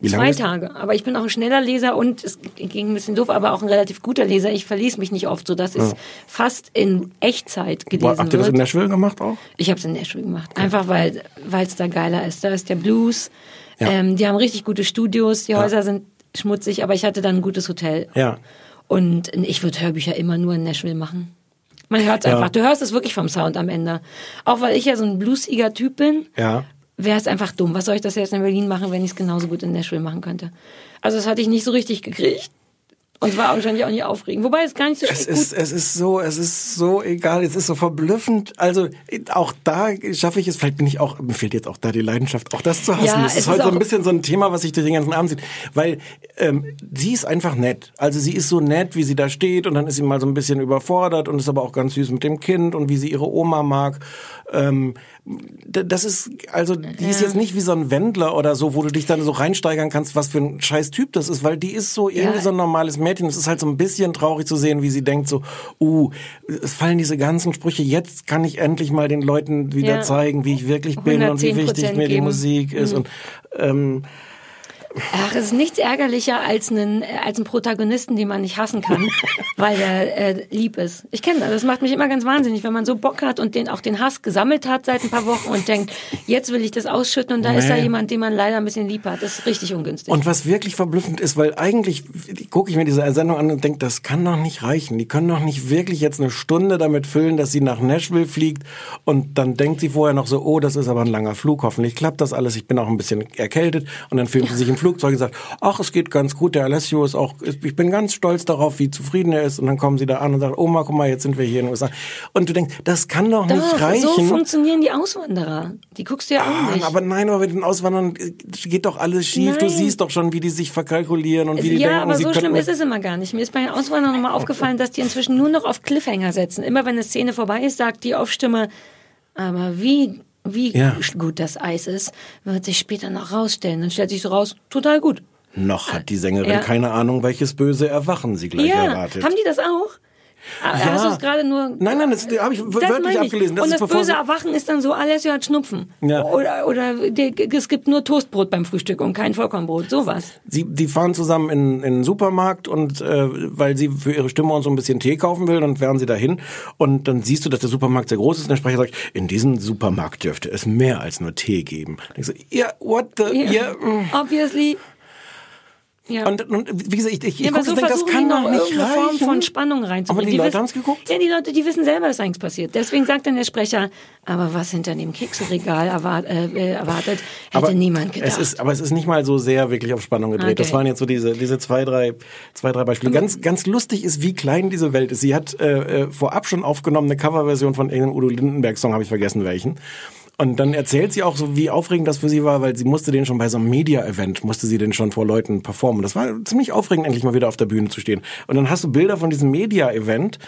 [SPEAKER 2] Wie
[SPEAKER 1] Zwei Tage. Aber ich bin auch ein schneller Leser und es ging ein bisschen doof, aber auch ein relativ guter Leser. Ich verließ mich nicht oft, sodass es fast in Echtzeit
[SPEAKER 2] Boah,
[SPEAKER 1] gelesen
[SPEAKER 2] habt ihr das in
[SPEAKER 1] wird.
[SPEAKER 2] Nashville gemacht auch?
[SPEAKER 1] Ich habe es in Nashville gemacht. Einfach weil es da geiler ist. Da ist der Blues.
[SPEAKER 2] Ja.
[SPEAKER 1] Ähm, die haben richtig gute Studios. Die Häuser sind schmutzig, aber ich hatte dann ein gutes Hotel.
[SPEAKER 2] Ja.
[SPEAKER 1] Und ich würde Hörbücher immer nur in Nashville machen. Man hört es
[SPEAKER 2] Ja.
[SPEAKER 1] einfach. Du hörst es wirklich vom Sound am Ende. Auch weil ich ja so ein bluesiger Typ bin,
[SPEAKER 2] Ja.
[SPEAKER 1] wäre es einfach dumm. Was soll ich das jetzt in Berlin machen, wenn ich es genauso gut in Nashville machen könnte? Also das hatte ich nicht so richtig gekriegt. Und war wahrscheinlich auch nicht aufregend. Wobei es gar nicht so
[SPEAKER 2] Es
[SPEAKER 1] gut
[SPEAKER 2] ist, es ist so, es ist so egal, es ist so verblüffend. Also auch da schaffe ich es, vielleicht bin ich auch, mir fehlt jetzt auch da die Leidenschaft, auch das zu hassen.
[SPEAKER 1] Ja,
[SPEAKER 2] das
[SPEAKER 1] es
[SPEAKER 2] ist heute so ein bisschen so ein Thema, was sich durch den ganzen Abend sieht. Weil ähm, sie ist einfach nett. Also sie ist so nett, wie sie da steht und dann ist sie mal so ein bisschen überfordert und ist aber auch ganz süß mit dem Kind und wie sie ihre Oma mag. Ähm, das ist, also die ist jetzt nicht wie so ein Wendler oder so, wo du dich dann so reinsteigern kannst, was für ein scheiß Typ das ist, weil die ist so irgendwie
[SPEAKER 1] Ja.
[SPEAKER 2] so ein normales Mädchen. Es ist halt so ein bisschen traurig zu sehen, wie sie denkt so, uh, es fallen diese ganzen Sprüche, jetzt kann ich endlich mal den Leuten wieder
[SPEAKER 1] Ja.
[SPEAKER 2] zeigen, wie ich wirklich bin und wie wichtig
[SPEAKER 1] 110%
[SPEAKER 2] mir die. Musik ist
[SPEAKER 1] Mhm.
[SPEAKER 2] und ähm,
[SPEAKER 1] Ach, es ist nichts ärgerlicher als einen, als einen Protagonisten, den man nicht hassen kann, <laughs> weil er äh, lieb ist. Ich kenne das. Das macht mich immer ganz wahnsinnig, wenn man so Bock hat und den auch den Hass gesammelt hat seit ein paar Wochen und denkt, jetzt will ich das ausschütten und da ist da
[SPEAKER 2] Nee.
[SPEAKER 1] jemand, den man leider ein bisschen lieb hat. Das ist richtig ungünstig.
[SPEAKER 2] Und was wirklich verblüffend ist, weil eigentlich gucke ich mir diese Sendung an und denke, das kann doch nicht reichen. Die können doch nicht wirklich jetzt eine Stunde damit füllen, dass sie nach Nashville fliegt und dann denkt sie vorher noch so, oh, das ist aber ein langer Flug, hoffentlich klappt das alles, ich bin auch ein bisschen erkältet und dann filmt sie sich im Flugzeug und sagt, ach, es geht ganz gut, der Alessio ist auch, ich bin ganz stolz darauf, wie zufrieden er ist und dann kommen sie da an und sagen, Oma, guck mal, jetzt sind wir hier in den USA. Und du denkst, das kann doch, nicht
[SPEAKER 1] Doch,
[SPEAKER 2] reichen.
[SPEAKER 1] so funktionieren die Auswanderer. Die guckst du ja auch
[SPEAKER 2] Ah,
[SPEAKER 1] nicht.
[SPEAKER 2] aber nein, aber mit den Auswandern äh, geht doch alles schief. Du
[SPEAKER 1] Nein.
[SPEAKER 2] siehst doch schon, wie die sich verkalkulieren und wie die
[SPEAKER 1] ja,
[SPEAKER 2] denken,
[SPEAKER 1] aber
[SPEAKER 2] sie
[SPEAKER 1] so schlimm ist es immer gar nicht. Mir ist bei den Auswanderern nochmal aufgefallen, dass die inzwischen nur noch auf Cliffhanger setzen. Immer wenn eine Szene vorbei ist, sagt die Aufstimme, aber wie, wie
[SPEAKER 2] Ja.
[SPEAKER 1] gut das Eis ist, wird sich später noch rausstellen. Dann stellt sich so raus, total gut.
[SPEAKER 2] Noch hat die Sängerin
[SPEAKER 1] Ja.
[SPEAKER 2] keine Ahnung, welches böse Erwachen sie gleich
[SPEAKER 1] ja,
[SPEAKER 2] erwartet.
[SPEAKER 1] haben die das auch? Ah,
[SPEAKER 2] Ja.
[SPEAKER 1] Hast du es gerade nur...
[SPEAKER 2] Nein, nein, das habe ich
[SPEAKER 1] Das
[SPEAKER 2] wörtlich
[SPEAKER 1] ich.
[SPEAKER 2] abgelesen. Das
[SPEAKER 1] und das böse Erwachen ist dann so, Alessio hat Schnupfen.
[SPEAKER 2] Ja.
[SPEAKER 1] Oder, oder die, es gibt nur Toastbrot beim Frühstück und kein Vollkornbrot. Sowas.
[SPEAKER 2] Sie, die fahren zusammen in, in den Supermarkt und äh, weil sie für ihre Stimme und so ein bisschen Tee kaufen will, dann fahren sie dahin und dann siehst du, dass der Supermarkt sehr groß ist und der Sprecher sagt, in diesem Supermarkt dürfte es mehr als nur Tee geben. Ich so, ja, what the, ja, mm.
[SPEAKER 1] Obviously. Ja.
[SPEAKER 2] Und, und wie gesagt, ich, ich, ich
[SPEAKER 1] Ja, aber
[SPEAKER 2] guck
[SPEAKER 1] so
[SPEAKER 2] das kann
[SPEAKER 1] die
[SPEAKER 2] doch
[SPEAKER 1] noch
[SPEAKER 2] nicht
[SPEAKER 1] irgendeine Form
[SPEAKER 2] reichen.
[SPEAKER 1] von Spannung reinzubringen.
[SPEAKER 2] Aber die Leute
[SPEAKER 1] wissen-
[SPEAKER 2] haben's geguckt?
[SPEAKER 1] Ja, die Leute, die wissen selber, was eigentlich passiert. Deswegen sagt dann der Sprecher, aber was hinter dem Kekseregal erwart, äh, äh, erwartet, hätte niemand gedacht.
[SPEAKER 2] Es ist, aber es ist nicht mal so sehr wirklich auf Spannung gedreht. Das
[SPEAKER 1] Okay.
[SPEAKER 2] waren jetzt so diese, diese zwei, drei, zwei, drei Beispiele. Ganz, ganz lustig ist, wie klein diese Welt ist. Sie hat äh, äh, vorab schon aufgenommen eine Coverversion von irgendeinem Udo Lindenberg-Song, habe ich vergessen welchen. Und dann erzählt sie auch so, wie aufregend das für sie war, weil sie musste den schon bei so einem Media-Event, musste sie den schon vor Leuten performen. Das war ziemlich aufregend, endlich mal wieder auf der Bühne zu stehen. Und dann hast du Bilder von diesem Media-Event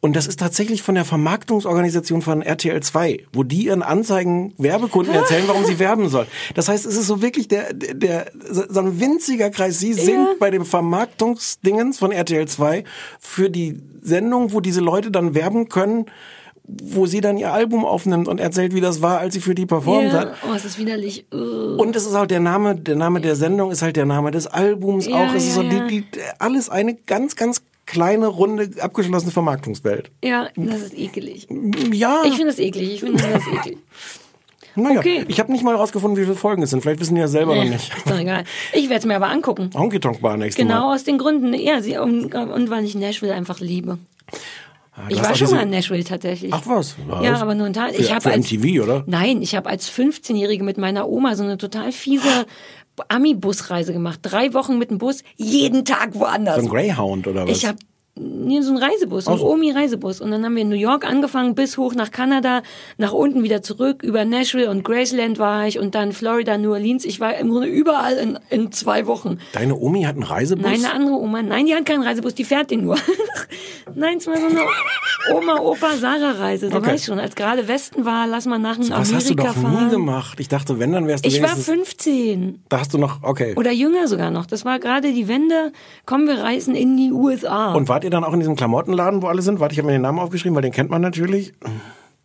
[SPEAKER 2] und das ist tatsächlich von der Vermarktungsorganisation von RTL 2, wo die ihren Anzeigen Werbekunden erzählen, warum sie werben sollen. Das heißt, es ist so wirklich der, der, so ein winziger Kreis. Sie sind bei dem Vermarktungsdingens von RTL 2 für die Sendung, wo diese Leute dann werben können, wo sie dann ihr Album aufnimmt und erzählt, wie das war, als sie für die performt
[SPEAKER 1] ja,
[SPEAKER 2] hat.
[SPEAKER 1] oh, es ist widerlich. Uh.
[SPEAKER 2] Und es ist halt der Name, der Name der Sendung ist halt der Name des Albums
[SPEAKER 1] Ja,
[SPEAKER 2] auch. Es ist
[SPEAKER 1] ja,
[SPEAKER 2] so
[SPEAKER 1] ja.
[SPEAKER 2] die, die, alles eine ganz, ganz kleine, runde, abgeschlossene Vermarktungswelt.
[SPEAKER 1] Ja, das ist ekelig.
[SPEAKER 2] Ja.
[SPEAKER 1] Ich finde das eklig. Ich finde das eklig. <laughs>
[SPEAKER 2] naja,
[SPEAKER 1] okay.
[SPEAKER 2] ich habe nicht mal rausgefunden, wie viele Folgen es sind. Vielleicht wissen die ja selber noch
[SPEAKER 1] Äh,
[SPEAKER 2] nicht.
[SPEAKER 1] Ist doch egal. Ich werde es mir aber angucken.
[SPEAKER 2] Honky Tonk Bar nächstes
[SPEAKER 1] Genau
[SPEAKER 2] Mal.
[SPEAKER 1] aus den Gründen. Ja, sie, und, und weil ich Nashville einfach liebe.
[SPEAKER 2] Ah,
[SPEAKER 1] Ich war schon mal in Nashville tatsächlich.
[SPEAKER 2] Ach was?
[SPEAKER 1] Ja,
[SPEAKER 2] Was?
[SPEAKER 1] aber nur ein Teil.
[SPEAKER 2] Für,
[SPEAKER 1] Ich habe
[SPEAKER 2] für
[SPEAKER 1] als
[SPEAKER 2] MTV, oder?
[SPEAKER 1] Nein, ich habe als 15-Jährige mit meiner Oma so eine total fiese Ami-Busreise gemacht. Drei Wochen mit dem Bus, jeden Tag woanders.
[SPEAKER 2] So ein Greyhound oder was?
[SPEAKER 1] Ich habe nee, so ein Reisebus, ein
[SPEAKER 2] so.
[SPEAKER 1] Omi-Reisebus. Und dann haben wir in New York angefangen, bis hoch nach Kanada, nach unten wieder zurück, über Nashville und Graceland war ich und dann Florida, New Orleans. Ich war im Grunde überall in, in zwei Wochen.
[SPEAKER 2] Deine Omi hat einen Reisebus?
[SPEAKER 1] Nein, eine andere Oma. Nein, die hat keinen Reisebus, die fährt den nur. <laughs> Nein, es war so eine Oma-Opa-Sarah-Reise. Du
[SPEAKER 2] Okay.
[SPEAKER 1] weißt schon, als gerade Westen war, lass mal nach
[SPEAKER 2] das hast du
[SPEAKER 1] Amerika
[SPEAKER 2] doch
[SPEAKER 1] fahren.
[SPEAKER 2] nie gemacht. Ich dachte, wenn, dann wärst du
[SPEAKER 1] Ich war
[SPEAKER 2] wenigstens...
[SPEAKER 1] 15
[SPEAKER 2] Da hast du noch, okay.
[SPEAKER 1] oder jünger sogar noch. Das war gerade die Wende. Kommen wir reisen in die USA.
[SPEAKER 2] Und wart ihr dann auch in diesem Klamottenladen, wo alle sind? Warte, ich habe mir den Namen aufgeschrieben, weil den kennt man natürlich.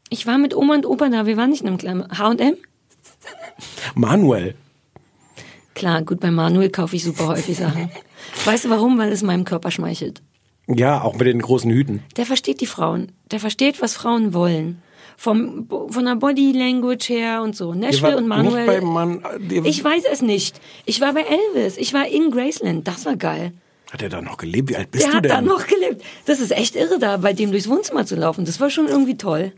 [SPEAKER 1] ich war mit Oma und Opa da. Wir waren nicht in einem kleinen H&M.
[SPEAKER 2] Manuel.
[SPEAKER 1] Klar, gut, bei Manuel kaufe ich super häufig Sachen. Weißt du warum? Weil es meinem Körper schmeichelt.
[SPEAKER 2] Ja, auch mit den großen Hüten.
[SPEAKER 1] Der versteht die Frauen. Der versteht, was Frauen wollen. Vom, von der Body Language her und so. Nashville und Manuel. Ich weiß es nicht. Ich war bei Elvis. Ich war in Graceland. Das war geil.
[SPEAKER 2] Hat er da noch gelebt? Wie alt bist
[SPEAKER 1] Der
[SPEAKER 2] du
[SPEAKER 1] hat
[SPEAKER 2] denn?
[SPEAKER 1] da noch gelebt. Das ist echt irre, da bei dem durchs Wohnzimmer zu laufen. Das war schon irgendwie toll.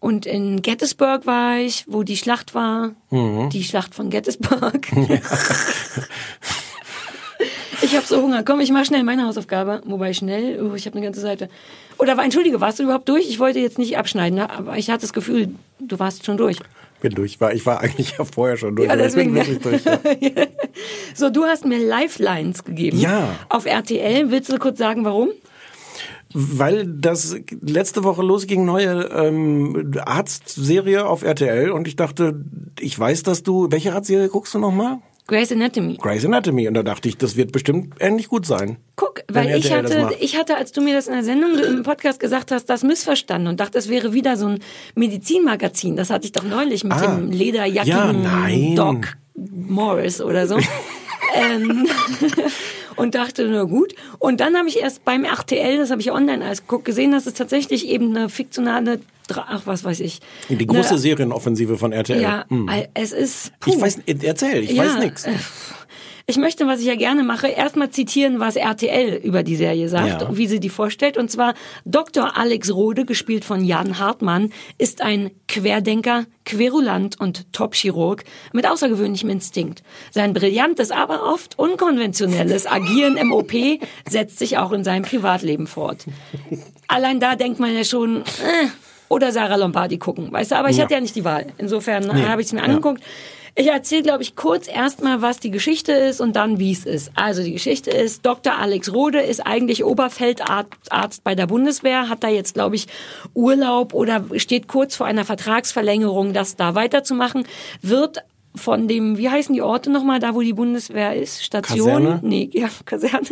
[SPEAKER 1] Und in Gettysburg war ich, wo die Schlacht war.
[SPEAKER 2] Mhm.
[SPEAKER 1] Die Schlacht von Gettysburg. <laughs> <laughs> ich habe so Hunger. Komm, ich mach schnell meine Hausaufgabe. Wobei schnell, oh, ich habe eine ganze Seite. Oder war, entschuldige, warst du überhaupt durch? Ich wollte jetzt nicht abschneiden, ne? aber ich hatte das Gefühl, du warst schon durch.
[SPEAKER 2] Bin durch. War, ich war eigentlich ja vorher schon durch.
[SPEAKER 1] Ja,
[SPEAKER 2] aber ich bin
[SPEAKER 1] deswegen-
[SPEAKER 2] wirklich durch. <laughs> Ja.
[SPEAKER 1] So, du hast mir Lifelines gegeben.
[SPEAKER 2] Ja.
[SPEAKER 1] Auf RTL. Willst du kurz sagen, warum?
[SPEAKER 2] Weil das letzte Woche losging, neue ähm, Arztserie auf RTL und ich dachte, ich weiß, dass du, welche Arztserie guckst du nochmal?
[SPEAKER 1] Grey's Anatomy.
[SPEAKER 2] Grey's Anatomy. Und da dachte ich, das wird bestimmt ähnlich gut sein.
[SPEAKER 1] Guck, weil ich hatte, ich hatte, als du mir das in der Sendung im Podcast gesagt hast, das missverstanden und dachte, es wäre wieder so ein Medizinmagazin. Das hatte ich doch neulich mit
[SPEAKER 2] Ah.
[SPEAKER 1] dem lederjackigen
[SPEAKER 2] Ja, nein.
[SPEAKER 1] Doc Morris oder so. <laughs> ähm, <laughs> und dachte, na gut. Und dann habe ich erst beim RTL, das habe ich online alles geguckt, gesehen, dass es tatsächlich eben eine fiktionale, Ach was weiß ich.
[SPEAKER 2] Die große
[SPEAKER 1] eine,
[SPEAKER 2] Serienoffensive von RTL.
[SPEAKER 1] Ja,
[SPEAKER 2] Hm.
[SPEAKER 1] es ist.
[SPEAKER 2] Ich
[SPEAKER 1] puh.
[SPEAKER 2] weiß, erzähl, ich weiß nichts.
[SPEAKER 1] äh, Ich möchte, was ich ja gerne mache, erstmal zitieren, was RTL über die Serie sagt,
[SPEAKER 2] Ja.
[SPEAKER 1] wie sie die vorstellt. Und zwar Dr. Alex Rode, gespielt von Jan Hartmann, ist ein Querdenker, Querulant und Top-Chirurg mit außergewöhnlichem Instinkt. Sein brillantes, aber oft unkonventionelles Agieren im OP setzt sich auch in seinem Privatleben fort. Allein da denkt man ja schon, äh, oder Sarah Lombardi gucken, weißt du, aber ich
[SPEAKER 6] Ja.
[SPEAKER 1] hatte ja nicht die Wahl. Insofern
[SPEAKER 6] Nee.
[SPEAKER 1] habe ich es mir
[SPEAKER 6] Ja.
[SPEAKER 1] angeguckt. Ich erzähle, glaube ich, kurz erstmal, was die Geschichte ist und dann, wie es ist. Also die Geschichte ist, Dr. Alex Rode ist eigentlich Oberfeldarzt bei der Bundeswehr, hat da jetzt, glaube ich, Urlaub oder steht kurz vor einer Vertragsverlängerung, das da weiterzumachen, wird von dem, wie heißen die Orte nochmal, da wo die Bundeswehr ist? Station?
[SPEAKER 2] Kaserne?
[SPEAKER 1] Nee, ja, <laughs> Kaserne.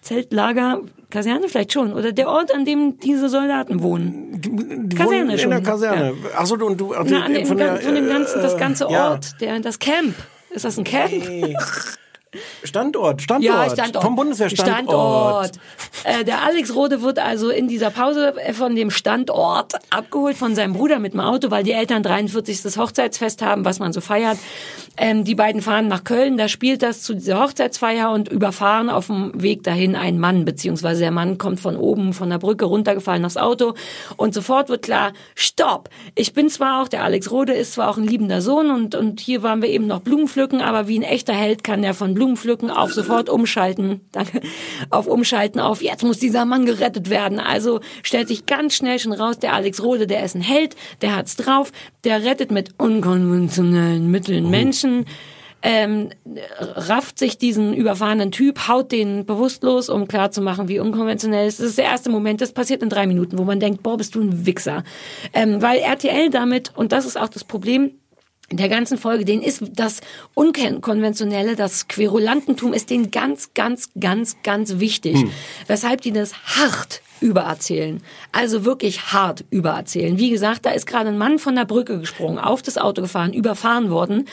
[SPEAKER 1] Zeltlager, Kaserne vielleicht schon. Oder der Ort, an dem diese Soldaten wohnen.
[SPEAKER 2] Die
[SPEAKER 1] Kaserne
[SPEAKER 2] wohnen
[SPEAKER 1] schon.
[SPEAKER 2] In der Kaserne.
[SPEAKER 1] Ja.
[SPEAKER 2] Ach so, du, und du, ach,
[SPEAKER 1] Na, an dem,
[SPEAKER 2] von, der,
[SPEAKER 1] von dem ganzen, das
[SPEAKER 2] äh,
[SPEAKER 1] ganze
[SPEAKER 2] ja.
[SPEAKER 1] Ort, der, das Camp. Ist das ein Camp?
[SPEAKER 2] Standort, Standort.
[SPEAKER 1] Ja, Standort.
[SPEAKER 2] Vom Bundeswehrstandort.
[SPEAKER 1] Standort. Äh, der Alex Rode wird also in dieser Pause von dem Standort abgeholt von seinem Bruder mit dem Auto, weil die Eltern 43. Hochzeitsfest haben, was man so feiert. Ähm, die beiden fahren nach Köln, da spielt das zu dieser Hochzeitsfeier und überfahren auf dem Weg dahin einen Mann, beziehungsweise der Mann kommt von oben von der Brücke runtergefallen aufs Auto und sofort wird klar, stopp! Ich bin zwar auch, der Alex Rode ist zwar auch ein liebender Sohn und, und hier waren wir eben noch Blumenpflücken, aber wie ein echter Held kann der von Blumenpflücken auf sofort umschalten, danke, auf umschalten auf, jetzt muss dieser Mann gerettet werden. Also stellt sich ganz schnell schon raus, der Alex Rode, der ist ein Held, der hat's drauf, der rettet mit unkonventionellen Mitteln Menschen, ähm, rafft sich diesen überfahrenen Typ, haut den bewusstlos, um klarzumachen, wie unkonventionell es ist. Das ist der erste Moment, das passiert in drei Minuten, wo man denkt, boah, bist du ein Wichser. Ähm, weil RTL damit, und das ist auch das Problem, der ganzen Folge, denen ist das Unkonventionelle, das Querulantentum ist denen ganz, ganz, ganz, ganz wichtig.
[SPEAKER 6] Hm.
[SPEAKER 1] Weshalb die das hart übererzählen. Also wirklich hart übererzählen. Wie gesagt, da ist gerade ein Mann von der Brücke gesprungen, auf das Auto gefahren, überfahren worden.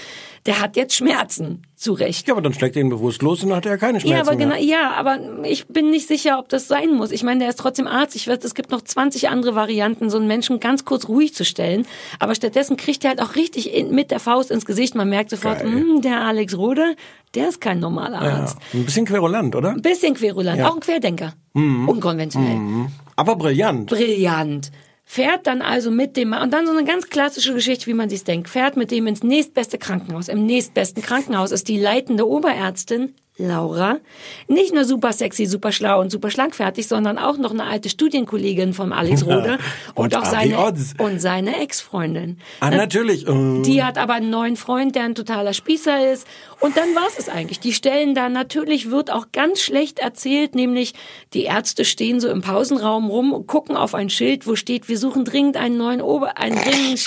[SPEAKER 1] Der hat jetzt Schmerzen. Zu Recht.
[SPEAKER 2] Ja, aber dann schlägt er ihn bewusst los und dann hat er keine Schmerzen
[SPEAKER 1] Ja, aber genau,
[SPEAKER 2] mehr.
[SPEAKER 1] ja, aber ich bin nicht sicher, ob das sein muss. Ich meine, der ist trotzdem Arzt. Ich weiß, es gibt noch 20 andere Varianten, so einen Menschen ganz kurz ruhig zu stellen. Aber stattdessen kriegt er halt auch richtig in, mit der Faust ins Gesicht. Man merkt sofort,
[SPEAKER 2] Geil.
[SPEAKER 1] hm, der Alex Rode, der ist kein normaler
[SPEAKER 2] Ja,
[SPEAKER 1] Arzt.
[SPEAKER 2] ein bisschen querulant, oder?
[SPEAKER 1] Ein bisschen querulant,
[SPEAKER 2] Ja.
[SPEAKER 1] auch ein Querdenker.
[SPEAKER 2] Mhm.
[SPEAKER 1] Unkonventionell.
[SPEAKER 2] Mhm. Aber brillant.
[SPEAKER 1] Brillant. Fährt dann also mit dem, und dann so eine ganz klassische Geschichte, wie man sich's denkt, fährt mit dem ins nächstbeste Krankenhaus. Im nächstbesten Krankenhaus ist die leitende Oberärztin Laura nicht nur super sexy, super schlau und super schlagfertig, sondern auch noch eine alte Studienkollegin von Alex Rode und,
[SPEAKER 2] Und
[SPEAKER 1] auch seine
[SPEAKER 2] Odds.
[SPEAKER 1] und seine Ex-Freundin.
[SPEAKER 2] Ah,
[SPEAKER 1] Na,
[SPEAKER 2] natürlich. Äh.
[SPEAKER 1] Die hat aber einen neuen Freund, der ein totaler Spießer ist. Und dann war's es eigentlich. Die stellen da natürlich wird auch ganz schlecht erzählt, nämlich die Ärzte stehen so im Pausenraum rum und gucken auf ein Schild, wo steht, wir suchen dringend einen neuen Ober, einen dringenden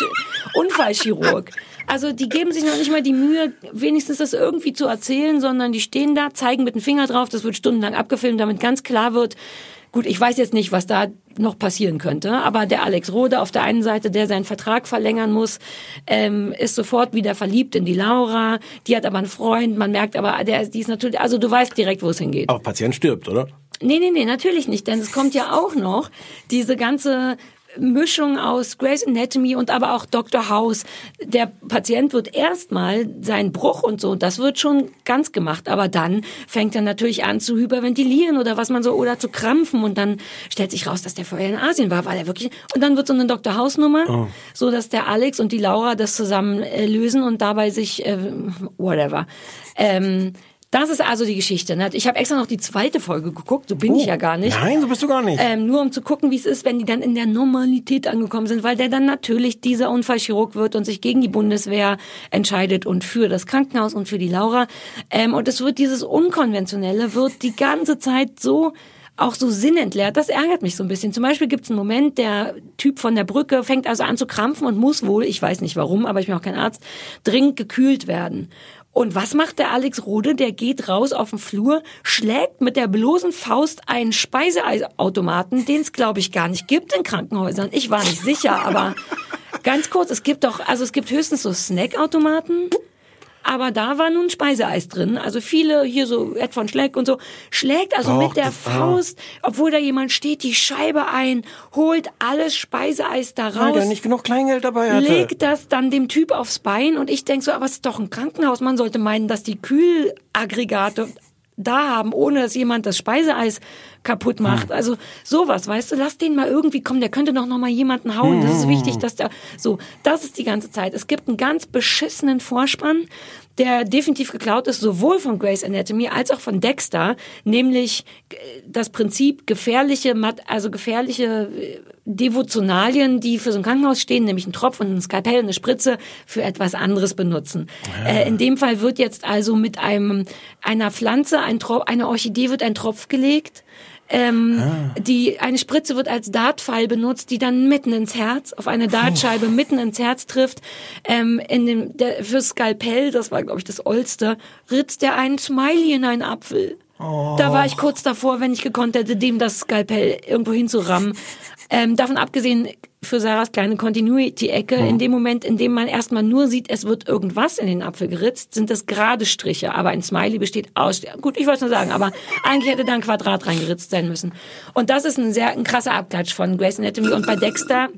[SPEAKER 1] Unfallchirurg. Also die geben sich noch nicht mal die Mühe, wenigstens das irgendwie zu erzählen, sondern die stehen da, zeigen mit dem Finger drauf, das wird stundenlang abgefilmt, damit ganz klar wird, Gut, ich weiß jetzt nicht, was da noch passieren könnte, aber der Alex Rode auf der einen Seite, der seinen Vertrag verlängern muss, ähm, ist sofort wieder verliebt in die Laura. Die hat aber einen Freund, man merkt aber, der, die ist natürlich, also du weißt direkt, wo es hingeht.
[SPEAKER 2] Aber Patient stirbt, oder?
[SPEAKER 1] Nee, nee, nee, natürlich nicht, denn es kommt ja auch noch diese ganze Mischung aus Grey's Anatomy und aber auch Dr. House. Der Patient wird erstmal seinen Bruch und so, das wird schon ganz gemacht, aber dann fängt er natürlich an zu hyperventilieren oder was man so oder zu krampfen und dann stellt sich raus, dass der vorher in Asien war, weil er wirklich und dann wird so eine Dr. House Nummer,
[SPEAKER 6] Oh.
[SPEAKER 1] so dass der Alex und die Laura das zusammen äh, lösen und dabei sich äh, whatever. Ähm, das ist also die Geschichte. Ne? Ich habe extra noch die zweite Folge geguckt, so bin
[SPEAKER 2] Oh,
[SPEAKER 1] ich ja gar nicht.
[SPEAKER 2] Nein, so bist du gar nicht.
[SPEAKER 1] Ähm, nur um zu gucken, wie es ist, wenn die dann in der Normalität angekommen sind, weil der dann natürlich dieser Unfallchirurg wird und sich gegen die Bundeswehr entscheidet und für das Krankenhaus und für die Laura. Ähm, und es wird dieses Unkonventionelle, wird die ganze Zeit so auch so sinnentleert. Das ärgert mich so ein bisschen. Zum Beispiel gibt es einen Moment, der Typ von der Brücke fängt also an zu krampfen und muss wohl, ich weiß nicht warum, aber ich bin auch kein Arzt, dringend gekühlt werden. Und was macht der Alex Rode? Der geht raus auf den Flur, schlägt mit der bloßen Faust einen Speiseautomaten, den es glaube ich gar nicht gibt in Krankenhäusern. Ich war nicht sicher, aber <laughs> ganz kurz, es gibt doch, also es gibt höchstens so Snackautomaten. Aber da war nun Speiseeis drin. Also viele hier so Ed von Schleck und so schlägt also
[SPEAKER 2] Och,
[SPEAKER 1] mit der
[SPEAKER 2] ah.
[SPEAKER 1] Faust, obwohl da jemand steht, die Scheibe ein, holt alles Speiseeis da
[SPEAKER 2] Weil
[SPEAKER 1] raus.
[SPEAKER 2] der nicht genug Kleingeld dabei hatte.
[SPEAKER 1] legt das dann dem Typ aufs Bein und ich denk so, aber es ist doch ein Krankenhaus. Man sollte meinen, dass die Kühlaggregate da haben, ohne dass jemand das Speiseeis kaputt macht. Also sowas, weißt du, lass den mal irgendwie kommen, der könnte doch noch mal jemanden hauen. Das ist wichtig, dass der so, das ist die ganze Zeit. Es gibt einen ganz beschissenen Vorspann, der definitiv geklaut ist, sowohl von Grey's Anatomy als auch von Dexter, nämlich äh, das Prinzip gefährliche, also gefährliche äh, Devotionalien, die für so ein Krankenhaus stehen, nämlich ein Tropf und ein Skalpell und eine Spritze für etwas anderes benutzen. Äh, in dem Fall wird jetzt also mit einem einer Pflanze ein Tropf, eine Orchidee wird ein Tropf gelegt. Ähm, die eine Spritze wird als Dartpfeil benutzt, die dann mitten ins Herz, auf eine Dartscheibe mitten ins Herz trifft. Ähm, in dem der, fürs Skalpell, das war glaube ich das Ollste, ritzt er einen Smiley in einen Apfel. Da war ich kurz davor, wenn ich gekonnt hätte, dem das Skalpell irgendwo hinzurammen. Ähm, davon abgesehen, für Sarahs kleine Continuity-Ecke, in dem Moment, in dem man erstmal nur sieht, es wird irgendwas in den Apfel geritzt, sind das gerade Striche. Aber ein Smiley besteht aus, gut, ich wollte es nur sagen, aber eigentlich hätte da ein Quadrat reingeritzt sein müssen. Und das ist ein sehr, ein krasser Abklatsch von Grace Anatomy. Und bei Dexter,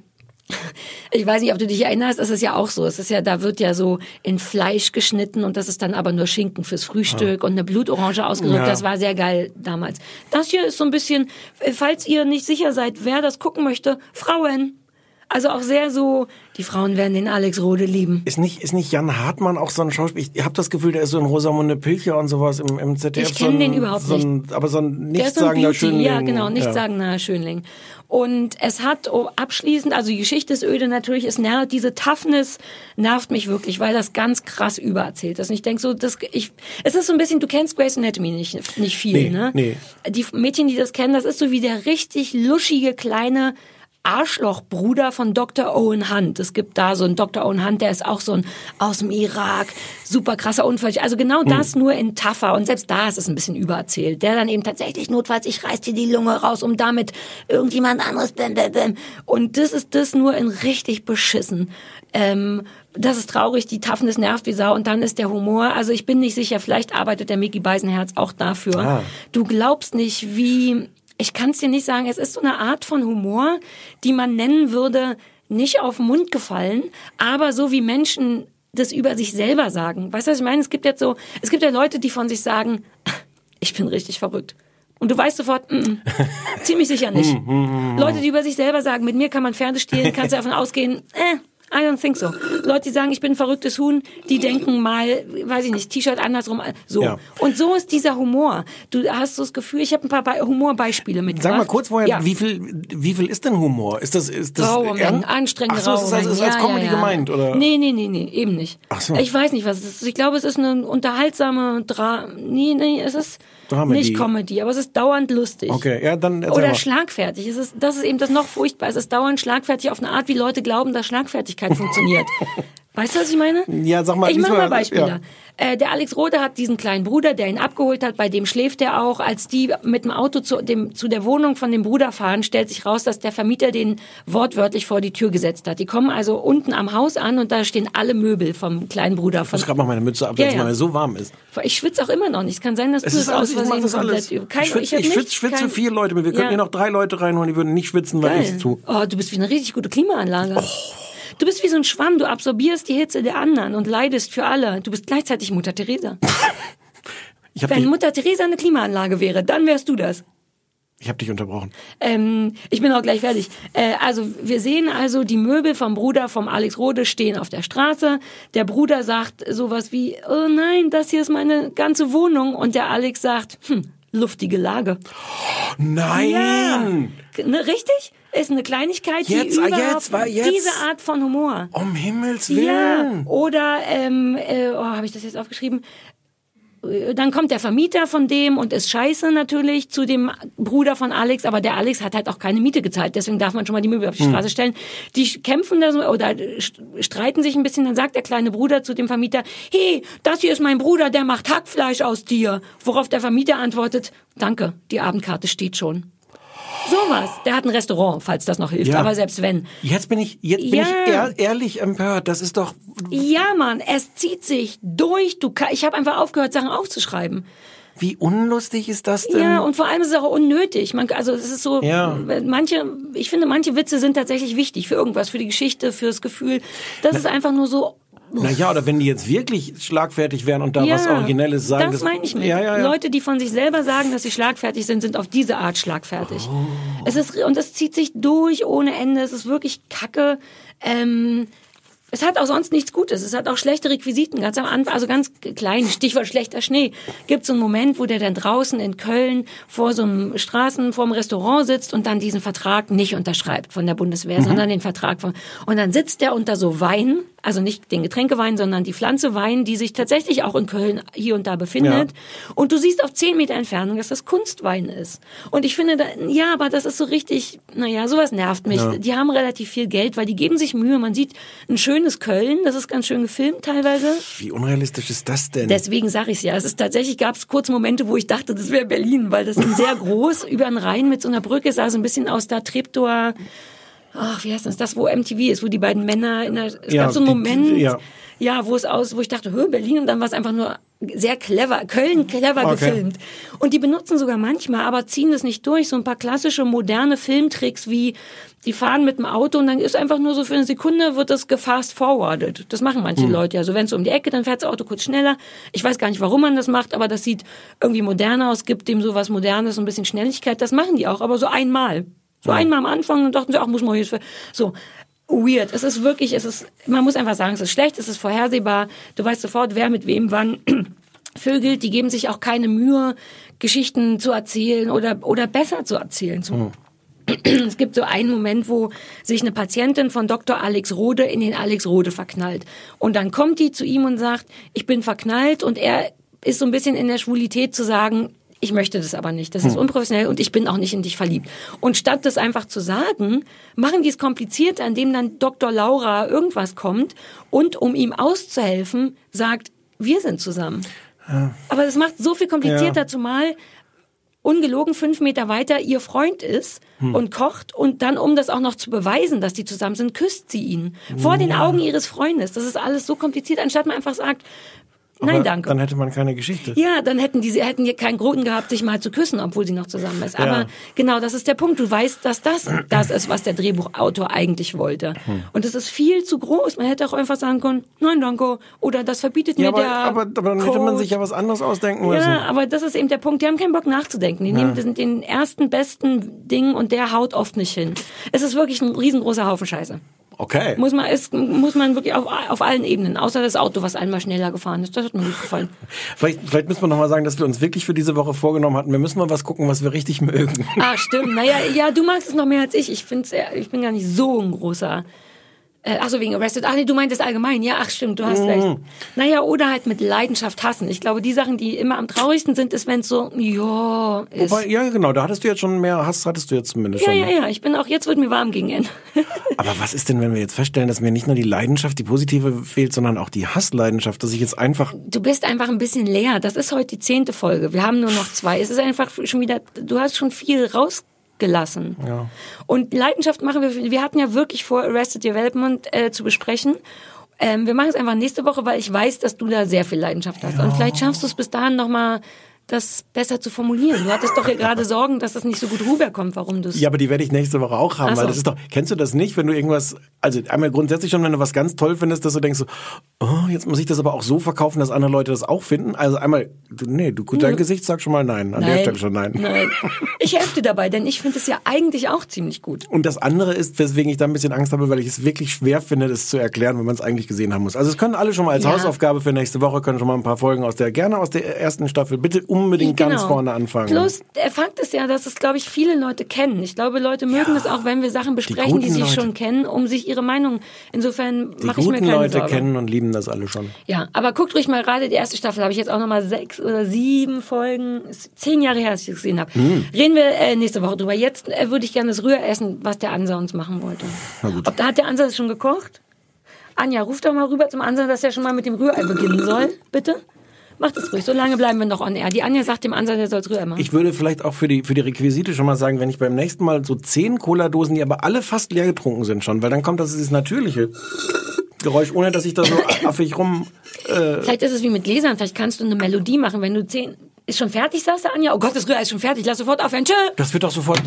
[SPEAKER 1] ich weiß nicht, ob du dich erinnerst, das ist ja auch so. Es ist ja, da wird ja so in Fleisch geschnitten und das ist dann aber nur Schinken fürs Frühstück und eine Blutorange ausgedrückt.
[SPEAKER 2] Ja.
[SPEAKER 1] Das war sehr geil damals. Das hier ist so ein bisschen, falls ihr nicht sicher seid, wer das gucken möchte, Frauen. Also auch sehr so, die Frauen werden den Alex Rode lieben.
[SPEAKER 2] Ist nicht, ist nicht Jan Hartmann auch so ein Schauspieler? Ich habe das Gefühl, der ist so ein Rosamunde Pilcher und sowas im, im ZDF.
[SPEAKER 1] Ich kenn
[SPEAKER 2] so
[SPEAKER 1] den überhaupt
[SPEAKER 2] so ein, Aber so ein
[SPEAKER 1] so
[SPEAKER 2] nichtssagender
[SPEAKER 1] Beauty,
[SPEAKER 2] Schönling.
[SPEAKER 1] ja genau, nicht
[SPEAKER 2] ja.
[SPEAKER 1] Schönling. Und es hat oh, abschließend, also die Geschichte ist öde natürlich, es nervt, diese Toughness nervt mich wirklich, weil das ganz krass übererzählt ist. Und ich denk so, das, ich, es ist so ein bisschen, du kennst Grace Anatomy nicht, nicht viel,
[SPEAKER 2] Nee,
[SPEAKER 1] ne?
[SPEAKER 2] nee.
[SPEAKER 1] Die Mädchen, die das kennen, das ist so wie der richtig luschige kleine Arschlochbruder von Dr. Owen Hunt. Es gibt da so einen Dr. Owen Hunt, der ist auch so ein aus dem Irak, super krasser Unfall. Also genau das nur in tougher und selbst da ist es ein bisschen übererzählt. Der dann eben tatsächlich notfalls, ich reiß dir die Lunge raus, um damit irgendjemand anderes bäm, bäm, bäm. Und das ist das nur in richtig beschissen. Ähm, das ist traurig, die Toughness nervt wie Sau und dann ist der Humor, also ich bin nicht sicher, vielleicht arbeitet der Mickey Beisenherz auch dafür.
[SPEAKER 2] Ah.
[SPEAKER 1] Du glaubst nicht, wie, ich kann es dir nicht sagen, es ist so eine Art von Humor, die man nennen würde, nicht auf den Mund gefallen, aber so wie Menschen das über sich selber sagen. Weißt du, was ich meine? Es gibt jetzt so, es gibt ja Leute, die von sich sagen, ich bin richtig verrückt. Und du weißt sofort, mm, mm, ziemlich sicher nicht. <laughs> Leute, die über sich selber sagen, mit mir kann man Pferde stehlen, kannst du davon ausgehen, <laughs> äh, I don't think so. Leute, die sagen, ich bin ein verrücktes Huhn, die denken mal, weiß ich nicht, T-Shirt andersrum, so.
[SPEAKER 2] Ja.
[SPEAKER 1] Und so ist dieser Humor. Du hast so das Gefühl, ich habe ein paar Be Humorbeispiele mitgebracht.
[SPEAKER 2] Sag mal kurz vorher,
[SPEAKER 1] ja.
[SPEAKER 2] wie viel, wie viel ist denn Humor? Ist das, ist das
[SPEAKER 1] Raue Mengen, anstrengende
[SPEAKER 2] Ach so, ist das als, ist
[SPEAKER 1] Mengen.
[SPEAKER 2] als Comedy gemeint, oder?
[SPEAKER 1] Nee, nee, nee, nee, eben nicht.
[SPEAKER 2] Ach so.
[SPEAKER 1] Ich weiß nicht, was es ist. Ich glaube, es ist eine unterhaltsame Dra nee, nee, es ist
[SPEAKER 2] Dramedy.
[SPEAKER 1] nicht Comedy, aber es ist dauernd lustig.
[SPEAKER 2] Okay, ja, dann
[SPEAKER 1] Oder
[SPEAKER 2] mal.
[SPEAKER 1] schlagfertig. Es ist, das ist eben das noch furchtbar. Es ist dauernd schlagfertig auf eine Art, wie Leute glauben, dass Schlagfertigkeit <laughs> funktioniert. Weißt du, was ich meine?
[SPEAKER 2] Ja, sag mal,
[SPEAKER 1] Ich mach mal Beispiele.
[SPEAKER 2] ja.
[SPEAKER 1] Äh, der Alex Rode hat diesen kleinen Bruder, der ihn abgeholt hat, bei dem schläft er auch. Als die mit dem Auto zu, dem, zu der Wohnung von dem Bruder fahren, stellt sich raus, dass der Vermieter den wortwörtlich vor die Tür gesetzt hat. Die kommen also unten am Haus an und da stehen alle Möbel vom kleinen Bruder.
[SPEAKER 2] Ich
[SPEAKER 1] Von,
[SPEAKER 2] muss gerade mal meine Mütze absetzen,
[SPEAKER 1] Ja, ja.
[SPEAKER 2] weil es so warm ist.
[SPEAKER 1] ich schwitze auch immer noch nicht. Es kann sein, dass
[SPEAKER 2] Es
[SPEAKER 1] du das aus
[SPEAKER 2] ich
[SPEAKER 1] Versehen komplett Kein,
[SPEAKER 2] ich schwitze, ich
[SPEAKER 1] nicht-
[SPEAKER 2] schwitze, schwitze
[SPEAKER 1] kein-
[SPEAKER 2] vier Leute mit. Wir könnten
[SPEAKER 1] Ja.
[SPEAKER 2] hier noch drei Leute reinholen, die würden nicht schwitzen, weil ich zu.
[SPEAKER 1] Oh, du bist wie eine richtig gute Klimaanlage. Du bist wie so ein Schwamm, du absorbierst die Hitze der anderen und leidest für alle. Du bist gleichzeitig Mutter Teresa. <laughs>
[SPEAKER 2] Habe
[SPEAKER 1] Wenn Mutter Teresa eine Klimaanlage wäre, dann wärst du das.
[SPEAKER 2] ich hab dich unterbrochen.
[SPEAKER 1] Ähm, ich bin auch gleich fertig. Äh, also wir sehen also, die Möbel vom Bruder vom Alex Rode stehen auf der Straße. Der Bruder sagt sowas wie, oh nein, das hier ist meine ganze Wohnung. Und der Alex sagt, hm, luftige Lage.
[SPEAKER 2] Nein!
[SPEAKER 1] Ja. Ne, richtig? Ist eine Kleinigkeit,
[SPEAKER 2] Jetzt,
[SPEAKER 1] die
[SPEAKER 2] ah,
[SPEAKER 1] überhaupt
[SPEAKER 2] jetzt, war- jetzt.
[SPEAKER 1] diese Art von Humor.
[SPEAKER 2] Um Himmels
[SPEAKER 1] Ja,
[SPEAKER 2] Willen!
[SPEAKER 1] oder, ähm, äh, oh, habe ich das jetzt aufgeschrieben? Dann kommt der Vermieter von dem und ist scheiße natürlich zu dem Bruder von Alex, aber der Alex hat halt auch keine Miete gezahlt, deswegen darf man schon mal die Möbel auf die Straße stellen. Die kämpfen da so oder st- streiten sich ein bisschen, dann sagt der kleine Bruder zu dem Vermieter, hey, das hier ist mein Bruder, der macht Hackfleisch aus dir. Worauf der Vermieter antwortet, danke, die Abendkarte steht schon. Sowas. Der hat ein Restaurant, falls das noch hilft.
[SPEAKER 2] Ja.
[SPEAKER 1] Aber selbst wenn.
[SPEAKER 2] Jetzt bin ich, jetzt bin
[SPEAKER 1] Ja.
[SPEAKER 2] ich ehr, ehrlich empört. Das ist doch.
[SPEAKER 1] Ja, Mann, es zieht sich durch. Du, ich habe einfach aufgehört, Sachen aufzuschreiben.
[SPEAKER 2] Wie unlustig ist das denn?
[SPEAKER 1] Ja, und vor allem ist es auch unnötig. Man, also es ist so,
[SPEAKER 2] Ja.
[SPEAKER 1] manche, ich finde, manche Witze sind tatsächlich wichtig für irgendwas, für die Geschichte, fürs Gefühl. Das ist einfach nur so.
[SPEAKER 2] Naja, oder wenn die jetzt wirklich schlagfertig wären und da was Originelles sagen.
[SPEAKER 1] Das meine ich mit.
[SPEAKER 2] Ja, ja, ja.
[SPEAKER 1] Leute, die von sich selber sagen, dass sie schlagfertig sind, sind auf diese Art schlagfertig.
[SPEAKER 2] Oh.
[SPEAKER 1] Es ist und es zieht sich durch ohne Ende. Es ist wirklich Kacke. Ähm, es hat auch sonst nichts Gutes. Es hat auch schlechte Requisiten. Ganz am Anfang, also ganz klein, Stichwort schlechter Schnee. Gibt so einen Moment, wo der dann draußen in Köln vor so einem Straßen, vor einem Restaurant sitzt und dann diesen Vertrag nicht unterschreibt von der Bundeswehr,
[SPEAKER 2] Mhm.
[SPEAKER 1] sondern den Vertrag von, und dann sitzt der unter so Wein, also nicht den Getränkewein, sondern die Pflanze Wein, die sich tatsächlich auch in Köln hier und da befindet. Und du siehst auf zehn Meter Entfernung, dass das Kunstwein ist. Und ich finde, da, ja, aber das ist so richtig, naja, sowas nervt mich.
[SPEAKER 2] Ja.
[SPEAKER 1] Die haben relativ viel Geld, weil die geben sich Mühe. Man sieht ein schönes Köln, das ist ganz schön gefilmt teilweise.
[SPEAKER 2] Wie unrealistisch ist das denn?
[SPEAKER 1] Deswegen sage ich ja. Es ist tatsächlich gab es kurz Momente, wo ich dachte, das wäre Berlin, weil das ist sehr <laughs> groß über den Rhein mit so einer Brücke sah so ein bisschen aus da Treptower. Ach, wie heißt das? Das, wo MTV ist, wo die beiden Männer in der. Es
[SPEAKER 2] Ja,
[SPEAKER 1] gab so einen
[SPEAKER 2] die-
[SPEAKER 1] Moment,
[SPEAKER 2] die- ja.
[SPEAKER 1] ja, wo es aus, wo ich dachte, hör, Berlin und dann war es einfach nur sehr clever, Köln clever
[SPEAKER 2] Okay.
[SPEAKER 1] gefilmt. Und die benutzen sogar manchmal, aber ziehen das nicht durch. So ein paar klassische moderne Filmtricks wie die fahren mit dem Auto und dann ist einfach nur so für eine Sekunde wird das gefast forwarded. Das machen manche
[SPEAKER 2] Hm.
[SPEAKER 1] Leute ja. So wenn es um die Ecke, dann fährt das Auto kurz schneller. Ich weiß gar nicht, warum man das macht, aber das sieht irgendwie moderner aus, gibt dem so was Modernes, ein bisschen Schnelligkeit. Das machen die auch, aber so einmal. So einmal am Anfang und dachten sie, ach, muss man jetzt so weird. Es ist wirklich, es ist, man muss einfach sagen, es ist schlecht, es ist vorhersehbar. Du weißt sofort, wer mit wem wann <clears throat> vögelt. Die geben sich auch keine Mühe, Geschichten zu erzählen oder, oder besser zu erzählen. So. <clears throat> Es gibt so einen Moment, wo sich eine Patientin von Dr. Alex Rode in den Alex Rode verknallt. Und dann kommt die zu ihm und sagt, ich bin verknallt und er ist so ein bisschen in der Schwulität zu sagen, ich möchte das aber nicht. Das ist unprofessionell und ich bin auch nicht in dich verliebt. Und statt das einfach zu sagen, machen die es kompliziert, indem dann Dr. Laura irgendwas kommt und um ihm auszuhelfen, sagt, wir sind zusammen. Aber das macht so viel komplizierter,
[SPEAKER 2] Ja.
[SPEAKER 1] zumal ungelogen fünf Meter weiter ihr Freund ist und kocht und dann, um das auch noch zu beweisen, dass die zusammen sind, küsst sie ihn. Vor den Augen ihres Freundes. Das ist alles so kompliziert, anstatt man einfach sagt, nein,
[SPEAKER 2] Aber
[SPEAKER 1] danke.
[SPEAKER 2] Dann hätte man keine Geschichte.
[SPEAKER 1] Ja, dann hätten die, sie hätten hier keinen Grund gehabt, sich mal zu küssen, obwohl sie noch zusammen ist.
[SPEAKER 2] Ja.
[SPEAKER 1] Aber genau, das ist der Punkt. Du weißt, dass das das ist, was der Drehbuchautor eigentlich wollte.
[SPEAKER 2] Hm.
[SPEAKER 1] Und es ist viel zu groß. Man hätte auch einfach sagen können, nein, danke. Oder das verbietet
[SPEAKER 2] Ja,
[SPEAKER 1] mir
[SPEAKER 2] aber,
[SPEAKER 1] der
[SPEAKER 2] aber, aber dann hätte man
[SPEAKER 1] Code.
[SPEAKER 2] sich ja was anderes ausdenken müssen.
[SPEAKER 1] Ja, aber das ist eben der Punkt. Die haben keinen Bock nachzudenken. Die nehmen das sind den ersten besten Ding und der haut oft nicht hin. Es ist wirklich ein riesengroßer Haufen Scheiße.
[SPEAKER 2] Okay.
[SPEAKER 1] Muss man, ist, muss man wirklich auf, auf allen Ebenen, außer das Auto, was einmal schneller gefahren ist. Das hat mir gut gefallen. <laughs>
[SPEAKER 2] Vielleicht, vielleicht müssen wir noch mal sagen, dass wir uns wirklich für diese Woche vorgenommen hatten. Wir müssen mal was gucken, was wir richtig mögen.
[SPEAKER 1] Ah, stimmt. Naja, ja, du magst es noch mehr als ich. Ich find's, ich bin gar nicht so ein großer. Äh, ach so, wegen Arrested. Ach nee, du meintest allgemein. Ja, ach stimmt, du hast
[SPEAKER 2] Mhm.
[SPEAKER 1] recht. Naja, oder halt mit Leidenschaft hassen. Ich glaube, die Sachen, die immer am traurigsten sind, ist, wenn es so, ja, ist.
[SPEAKER 2] Wobei, ja, genau, da hattest du jetzt schon mehr Hass, hattest du jetzt zumindest
[SPEAKER 1] ja,
[SPEAKER 2] schon.
[SPEAKER 1] ja, ja. Ich bin auch, jetzt wird mir warm gegen Ende. <laughs>
[SPEAKER 2] Aber was ist denn, wenn wir jetzt feststellen, dass mir nicht nur die Leidenschaft, die positive fehlt, sondern auch die Hassleidenschaft, dass ich jetzt einfach,
[SPEAKER 1] Du bist einfach ein bisschen leer. Das ist heute die zehnte Folge. Wir haben nur noch zwei. Es ist einfach schon wieder, du hast schon viel rausgelassen.
[SPEAKER 2] Ja.
[SPEAKER 1] Und Leidenschaft machen wir, wir hatten ja wirklich vor, Arrested Development äh, zu besprechen. Ähm, wir machen es einfach nächste Woche, weil ich weiß, dass du da sehr viel Leidenschaft hast. Und vielleicht schaffst du es bis dahin nochmal, das besser zu formulieren. Du hattest doch hier <laughs> gerade Sorgen, dass das nicht so gut rüberkommt, warum du es...
[SPEAKER 2] ja, aber die werde ich nächste Woche auch haben,
[SPEAKER 1] Ach so.
[SPEAKER 2] weil das ist doch, kennst du das nicht, wenn du irgendwas, also einmal grundsätzlich schon, wenn du was ganz toll findest, dass du denkst so, oh, jetzt muss ich das aber auch so verkaufen, dass andere Leute das auch finden. Also einmal, du, nee, du, dein Gesicht sagt schon mal nein, an der Stelle schon nein.
[SPEAKER 1] Nein. Ich helfe dir dabei, denn ich finde es ja eigentlich auch ziemlich gut.
[SPEAKER 2] Und das andere ist, weswegen ich da ein bisschen Angst habe, weil ich es wirklich schwer finde, das zu erklären, wenn man es eigentlich gesehen haben muss. Also es können alle schon mal als
[SPEAKER 1] Ja.
[SPEAKER 2] Hausaufgabe für nächste Woche, können schon mal ein paar Folgen aus der, gerne aus der ersten Staffel, bitte unbedingt ganz
[SPEAKER 1] Genau.
[SPEAKER 2] vorne anfangen.
[SPEAKER 1] Plus, der Fakt ist ja, dass es, glaube ich, viele Leute kennen. Ich glaube, Leute mögen es auch, wenn wir Sachen besprechen, die,
[SPEAKER 2] guten
[SPEAKER 1] sie
[SPEAKER 2] Leute.
[SPEAKER 1] schon kennen, um sich ihre Meinung. Insofern
[SPEAKER 2] die
[SPEAKER 1] mache ich mir
[SPEAKER 2] guten
[SPEAKER 1] keine
[SPEAKER 2] Leute
[SPEAKER 1] Sorge.
[SPEAKER 2] kennen und lieben das alle schon.
[SPEAKER 1] Ja, aber guckt ruhig mal gerade die erste Staffel. Habe ich jetzt auch noch mal sechs oder sieben Folgen. Ist zehn Jahre her, dass ich das gesehen habe.
[SPEAKER 2] Hm.
[SPEAKER 1] Reden wir äh, nächste Woche drüber. Jetzt äh, würde ich gerne das Rühressen, was der Ansa uns machen wollte. Ob da hat der Ansa das schon gekocht? Anja, ruf doch mal rüber zum Ansa, dass er schon mal mit dem Rührei beginnen soll, bitte. Macht es ruhig, so lange bleiben wir noch on air. Die Anja sagt dem Ansatz, er soll es rüber machen.
[SPEAKER 2] Ich würde vielleicht auch für die, für die Requisite schon mal sagen, wenn ich beim nächsten Mal so zehn Cola-Dosen, die aber alle fast leer getrunken sind schon, weil dann kommt das dieses natürliche Geräusch, ohne dass ich da so <coughs> affig rum... Äh
[SPEAKER 1] vielleicht ist es wie mit Gläsern, vielleicht kannst du eine Melodie machen, wenn du zehn... Ist schon fertig, sagst du, Anja? Oh Gott, das Rührei ist schon fertig, lass sofort aufhören. Tschö!
[SPEAKER 2] Das wird doch sofort...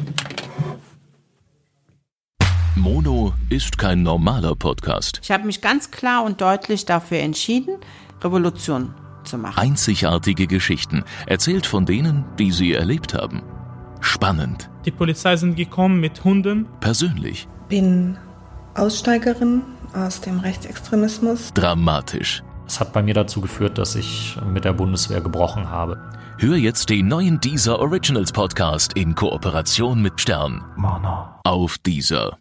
[SPEAKER 7] Mono ist kein normaler Podcast.
[SPEAKER 6] Ich habe mich ganz klar und deutlich dafür entschieden, Revolution zu machen.
[SPEAKER 7] Einzigartige Geschichten, erzählt von denen, die sie erlebt haben. Spannend.
[SPEAKER 8] Die Polizei sind gekommen mit Hunden.
[SPEAKER 7] Persönlich.
[SPEAKER 9] Bin Aussteigerin aus dem Rechtsextremismus.
[SPEAKER 7] Dramatisch.
[SPEAKER 10] Es hat bei mir dazu geführt, dass ich mit der Bundeswehr gebrochen habe.
[SPEAKER 7] Hör jetzt den neuen Deezer Originals Podcast in Kooperation mit Stern.
[SPEAKER 10] Mono.
[SPEAKER 7] Auf Deezer.